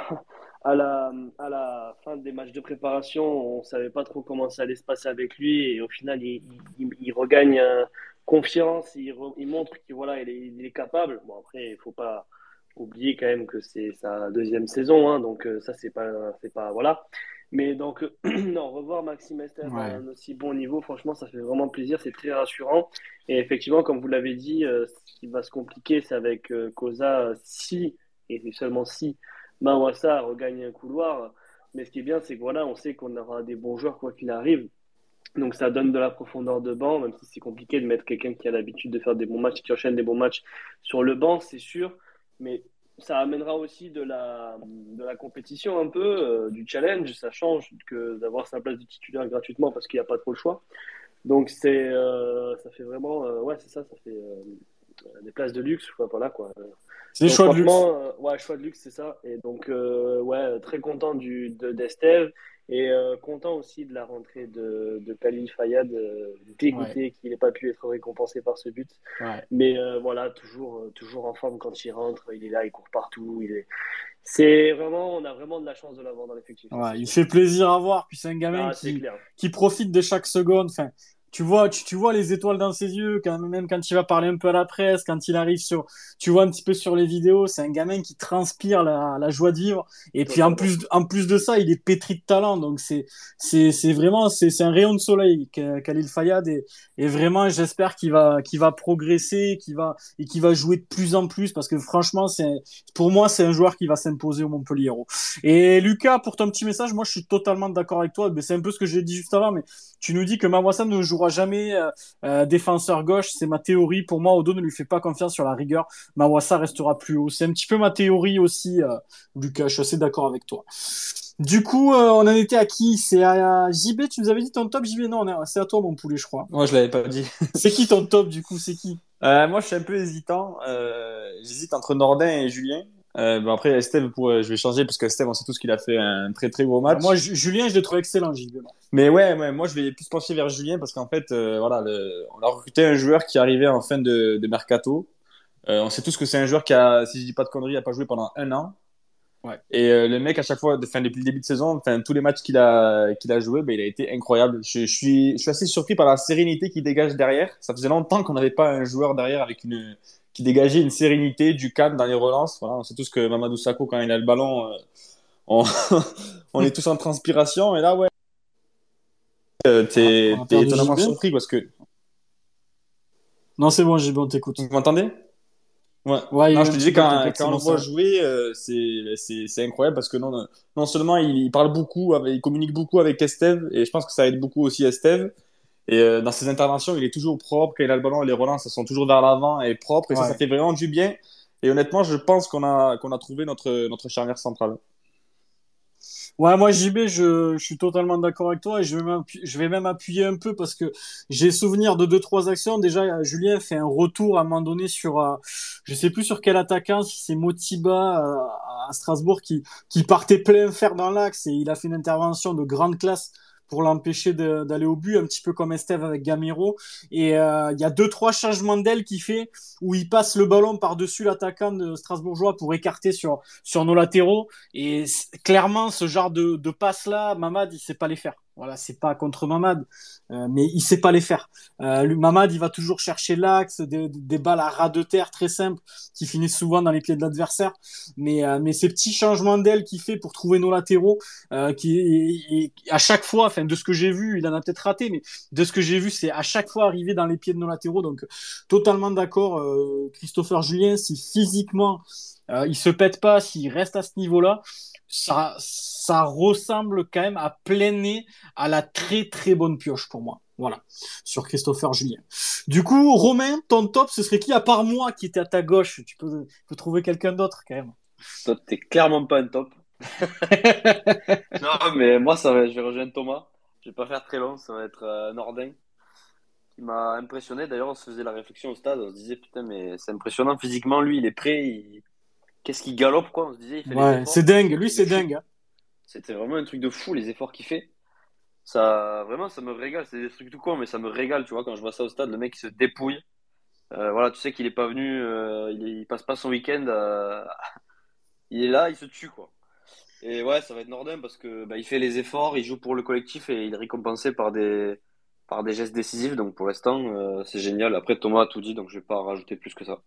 *laughs* à la, à la fin des matchs de préparation, on ne savait pas trop comment ça allait se passer avec lui. Et au final, il, regagne euh, confiance, il, montre qu'il voilà, il est, capable. Bon, après, il faut pas oublier quand même que c'est sa deuxième saison. Hein, donc, euh, ça, c'est pas, pas. Voilà. Mais donc, *clears throat* non, revoir Maxime Esther à un aussi bon niveau, franchement, ça fait vraiment plaisir. C'est très rassurant. Et effectivement, comme vous l'avez dit, euh, ce qui va se compliquer, c'est avec Cosa si, et seulement si, Mawassa regagne un couloir. Mais ce qui est bien, c'est que voilà, on sait qu'on aura des bons joueurs quoi qu'il arrive. Donc ça donne de la profondeur de banc, même si c'est compliqué de mettre quelqu'un qui a l'habitude de faire des bons matchs, qui enchaîne des bons matchs sur le banc, c'est sûr. Mais ça amènera aussi de la, de la compétition un peu, euh, du challenge. Ça change que d'avoir sa place de titulaire gratuitement parce qu'il n'y a pas trop le choix. Donc c'est, euh, ça fait vraiment, euh, ouais, c'est ça, ça fait des places de luxe, voilà quoi. C'est choix de luxe. Euh, ouais, choix de luxe, c'est ça. Et donc, euh, ouais, très content du, de, d'Esteve et euh, content aussi de la rentrée de, de Khalil Fayad, dégoûté qu'il n'ait pas pu être récompensé par ce but. Mais voilà, toujours, toujours en forme quand il rentre, il est là, il court partout. Il est... C'est vraiment, on a vraiment de la chance de l'avoir dans l'effectif. Ouais, il fait plaisir à voir. Puis c'est un gamin ah, qui, qui profite de chaque seconde. Enfin, tu vois, tu, tu, vois les étoiles dans ses yeux, quand même quand il va parler un peu à la presse, quand il arrive sur, tu vois un petit peu sur les vidéos, c'est un gamin qui transpire la, la joie de vivre. Et puis en plus, en plus de ça, il est pétri de talent, donc c'est, c'est, c'est vraiment, c'est, c'est un rayon de soleil, Khalil Fayad, et, et vraiment, j'espère qu'il va, qu'il va progresser, qu'il va, et qu'il va jouer de plus en plus, parce que franchement, c'est, pour moi, c'est un joueur qui va s'imposer au Montpellier. Et Lucas, pour ton petit message, moi, je suis totalement d'accord avec toi. C'est un peu ce que j'ai dit juste avant, mais tu nous dis que Mawassa ne joue jamais euh, euh, défenseur gauche. C'est ma théorie. Pour moi, Odo ne lui fait pas confiance sur la rigueur. Mawassa restera plus haut. C'est un petit peu ma théorie aussi, euh, Lucas. Je suis assez d'accord avec toi. Du coup, on en était à qui? C'est à JB, tu nous avais dit ton top JB Non, c'est à toi mon poulet, je crois. Moi, je l'avais pas dit. *laughs* c'est qui ton top du coup? C'est qui? Moi, je suis un peu hésitant. J'hésite entre Nordin et Julien. Euh, après, Esteve, pour, euh, je vais changer parce que Esteve, on sait tous qu'il a fait un très très gros match. Moi, Julien, je le trouve excellent, Mais ouais, ouais, moi, je vais plus pencher vers Julien parce qu'en fait, euh, voilà, le, on a recruté un joueur qui arrivait en fin de, de mercato. Euh, on sait tous que c'est un joueur qui a, si je dis pas de conneries, a pas joué pendant un an. Ouais. Et le mec, à chaque fois, depuis le début de saison, enfin, tous les matchs qu'il a, qu'il a joué, ben, il a été incroyable. Je, je, suis, je suis assez surpris par la sérénité qu'il dégage derrière. Ça faisait longtemps qu'on n'avait pas un joueur derrière avec une, qui dégageait une sérénité, du calme dans les relances. Voilà, on sait tous que Mamadou Sakho, quand il a le ballon, euh, on, *laughs* on, est tous en transpiration. Et là, ouais, euh, t'es ah, étonnamment surpris parce que. Non, c'est bon, j'ai bon, t'écoute. Vous m'entendez? Ouais, Ouais, non, je te disais, quand, quand on le voit jouer, euh, c'est c'est- c'est incroyable parce que non, non seulement il, il parle beaucoup, avec- il communique beaucoup avec Esteve, et je pense que ça aide beaucoup aussi Esteve. Et euh, dans ses interventions, il est toujours propre. Quand il a le ballon, les relances, sont toujours vers l'avant et propres. Et ça, Ouais. ça fait vraiment du bien. Et honnêtement, je pense qu'on a, qu'on a trouvé notre, notre charnière centrale. Ouais, moi, JB, je, je suis totalement d'accord avec toi et je vais je vais même appuyer un peu parce que j'ai souvenir de deux, trois actions. Déjà, Julien fait un retour à un moment donné sur, euh, je sais plus sur quel attaquant, si c'est Motiba euh, à Strasbourg qui, qui partait plein fer dans l'axe et il a fait une intervention de grande classe pour l'empêcher d'aller au but, un petit peu comme Esteve avec Gamero. Et euh, il y a deux, trois changements d'aile qu'il fait où il passe le ballon par-dessus l'attaquant de Strasbourgeois pour écarter sur, sur nos latéraux. Et clairement, ce genre de, de passe-là, Mamad, il sait pas les faire. Voilà, c'est pas contre Mamad, euh, mais il sait pas les faire. Euh, Mamad, il va toujours chercher l'axe, des, des balles à ras de terre très simples qui finissent souvent dans les pieds de l'adversaire. Mais, euh, mais ces petits changements d'aile qu'il fait pour trouver nos latéraux, euh, qui et- et à chaque fois, enfin de ce que j'ai vu, il en a peut-être raté, mais de ce que j'ai vu, c'est à chaque fois arrivé dans les pieds de nos latéraux. Donc totalement d'accord, euh, Christopher Julien, si physiquement euh, il se pète pas, s'il reste à ce niveau-là, ça, ça ressemble quand même à plein nez à la très très bonne pioche pour moi. Voilà, sur Christopher Julien. Du coup, Romain, ton top, ce serait qui à part moi qui était à ta gauche? Tu peux, tu peux trouver quelqu'un d'autre quand même. Toi, t'es clairement pas un top. *laughs* Non, mais moi, ça va, je vais rejoindre Thomas. Je vais pas faire très long, ça va être euh, Nordin. Qui m'a impressionné. D'ailleurs, on se faisait la réflexion au stade. On se disait, putain, mais c'est impressionnant physiquement. Lui, il est prêt. il- Qu'est-ce qu'il galope, quoi? On se disait, il fait Ouais, c'est dingue. Lui, c'est dingue. hein. C'était vraiment un truc de fou, les efforts qu'il fait. Ça, vraiment, ça me régale. C'est des trucs tout con, mais ça me régale, tu vois, quand je vois ça au stade, le mec, il se dépouille. Euh, voilà, tu sais qu'il est pas venu, euh, il, il passe pas son week-end, euh, *laughs* il est là, il se tue, quoi. Et ouais, ça va être Nordin parce que bah, il fait les efforts, il joue pour le collectif et il est récompensé par des, par des gestes décisifs. Donc pour l'instant, euh, c'est génial. Après, Thomas a tout dit, donc je vais pas rajouter plus que ça.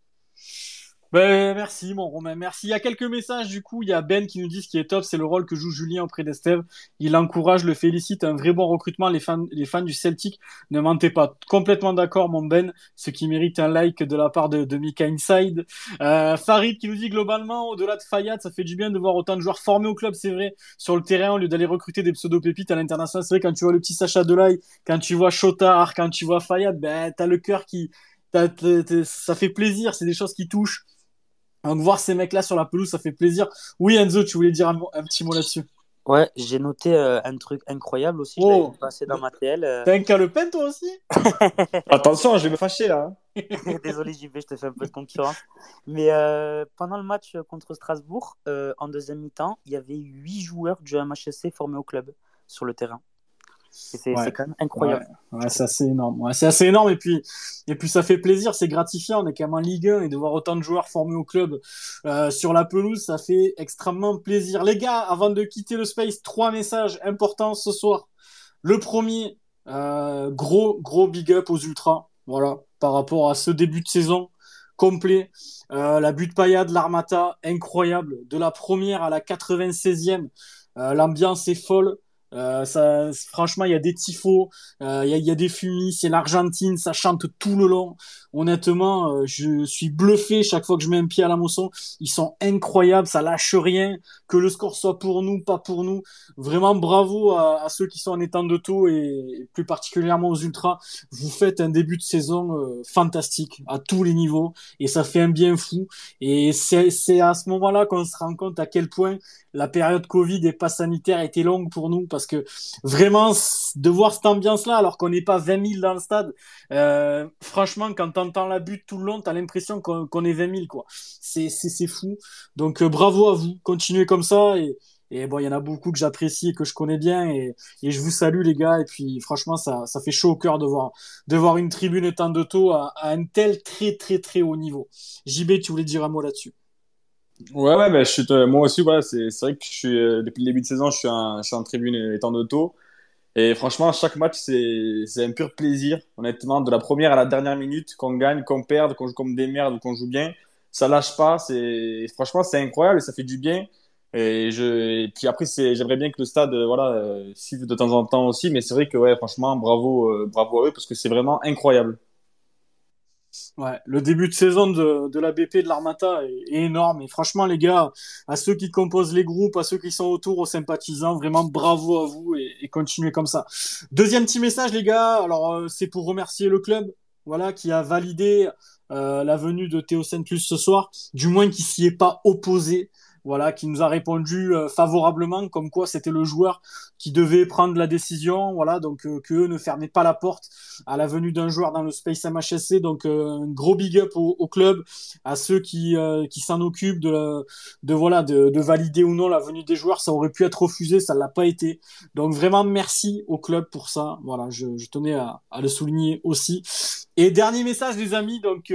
Ben, merci, mon Romain. Merci. Il y a quelques messages, du coup. Il y a Ben qui nous dit ce qui est top, c'est le rôle que joue Julien auprès d'Esteve. Il l'encourage, le félicite. Un vrai bon recrutement. Les fans, les fans du Celtic ne mentez pas. Complètement d'accord, mon Ben. Ce qui mérite un like de la part de, de Mika Inside. Euh, Farid qui nous dit globalement, au-delà de Fayad, ça fait du bien de voir autant de joueurs formés au club, c'est vrai, sur le terrain, au lieu d'aller recruter des pseudo-pépites à l'international. C'est vrai, quand tu vois le petit Sacha Delay, quand tu vois Chotard, quand tu vois Fayad, ben, t'as le cœur qui, ça fait plaisir. C'est des choses qui touchent. Donc voir ces mecs-là sur la pelouse, ça fait plaisir. Oui, Enzo, tu voulais dire un, petit mot là-dessus. Ouais, j'ai noté euh, un truc incroyable aussi. Oh. Je l'avais passé dans ma TL. euh. T'as un calepin toi aussi? *laughs* Attention, je vais me fâcher là. hein. *laughs* Désolé, JB, je te fais un peu de concurrence. Mais euh, pendant le match contre Strasbourg, euh, en deuxième mi-temps, il y avait huit joueurs du MHSC formés au club sur le terrain. C'est Ouais. quand même incroyable. Ouais, c'est assez énorme. Ouais, c'est assez énorme et puis et puis ça fait plaisir, c'est gratifiant. On est quand même en Ligue 1 et de voir autant de joueurs formés au club euh, sur la pelouse, ça fait extrêmement plaisir. Les gars, avant de quitter le space, trois messages importants ce soir. Le premier, euh, gros gros big up aux ultras, voilà, par rapport à ce début de saison complet. Euh, la butte paillade, l'Armata, incroyable. De la première à la 96e, euh, l'ambiance est folle. Euh, ça, franchement, il y a des tifos, euh, il y, a, il y a des fumis, c'est l'Argentine, ça chante tout le long. Honnêtement, euh, je suis bluffé chaque fois que je mets un pied à la Mosson. Ils sont incroyables, ça lâche rien. Que le score soit pour nous, pas pour nous. Vraiment bravo à, à ceux qui sont en étant de taux et plus particulièrement aux ultras. Vous faites un début de saison euh, fantastique à tous les niveaux et ça fait un bien fou. Et c'est à ce moment-là qu'on se rend compte à quel point la période Covid et pas sanitaire était longue pour nous parce que vraiment de voir cette ambiance-là alors qu'on n'est pas 20 000 dans le stade, euh, franchement quand t'entends la butte tout le long, t'as l'impression qu'on est 20 000 quoi. C'est fou. Donc euh, bravo à vous, continuez comme ça et et bon, il y en a beaucoup que j'apprécie et que je connais bien et, et je vous salue les gars et puis franchement ça ça fait chaud au cœur de voir de voir une tribune étant de taux à, à un tel très très très haut niveau. JB, tu voulais dire un mot là-dessus? Ouais, ouais, euh, moi aussi, voilà, c'est vrai que je suis, euh, depuis le début de saison, je suis en, je suis en tribune étant d'auto. Et franchement, chaque match, c'est un pur plaisir. Honnêtement, de la première à la dernière minute, qu'on gagne, qu'on perde, qu'on joue comme des merdes ou qu'on joue bien, ça lâche pas. Franchement, c'est incroyable et ça fait du bien. Et je, puis après, j'aimerais bien que le stade, euh, voilà, euh, suive de temps en temps aussi. Mais c'est vrai que, ouais, franchement, bravo, euh, bravo à eux parce que c'est vraiment incroyable. Ouais, le début de saison de, de la BP de l'Armata est, énorme. Et franchement, les gars, à ceux qui composent les groupes, à ceux qui sont autour, aux sympathisants, vraiment bravo à vous et, continuez comme ça. Deuxième petit message, les gars. Alors, euh, c'est pour remercier le club, voilà, qui a validé euh, la venue de Théo Saint-Plus ce soir, du moins qui s'y est pas opposé voilà, qui nous a répondu euh, favorablement, comme quoi c'était le joueur qui devait prendre la décision, voilà, donc euh, que ne fermaient pas la porte à la venue d'un joueur dans le Space MHSC, donc euh, un gros big up au, au, club, à ceux qui qui s'en occupent de, de voilà, de, de, valider ou non la venue des joueurs, ça aurait pu être refusé, ça l'a pas été, donc vraiment merci au club pour ça, voilà, je, je tenais à, à, le souligner aussi. Et dernier message les amis, donc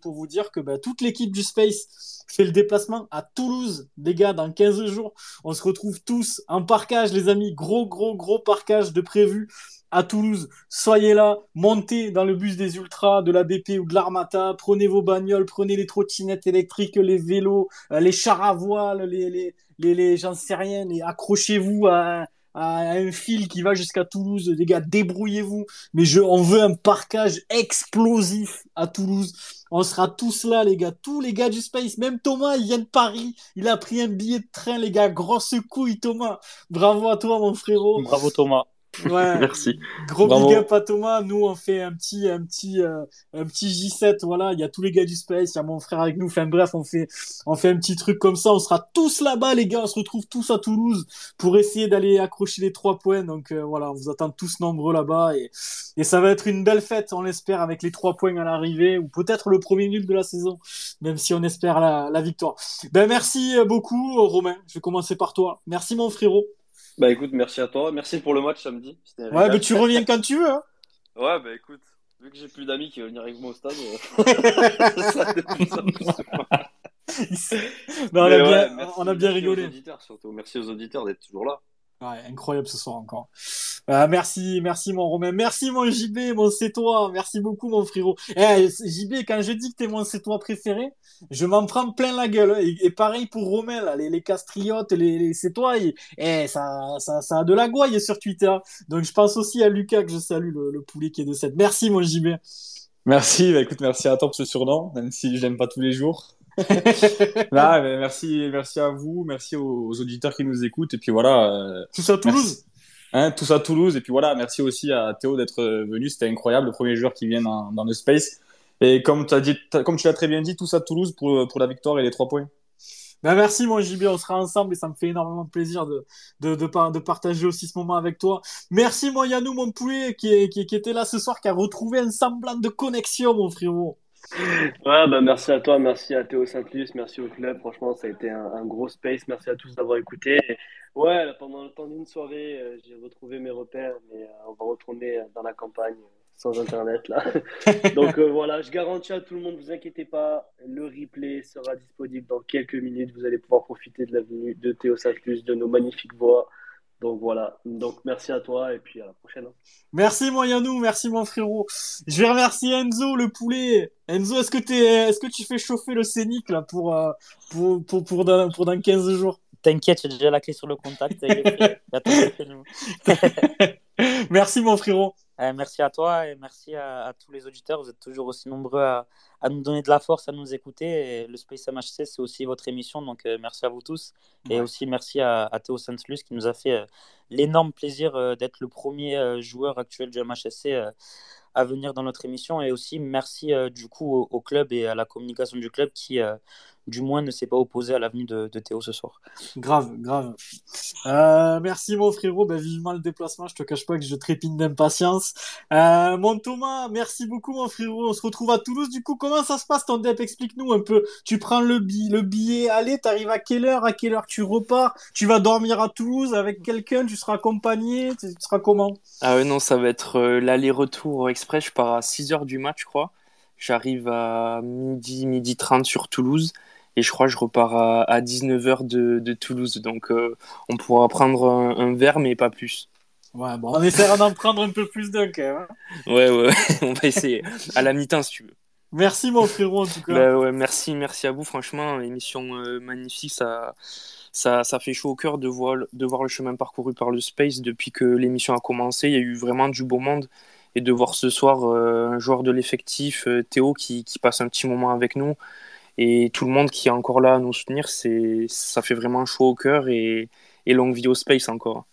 pour vous dire que bah, toute l'équipe du Space fait le déplacement à Toulouse, les gars, dans 15 jours. On se retrouve tous en parcage, les amis. Gros, gros, gros parcage de prévu à Toulouse. Soyez là, montez dans le bus des Ultras, de la BP ou de l'Armata, prenez vos bagnoles, prenez les trottinettes électriques, les vélos, euh, les chars à voile, les, les, les, les j'en sais rien, et accrochez-vous à, à un fil qui va jusqu'à Toulouse. Les gars, débrouillez-vous. Mais je, on veut un parcage explosif à Toulouse. On sera tous là, les gars. Tous les gars du Space. Même Thomas, il vient de Paris. Il a pris un billet de train, les gars. Grosse couille, Thomas. Bravo à toi, mon frérot. Bravo, Thomas. Ouais. *laughs* Merci. Gros Bravo. big up à Thomas. Nous, on fait un petit, un petit, euh, un petit J7. Voilà. Il y a tous les gars du Space. Il y a mon frère avec nous. Enfin, bref, on fait, on fait un petit truc comme ça. On sera tous là-bas, les gars. On se retrouve tous à Toulouse pour essayer d'aller accrocher les trois points. Donc, euh, voilà. On vous attend tous nombreux là-bas et, et ça va être une belle fête, on l'espère, avec les trois points à l'arrivée ou peut-être le premier nul de la saison, même si on espère la, la victoire. Ben, merci beaucoup, Romain. Je vais commencer par toi. Merci, mon frérot. Bah écoute, merci à toi. Merci pour le match samedi. Ouais, mais tu reviens quand tu veux. Hein. Ouais, bah écoute, vu que j'ai plus d'amis qui veulent venir avec moi au stade, euh... *laughs* *laughs* ça, non, on, a ouais, bien, merci, on a bien rigolé. Aux auditeurs, surtout. Merci aux auditeurs d'être toujours là. Ouais, incroyable ce soir encore. Euh, merci, merci mon Romain, merci mon JB, mon c'est toi, merci beaucoup mon frérot. Eh, JB, quand je dis que t'es mon c'est toi préféré, je m'en prends plein la gueule. Et, pareil pour Romain, là, les, les castriotes, les, les c'est toi, eh, ça, ça, ça a de la gouaille sur Twitter. Donc je pense aussi à Lucas que je salue, le, le poulet qui est de cette. Merci mon JB. Merci, bah, écoute, merci à toi pour ce surnom, même si je l'aime pas tous les jours. *laughs* Là, merci, merci à vous, merci aux, aux, auditeurs qui nous écoutent. Et puis voilà. Euh, tout ça à Toulouse. Hein, tout ça à Toulouse. Et puis voilà, merci aussi à Théo d'être venu. C'était incroyable, le premier joueur qui vient dans, dans le space. Et comme, as dit, comme tu l'as très bien dit, tout ça à Toulouse pour, pour la victoire et les trois points. Ben merci mon JB, on sera ensemble et ça me fait énormément plaisir de, de, de, de partager aussi ce moment avec toi. Merci mon Yannou, mon poulet, qui, qui, qui était là ce soir, qui a retrouvé un semblant de connexion, mon frérot. Ouais, bah merci à toi, merci à Théo Saint-Luce, merci au club. Franchement, ça a été un, un gros space. Merci à tous d'avoir écouté. Et ouais, là, pendant le temps d'une soirée, euh, j'ai retrouvé mes repères, mais euh, on va retourner dans la campagne sans internet là. *laughs* Donc euh, voilà, je garantis à tout le monde, vous inquiétez pas, le replay sera disponible dans quelques minutes. Vous allez pouvoir profiter de la venue de Théo Saint-Luce, de nos magnifiques voix. Donc voilà, donc merci à toi et puis à la prochaine. Merci mon Yannou, merci mon frérot. Je vais remercier Enzo le poulet. Enzo, est-ce que, es, est-ce que tu fais chauffer le scénic là pour, euh, pour, pour, pour, dans, pour dans 15 jours? T'inquiète, j'ai déjà la clé sur le contact. *laughs* *laughs* *laughs* merci mon frérot. Euh, merci à toi et merci à, à, tous les auditeurs. Vous êtes toujours aussi nombreux à, à, nous donner de la force, à nous écouter. Et le Space MHC, c'est aussi votre émission. Donc, euh, merci à vous tous. Ouais. Et aussi, merci à, à Théo Sanslus qui nous a fait euh, l'énorme plaisir d'être le premier joueur actuel du MHSC à venir dans notre émission. Et aussi, merci du coup au, au, club et à la communication du club qui, du moins, ne s'est pas opposé à l'avenue de, de, Théo ce soir. Grave, grave. Euh, merci mon frérot, ben, vivement le déplacement, je te cache pas que je trépine d'impatience. Euh, mon Thomas, merci beaucoup mon frérot, on se retrouve à Toulouse, du coup, comment ça se passe ton dep? Explique-nous un peu. Tu prends le, bi le billet, allez, t'arrives à quelle heure, à quelle heure tu repars, tu vas dormir à Toulouse avec quelqu'un, tu seras accompagné, tu seras comment? Ah ouais, non, ça va être euh, l'aller-retour express, je pars à 6h du match, je crois. J'arrive à midi, midi 30 sur Toulouse et je crois que je repars à, à 19h de, de, Toulouse. Donc euh, on pourra prendre un, un, verre, mais pas plus. Ouais, bon, on essaiera d'en prendre un peu plus d'un quand même. Hein. Ouais, ouais, *laughs* on va essayer. À la mi-temps, si tu veux. Merci, mon frérot, en tout cas. Bah, ouais, merci, merci à vous. Franchement, émission euh, magnifique. Ça, ça, ça fait chaud au cœur de voir, de voir le chemin parcouru par le Space depuis que l'émission a commencé. Il y a eu vraiment du beau monde. et de voir ce soir un joueur de l'effectif, Théo, qui, qui, passe un petit moment avec nous et tout le monde qui est encore là à nous soutenir, c'est ça fait vraiment chaud au cœur et, et longue vie au space encore.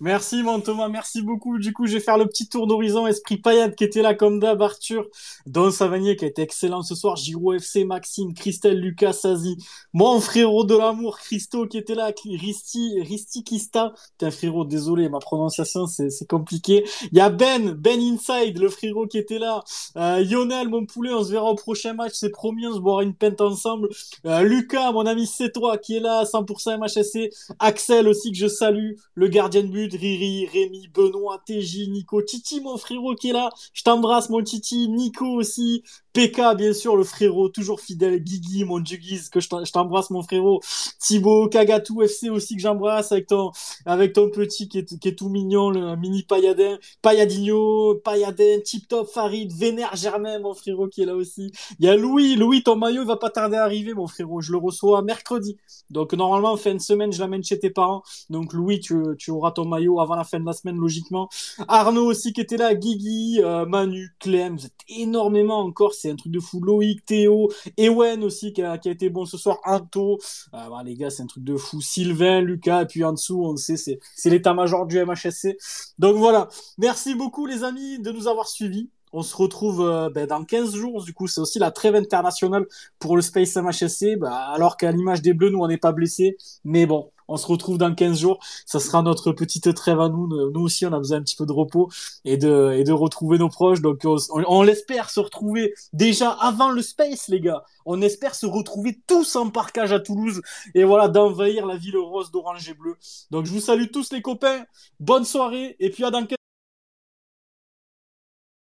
Merci mon Thomas, merci beaucoup. Du coup, je vais faire le petit tour d'horizon. Esprit Payade qui était là comme d'hab, Arthur, Don Savanier qui a été excellent ce soir, Giro FC, Maxime, Christelle, Lucas, Sazi, mon frérot de l'amour, Christo qui était là, Risti, Risti Kista. un frérot, désolé, ma prononciation c'est compliqué. Il y a Ben, Ben Inside, le frérot qui était là. Euh, Lionel, mon poulet, on se verra au prochain match, c'est promis, on se boira une pente ensemble. Euh, Lucas, mon ami, c'est toi qui est là, 100% MHSC. Axel aussi que je salue, le gardien de but Riri, Rémi, Benoît, TJ, Nico, Titi, mon frérot qui est là. Je t'embrasse, mon Titi. Nico aussi. PK, bien sûr, le frérot, toujours fidèle. Guigui, mon Jugiz, que je t'embrasse, mon frérot. Thibaut, Kagatou FC aussi, que j'embrasse avec ton, avec ton petit qui est, qui est tout mignon, le mini Payadin. Payadinho, Payadin, Tip Top, Farid, Vénère Germain, mon frérot qui est là aussi. Il y a Louis. Louis, ton maillot va pas tarder à arriver, mon frérot. Je le reçois mercredi. Donc, normalement, fin de semaine, je l'amène chez tes parents. Donc, Louis, tu, tu auras ton maillot avant la fin de la semaine, logiquement. Arnaud aussi qui était là, Guigui, euh, Manu, Clem, vous êtes énormément encore, c'est un truc de fou. Loïc, Théo, Ewen aussi qui a, qui a été bon ce soir, Anto, euh, bah, les gars, c'est un truc de fou. Sylvain, Lucas, et puis en dessous, on sait, c'est, c'est l'état-major du MHSC. Donc voilà, merci beaucoup les amis de nous avoir suivis. On se retrouve euh, ben, dans 15 jours. Du coup, c'est aussi la trêve internationale pour le Space MHSC. Ben, alors qu'à l'image des Bleus, nous, on n'est pas blessés. Mais bon, on se retrouve dans 15 jours. Ça sera notre petite trêve à nous. Nous aussi, on a besoin un petit peu de repos et de, et de retrouver nos proches. Donc, on, l'espère se retrouver déjà avant le space, les gars. On espère se retrouver tous en parcage à Toulouse et voilà, d'envahir la ville rose d'orange et bleu. Donc, je vous salue tous, les copains. Bonne soirée et puis à dans